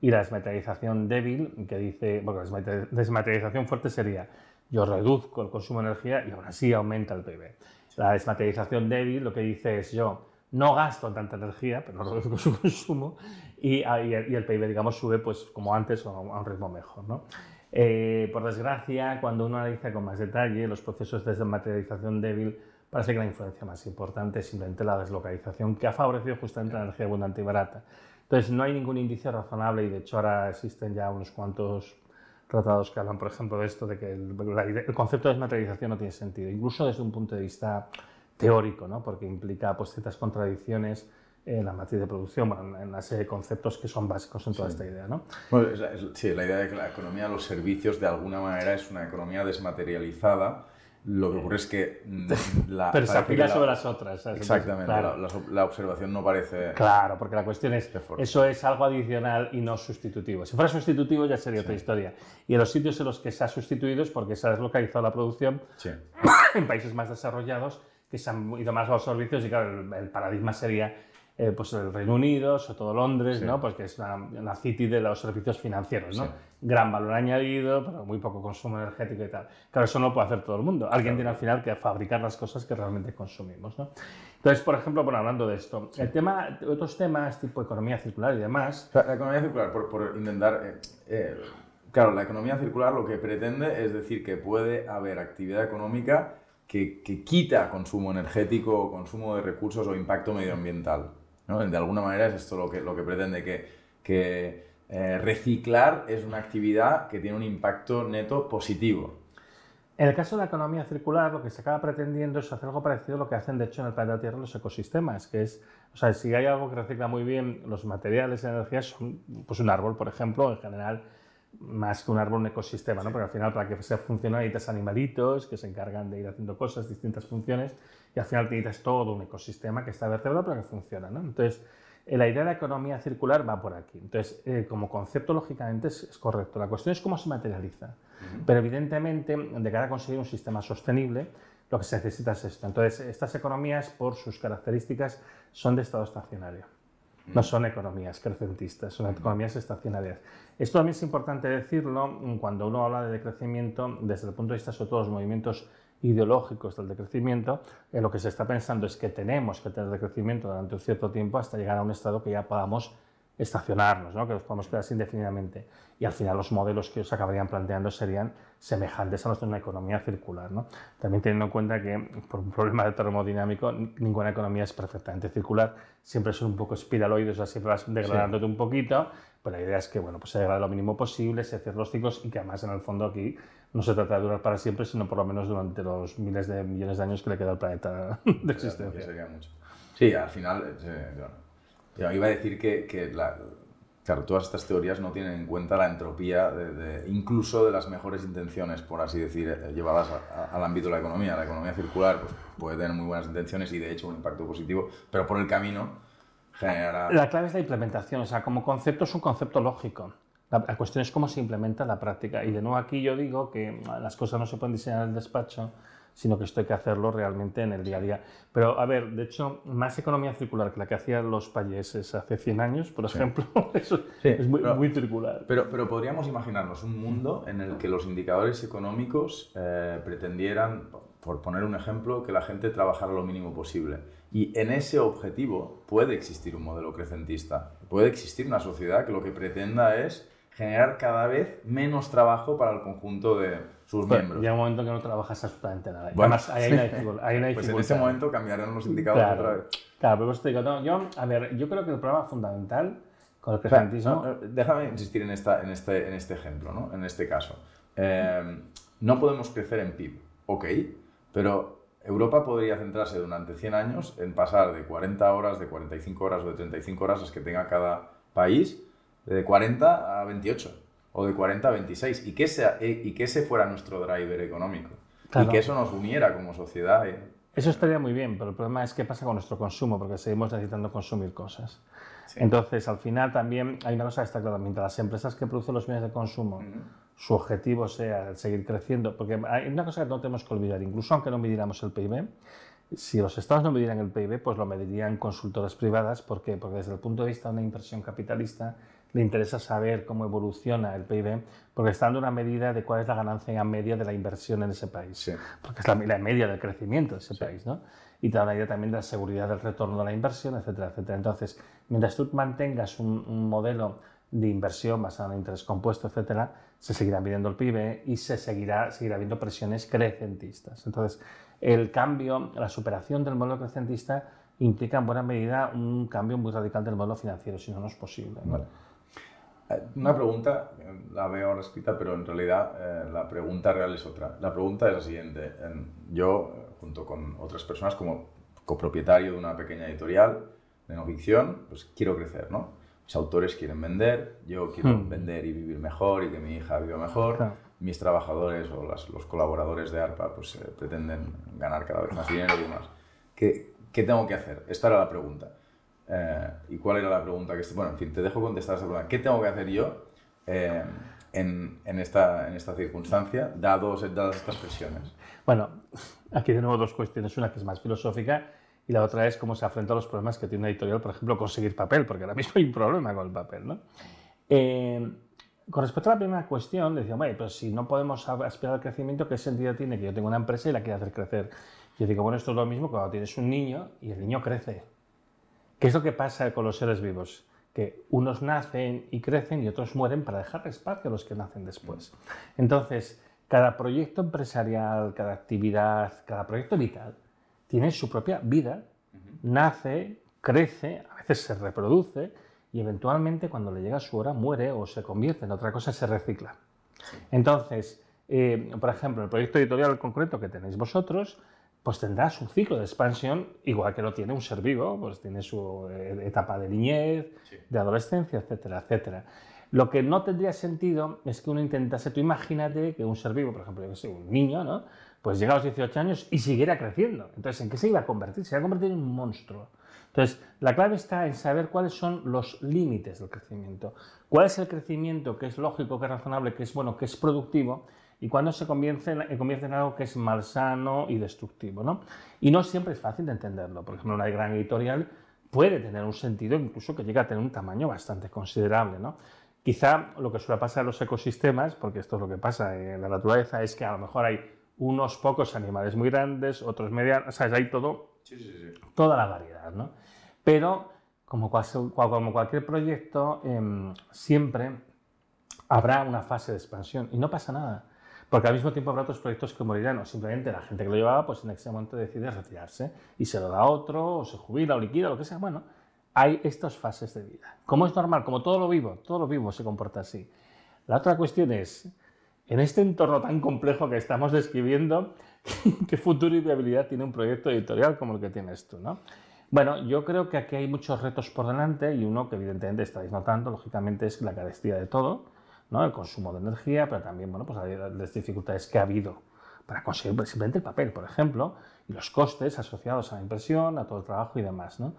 Speaker 2: y la desmaterialización débil, que dice, porque la desmaterialización fuerte sería yo reduzco el consumo de energía y aún así aumenta el PIB. La desmaterialización débil lo que dice es yo no gasto tanta energía, pero no reduzco *laughs* su consumo y, y, el, PIB, digamos, sube pues como antes o a un ritmo mejor. ¿no? Eh, por desgracia, cuando uno analiza con más detalle los procesos de desmaterialización débil, parece que la influencia más importante es simplemente la deslocalización, que ha favorecido justamente la energía abundante y barata. Entonces, no hay ningún indicio razonable y de hecho ahora existen ya unos cuantos tratados que hablan, por ejemplo, de esto, de que el, concepto de desmaterialización no tiene sentido, incluso desde un punto de vista teórico, ¿no? porque implica pues, ciertas contradicciones en la matriz de producción, en una serie de conceptos que son básicos en toda esta idea. ¿no?
Speaker 1: sí, la idea de que la economía de los servicios de alguna manera es una economía desmaterializada lo que ocurre es que
Speaker 2: mm, *laughs* la... Pero se aplica sobre las otras.
Speaker 1: Exactamente, la, observación no parece...
Speaker 2: Claro, porque la cuestión es, eso es algo adicional y no sustitutivo. Si fuera sustitutivo ya sería otra historia. Y en los sitios en los que se ha sustituido es porque se ha deslocalizado la producción *coughs* en países más desarrollados que se han ido más a los servicios y claro, el paradigma sería eh, pues el Reino Unido, sobre todo Londres, ¿no? pues que es la, city de los servicios financieros. ¿no? Gran valor añadido, pero muy poco consumo energético y tal. Claro, eso no lo puede hacer todo el mundo. Alguien tiene al final que fabricar las cosas que realmente consumimos. ¿no? Entonces, por ejemplo, bueno, hablando de esto, el tema, otros temas tipo economía circular y demás.
Speaker 1: la economía circular, por, por intentar... Eh, eh, claro, la economía circular lo que pretende es decir que puede haber actividad económica que, que quita consumo energético, consumo de recursos o impacto medioambiental. De alguna manera es esto lo que, lo que pretende, que, que eh, reciclar es una actividad que tiene un impacto neto positivo.
Speaker 2: En el caso de la economía circular, lo que se acaba pretendiendo es hacer algo parecido a lo que hacen, de hecho, en el planeta Tierra los ecosistemas, que es, o sea, si hay algo que recicla muy bien los materiales y energías, son, pues un árbol, por ejemplo, en general, más que un árbol, un ecosistema, ¿no? Porque al final, para que sea funcional, necesitas animalitos que se encargan de ir haciendo cosas, distintas funciones, y al final necesitas todo un ecosistema que está vertebrado para que funcione, ¿no? Entonces, eh, la idea de la economía circular va por aquí. Entonces, eh, como concepto, lógicamente, es, correcto. La cuestión es cómo se materializa. Pero, evidentemente, de cara a conseguir un sistema sostenible, lo que se necesita es esto. Entonces, estas economías, por sus características, son de estado estacionario. No son economías crecentistas, son economías estacionarias. Esto también es importante decirlo cuando uno habla de decrecimiento desde el punto de vista sobre todo los movimientos ideológicos del decrecimiento, en lo que se está pensando es que tenemos que tener decrecimiento durante un cierto tiempo hasta llegar a un estado que ya podamos estacionarnos, ¿no? que nos podamos quedar indefinidamente. Y al final los modelos que os acabarían planteando serían semejantes a los de una economía circular. ¿no? También teniendo en cuenta que por un problema de termodinámico ninguna economía es perfectamente circular, siempre son un poco espiraloides, o sea, siempre vas degradándote un poquito, pero la idea es que bueno, pues se degrade lo mínimo posible, se cierren los ciclos y que además en el fondo aquí no se trata de durar para siempre, sino por lo menos durante los miles de millones de años que le queda al planeta *laughs* de existencia.
Speaker 1: Sí, al final, eh, yo iba a decir que, que la, claro, todas estas teorías no tienen en cuenta la entropía, de, incluso de las mejores intenciones, por así decir, eh, llevadas al ámbito de la economía. La economía circular pues, puede tener muy buenas intenciones y de hecho un impacto positivo, pero por el camino generará...
Speaker 2: La clave es la implementación, o sea, como concepto es un concepto lógico. La, cuestión es cómo se implementa en la práctica. Y de nuevo aquí yo digo que las cosas no se pueden diseñar en el despacho, sino que esto hay que hacerlo realmente en el día a día. Pero, a ver, de hecho, más economía circular que la que hacían los payeses hace 100 años, por ejemplo, *laughs* eso es muy, muy, circular.
Speaker 1: Pero, pero podríamos imaginarnos un mundo en el que los indicadores económicos eh, pretendieran, por poner un ejemplo, que la gente trabajara lo mínimo posible. Y en ese objetivo puede existir un modelo crecentista, puede existir una sociedad que lo que pretenda es generar cada vez menos trabajo para el conjunto de sus miembros.
Speaker 2: Llega un momento que no trabajas absolutamente nada. Bueno, Además, hay una, dificultad,
Speaker 1: Pues en ese momento cambiarán los indicadores otra vez.
Speaker 2: Claro, pero pues te digo, no, yo, a ver, yo creo que el problema fundamental con el crecentismo...
Speaker 1: déjame insistir en, esta, en, este, en este ejemplo, ¿no? en este caso. Eh, no podemos crecer en PIB, ok, pero Europa podría centrarse durante 100 años en pasar de 40 horas, de 45 horas o de 35 horas las que tenga cada país de 40 a 28 o de 40 a 26 y que, sea, eh, y que ese fuera nuestro driver económico y que eso nos uniera como sociedad. Eh.
Speaker 2: Eso estaría muy bien, pero el problema es qué pasa con nuestro consumo, porque seguimos necesitando consumir cosas. Entonces, al final también hay una cosa que está clara, mientras las empresas que producen los bienes de consumo, su objetivo sea seguir creciendo, porque hay una cosa que no tenemos que olvidar, incluso aunque no midiéramos el PIB, Si los estados no midieran el PIB, pues lo medirían consultoras privadas. ¿Por qué? Porque desde el punto de vista de una inversión capitalista le interesa saber cómo evoluciona el PIB, porque está dando una medida de cuál es la ganancia media de la inversión en ese país, porque es la, media del crecimiento de ese país, ¿no? Y te da una idea también de la seguridad del retorno de la inversión, etcétera, etcétera. Entonces, mientras tú mantengas un, un modelo de inversión basado en interés compuesto, etcétera, se seguirá midiendo el PIB y se seguirá, seguirá habiendo presiones crecentistas. Entonces, el cambio, la superación del modelo crecentista implica en buena medida un cambio muy radical del modelo financiero, si no, no es posible.
Speaker 1: Una pregunta, la veo ahora escrita, pero en realidad eh, la pregunta real es otra. La pregunta es la siguiente. Yo, junto con otras personas, como copropietario de una pequeña editorial de no ficción, pues quiero crecer, ¿no? Mis autores quieren vender, yo quiero hmm. vender y vivir mejor y que mi hija viva mejor. Mis trabajadores o los colaboradores de ARPA pues, eh, pretenden ganar cada vez más dinero y demás. ¿Qué, ¿Qué tengo que hacer? Esta era la pregunta. Eh, ¿Y cuál era la pregunta? que Bueno, en fin, te dejo contestar esa pregunta. ¿Qué tengo que hacer yo eh, en, en, esta, en esta circunstancia, dados, dadas estas presiones?
Speaker 2: Bueno, aquí nuevo dos cuestiones. Una que es más filosófica y la otra es cómo se afronta los problemas que tiene una editorial, por ejemplo, conseguir papel, porque ahora mismo hay un problema con el papel. ¿no? Eh, con respecto a la primera cuestión, decía, bueno, pero si no podemos aspirar al crecimiento, ¿qué sentido tiene que yo tenga una empresa y la quiera hacer crecer? Yo digo, bueno, esto es lo mismo cuando tienes un niño y el niño crece. ¿Qué es lo que pasa con los seres vivos? Que unos nacen y crecen y otros mueren para dejar espacio a los que nacen después. Entonces, cada proyecto empresarial, cada actividad, cada proyecto vital tiene su propia vida, nace, crece, a veces se reproduce y eventualmente cuando le llega su hora muere o se convierte en otra cosa, se recicla. Entonces, eh, por ejemplo, el proyecto editorial concreto que tenéis vosotros, pues tendrá su ciclo de expansión, igual que lo tiene un ser vivo, pues tiene su eh, etapa de niñez, de adolescencia, etcétera, etcétera. Lo que no tendría sentido es que uno intentase, tú imagínate que un ser vivo, por ejemplo, yo que sé, un niño, ¿no? Pues llega a los 18 años y siguiera creciendo. Entonces, ¿en qué se iba a convertir? Se iba a convertir en un monstruo. Entonces, la clave está en saber cuáles son los límites del crecimiento. ¿Cuál es el crecimiento que es lógico, que es razonable, que es bueno, que es productivo? Y cuando se convierte en, convierte en algo que es malsano y destructivo. ¿no? Y no siempre es fácil de entenderlo. Por ejemplo, una gran editorial puede tener un sentido incluso que llega a tener un tamaño bastante considerable. ¿no? Quizá lo que suele pasar en los ecosistemas, porque esto es lo que pasa en la naturaleza, es que a lo mejor hay unos pocos animales muy grandes, otros medianos, o sea, hay todo, toda la variedad. ¿no? Pero como, cualquier proyecto, em, siempre habrá una fase de expansión y no pasa nada. Porque al mismo tiempo habrá otros proyectos que morirán, o simplemente la gente que lo llevaba, pues en ese momento decide retirarse y se lo da a otro, o se jubila, o liquida, lo que sea. Bueno, hay estas fases de vida. Como es normal, como todo lo vivo, todo lo vivo se comporta así. La otra cuestión es, en este entorno tan complejo que estamos describiendo, *laughs* ¿qué futuro y viabilidad tiene un proyecto editorial como el que tienes tú? ¿no? Bueno, yo creo que aquí hay muchos retos por delante y uno que evidentemente estáis notando, lógicamente, es la carestía de todo el consumo de energía, pero también bueno, pues las dificultades que ha habido para conseguir simplemente el papel, por ejemplo, y los costes asociados a la impresión, a todo el trabajo y demás. ¿no?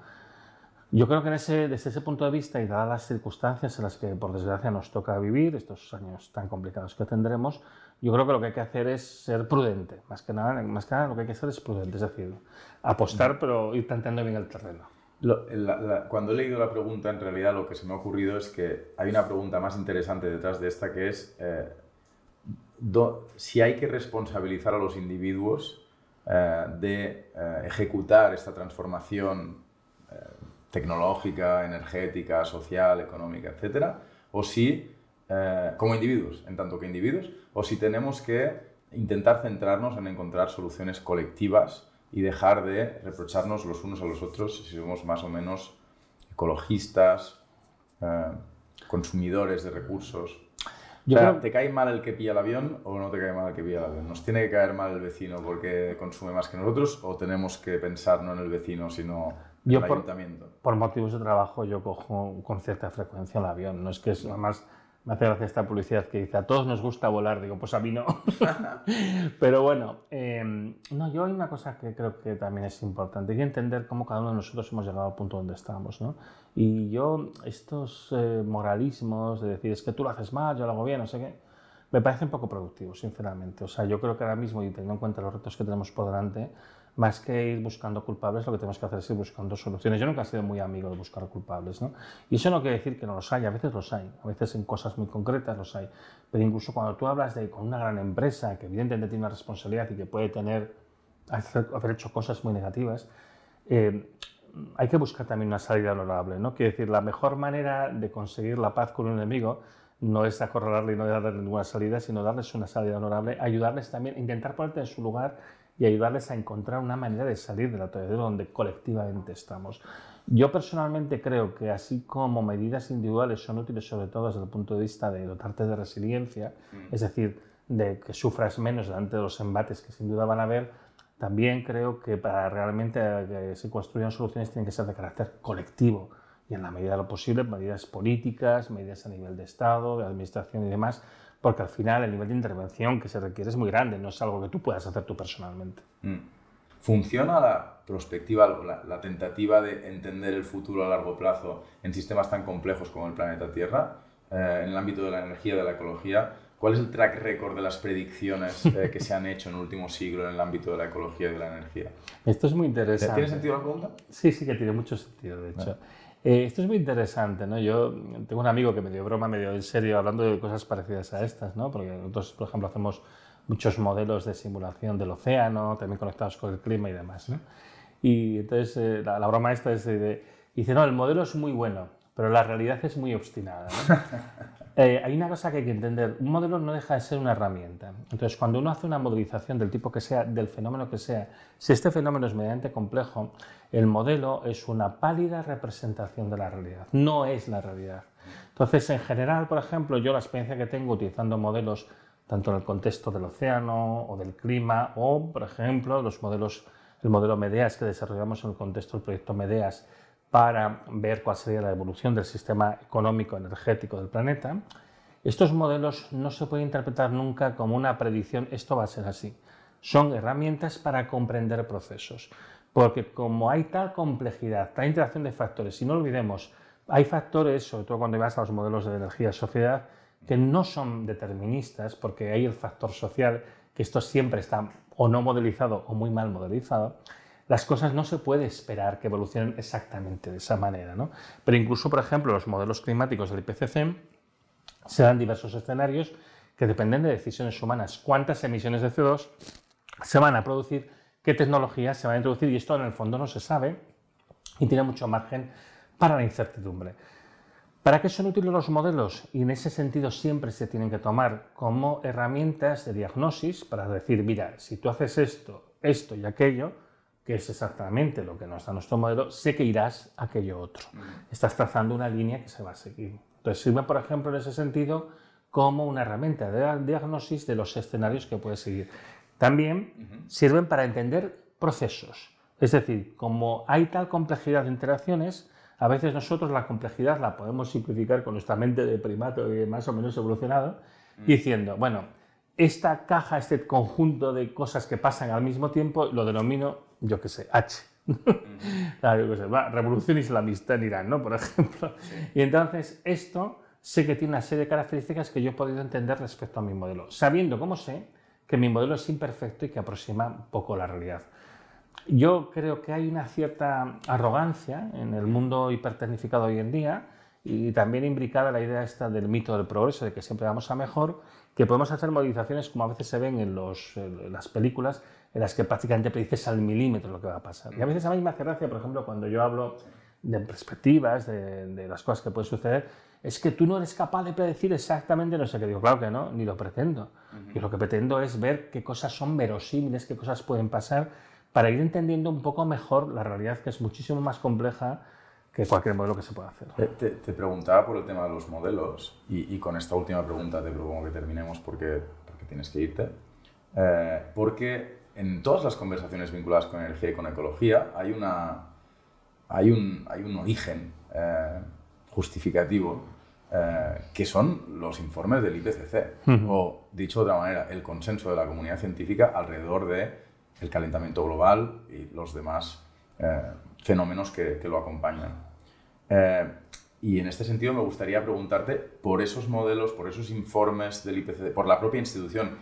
Speaker 2: Yo creo que desde ese punto de vista y dadas las circunstancias en las que por desgracia nos toca vivir, estos años tan complicados que tendremos, yo creo que lo que hay que hacer es ser prudente. Más que nada, más que nada lo que hay que hacer es prudente, es decir, apostar pero ir tanteando bien el terreno
Speaker 1: cuando he leído la pregunta, en realidad lo que se me ha ocurrido es que hay una pregunta más interesante detrás de esta que es eh, si hay que responsabilizar a los individuos eh, de eh, ejecutar esta transformación tecnológica, energética, social, económica, etcétera, o si, como individuos, en tanto que individuos, o si tenemos que intentar centrarnos en encontrar soluciones colectivas y dejar de reprocharnos los unos a los otros si somos más o menos ecologistas, eh, consumidores de recursos. ¿Te cae mal el que pilla el avión o no te cae mal el que pilla el avión? ¿Nos tiene que caer mal el vecino porque consume más que nosotros o tenemos que pensar no en el vecino sino en el ayuntamiento?
Speaker 2: Por motivos de trabajo yo cojo con cierta frecuencia el avión. No es que es más me hace gracia esta publicidad que dice, a todos nos gusta volar, digo, pues a mí no. *laughs* Pero bueno, em, no, yo hay una cosa que creo que también es importante, y entender cómo cada uno de nosotros hemos llegado al punto donde estamos, ¿no? Y yo, estos eh, moralismos de decir, es que tú lo haces mal, yo lo hago bien, no sé qué, me parece un poco productivo, sinceramente. O sea, yo creo que ahora mismo, y teniendo en cuenta los retos que tenemos por delante, más que ir buscando culpables, lo que tenemos que hacer es ir buscando soluciones. Yo nunca he sido muy amigo de buscar culpables, ¿no? Y eso no quiere decir que no los hay, a veces los hay, a veces en cosas muy concretas los hay. Pero incluso cuando tú hablas de con una gran empresa que evidentemente tiene una responsabilidad y que puede tener, haber hecho cosas muy negativas, eh, hay que buscar también una salida honorable, ¿no? Quiere decir, la mejor manera de conseguir la paz con un enemigo no es acorralarle y no darle ninguna salida, sino darles una salida honorable, ayudarles también, intentar ponerte en su lugar y ayudarles a encontrar una manera de salir de la de donde colectivamente estamos. Yo personalmente creo que así como medidas individuales son útiles sobre todo desde el punto de vista de dotarte de resiliencia, mm. es decir, de que sufras menos delante de los embates que sin duda van a haber, también creo que para realmente que se construyan soluciones tienen que ser de carácter colectivo y en la medida de lo posible medidas políticas, medidas a nivel de Estado, de administración y demás, porque al final el nivel de intervención que se requiere es muy grande, no es algo que tú puedas hacer tú personalmente. Mm.
Speaker 1: ¿Funciona la perspectiva, la, tentativa de entender el futuro a largo plazo en sistemas tan complejos como el planeta Tierra, eh, en el ámbito de la energía, de la ecología? ¿Cuál es el track record de las predicciones eh, que se han hecho en el último siglo en el ámbito de la ecología y de la energía?
Speaker 2: Esto es muy interesante.
Speaker 1: ¿Tiene sentido la pregunta?
Speaker 2: Sí, sí que tiene mucho sentido, de hecho. Eh, esto es muy interesante, ¿no? Yo tengo un amigo que me dio broma, me dio en serio, hablando de cosas parecidas a estas, ¿no? Porque nosotros, por ejemplo, hacemos muchos modelos de simulación del océano, también conectados con el clima y demás, ¿no? Y entonces eh, la, broma esta es de, dice, no, el modelo es muy bueno, pero la realidad es muy obstinada, ¿no? *laughs* Eh, hay una cosa que hay que entender, un modelo no deja de ser una herramienta. Entonces, cuando uno hace una modelización del tipo que sea, del fenómeno que sea, si este fenómeno es medianamente complejo, el modelo es una pálida representación de la realidad, no es la realidad. Entonces, en general, por ejemplo, yo la experiencia que tengo utilizando modelos tanto en el contexto del océano o del clima, o, por ejemplo, los modelos, el modelo MEDEAS que desarrollamos en el contexto del proyecto MEDEAS, para ver cuál sería la evolución del sistema económico energético del planeta, estos modelos no se pueden interpretar nunca como una predicción, esto va a ser así. Son herramientas para comprender procesos, porque como hay tal complejidad, tal interacción de factores, y no olvidemos, hay factores, sobre todo cuando vas a los modelos de energía sociedad, que no son deterministas, porque hay el factor social, que esto siempre está o no modelizado o muy mal modelizado, las cosas no se puede esperar que evolucionen exactamente de esa manera. ¿no? Pero incluso, por ejemplo, los modelos climáticos del IPCC se dan diversos escenarios que dependen de decisiones humanas. ¿Cuántas emisiones de CO2 se van a producir? ¿Qué tecnologías se van a introducir? Y esto en el fondo no se sabe y tiene mucho margen para la incertidumbre. ¿Para qué son útiles los modelos? Y en ese sentido siempre se tienen que tomar como herramientas de diagnosis para decir, mira, si tú haces esto, esto y aquello, que es exactamente lo que nos da nuestro modelo, sé que irás a aquello otro. Estás trazando una línea que se va a seguir. Entonces sirve, por ejemplo, en ese sentido como una herramienta de diagnosis de los escenarios que puedes seguir. También sirven para entender procesos. Es decir, como hay tal complejidad de interacciones, a veces nosotros la complejidad la podemos simplificar con nuestra mente de primato más o menos evolucionado, diciendo, bueno, esta caja, este conjunto de cosas que pasan al mismo tiempo, lo denomino, yo qué sé, H. *laughs* revolución islamista en Irán, ¿no? Por ejemplo. Y entonces esto sé que tiene una serie de características que yo he podido entender respecto a mi modelo, sabiendo, como sé, que mi modelo es imperfecto y que aproxima poco la realidad. Yo creo que hay una cierta arrogancia en el mundo hipertecnificado hoy en día y también imbricada la idea esta del mito del progreso, de que siempre vamos a mejor, que podemos hacer modificaciones como a veces se ven en, los, las películas, en las que prácticamente predices al milímetro lo que va a pasar. Y a veces a mí me hace gracia, por ejemplo, cuando yo hablo de perspectivas, de, las cosas que pueden suceder, es que tú no eres capaz de predecir exactamente no sé qué. Digo, claro que no, ni lo pretendo. Y lo que pretendo es ver qué cosas son verosímiles, qué cosas pueden pasar, para ir entendiendo un poco mejor la realidad, que es muchísimo más compleja que cualquier modelo que se pueda hacer.
Speaker 1: Te, preguntaba por el tema de los modelos y, con esta última pregunta te propongo que terminemos porque, porque tienes que irte. Eh, porque en todas las conversaciones vinculadas con energía y con ecología hay, una, hay, un, hay un origen eh, justificativo eh, que son los informes del IPCC, o dicho de otra manera, el consenso de la comunidad científica alrededor de el calentamiento global y los demás fenómenos que, que lo acompañan. Eh, y en este sentido me gustaría preguntarte por esos modelos, por esos informes del IPCC, por la propia institución.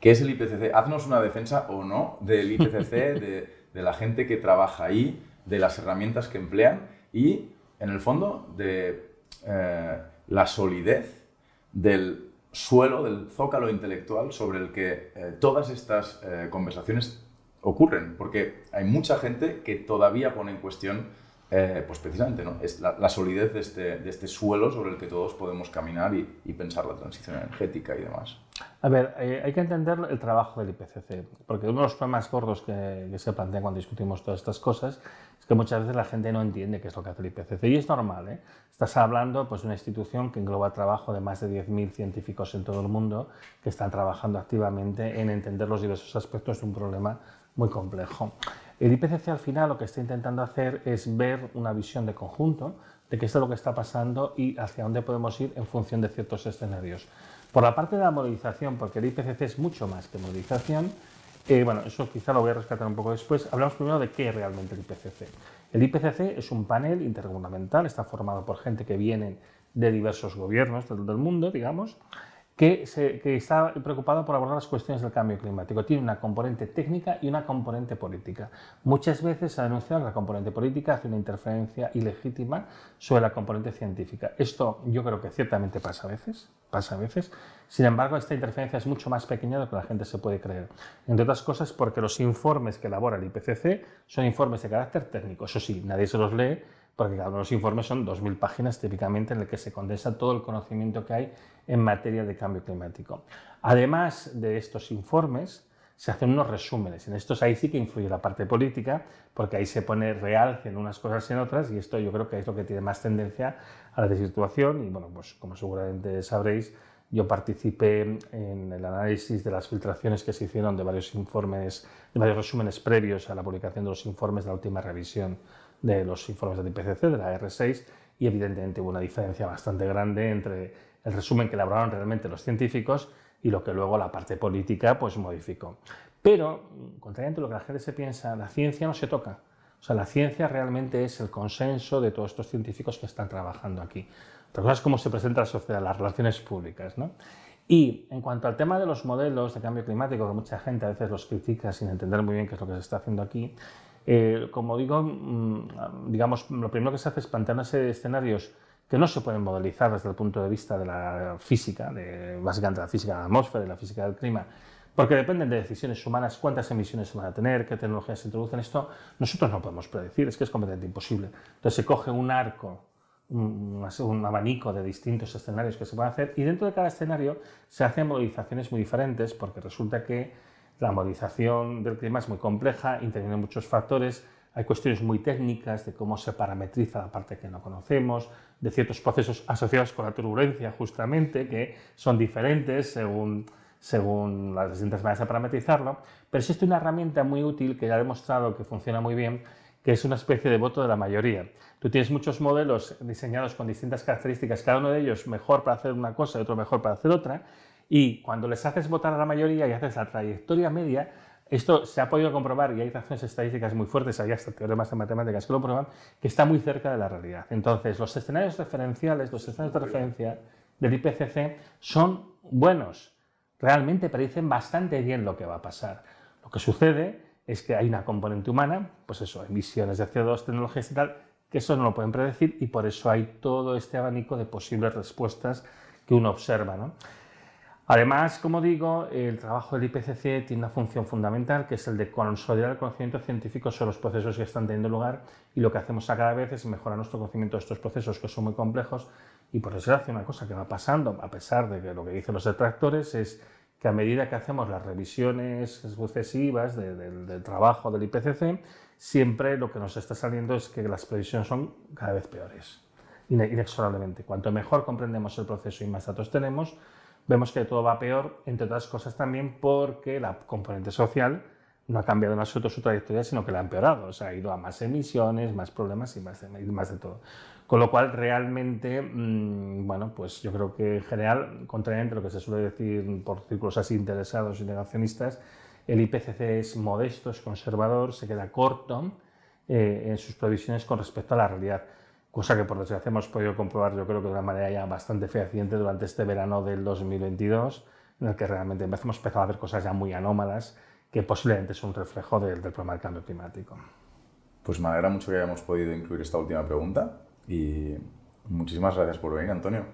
Speaker 1: ¿Qué es el IPCC? Haznos una defensa o no del IPCC, *laughs* de, de la gente que trabaja ahí, de las herramientas que emplean y, en el fondo, de eh, la solidez del suelo, del zócalo intelectual sobre el que eh, todas estas eh, conversaciones ocurren, porque hay mucha gente que todavía pone en cuestión eh, pues precisamente, ¿no? Es la, solidez de este, de este, suelo sobre el que todos podemos caminar y, pensar la transición energética y demás.
Speaker 2: A ver, eh, hay que entender el trabajo del IPCC, porque uno de los problemas gordos que, se plantean cuando discutimos todas estas cosas es que muchas veces la gente no entiende qué es lo que hace el IPCC, y es normal, ¿eh? Estás hablando pues, de una institución que engloba trabajo de más de 10.000 científicos en todo el mundo que están trabajando activamente en entender los diversos aspectos de un problema muy complejo. El IPCC al final lo que está intentando hacer es ver una visión de conjunto de qué es lo que está pasando y hacia dónde podemos ir en función de ciertos escenarios. Por la parte de la modelización, porque el IPCC es mucho más que modelización, eh, bueno, eso quizá lo voy a rescatar un poco después. Hablamos primero de qué es realmente el IPCC. El IPCC es un panel intergubernamental, está formado por gente que viene de diversos gobiernos del mundo, digamos, que, está preocupado por abordar las cuestiones del cambio climático. Tiene una componente técnica y una componente política. Muchas veces se ha denunciado que la componente política hace una interferencia ilegítima sobre la componente científica. Esto yo creo que ciertamente pasa a veces, pasa a veces. Sin embargo, esta interferencia es mucho más pequeña de lo que la gente se puede creer. Entre otras cosas porque los informes que elabora el IPCC son informes de carácter técnico. Eso sí, nadie se los lee porque cada uno de los informes son 2.000 páginas típicamente en el que se condensa todo el conocimiento que hay en materia de cambio climático. Además de estos informes, se hacen unos resúmenes. En estos ahí sí que influye la parte política, porque ahí se pone realce en unas cosas y en otras, y esto yo creo que es lo que tiene más tendencia a la desvirtuación. Y bueno, pues como seguramente sabréis, yo participé en el análisis de las filtraciones que se hicieron de varios informes, de varios resúmenes previos a la publicación de los informes de la última revisión de los informes del IPCC, de la R6, y evidentemente hubo una diferencia bastante grande entre el resumen que elaboraron realmente los científicos y lo que luego la parte política pues modificó. Pero, contrariamente a lo que la gente se piensa, la ciencia no se toca. O sea, la ciencia realmente es el consenso de todos estos científicos que están trabajando aquí. Otra cosa es cómo se presenta la sociedad, las relaciones públicas. ¿no? Y en cuanto al tema de los modelos de cambio climático, que mucha gente a veces los critica sin entender muy bien qué es lo que se está haciendo aquí, eh, como digo, mm, digamos, lo primero que se hace es plantearse escenarios que no se pueden modelizar desde el punto de vista de la física, de, básicamente la física de la atmósfera y la física del clima, porque dependen de decisiones humanas, cuántas emisiones se van a tener, qué tecnologías se introducen. Esto nosotros no podemos predecir, es que es completamente imposible. Entonces se coge un arco, un, un, abanico de distintos escenarios que se pueden hacer y dentro de cada escenario se hacen modelizaciones muy diferentes porque resulta que la modelización del clima es muy compleja, intervienen muchos factores, hay cuestiones muy técnicas de cómo se parametriza la parte que no conocemos, de ciertos procesos asociados con la turbulencia, justamente, que son diferentes según, según las distintas maneras de parametrizarlo. Pero existe una herramienta muy útil que ya ha demostrado que funciona muy bien, que es una especie de voto de la mayoría. Tú tienes muchos modelos diseñados con distintas características, cada uno de ellos mejor para hacer una cosa y otro mejor para hacer otra, y cuando les haces votar a la mayoría y haces la trayectoria media, esto se ha podido comprobar y hay razones estadísticas muy fuertes, hay hasta teoremas de matemáticas que lo prueban, que está muy cerca de la realidad. Entonces, los escenarios referenciales, los escenarios de referencia del IPCC son buenos, realmente predicen bastante bien lo que va a pasar. Lo que sucede es que hay una componente humana, pues eso, emisiones de CO2, tecnologías y tal, que eso no lo pueden predecir y por eso hay todo este abanico de posibles respuestas que uno observa. ¿no? Además, como digo, el trabajo del IPCC tiene una función fundamental, que es el de consolidar el conocimiento científico sobre los procesos que están teniendo lugar y lo que hacemos a cada vez es mejorar nuestro conocimiento de estos procesos que son muy complejos y por desgracia una cosa que va pasando, a pesar de que lo que dicen los detractores, es que a medida que hacemos las revisiones sucesivas del trabajo del IPCC, siempre lo que nos está saliendo es que las previsiones son cada vez peores, inexorablemente. Cuanto mejor comprendemos el proceso y más datos tenemos, vemos que todo va peor, entre otras cosas también porque la componente social no ha cambiado en absoluto su trayectoria, sino que la ha empeorado. O sea, ha ido a más emisiones, más problemas y más de, más de todo. Con lo cual, realmente, mm, bueno, pues yo creo que en general, contrariamente a lo que se suele decir por círculos así interesados y negacionistas, el IPCC es modesto, es conservador, se queda corto eh, en sus previsiones con respecto a la realidad cosa que por desgracia hemos podido comprobar yo creo que de una manera ya bastante fehaciente durante este verano del 2022, en el que realmente hemos empezado a ver cosas ya muy anómalas que posiblemente es un reflejo del, del problema del cambio climático.
Speaker 1: Pues me alegra mucho que hayamos podido incluir esta última pregunta y muchísimas gracias por venir, Antonio.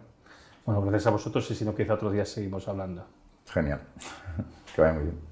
Speaker 2: Bueno, gracias a vosotros y si no, quizá otro día seguimos hablando.
Speaker 1: Genial. *laughs* que vaya muy bien.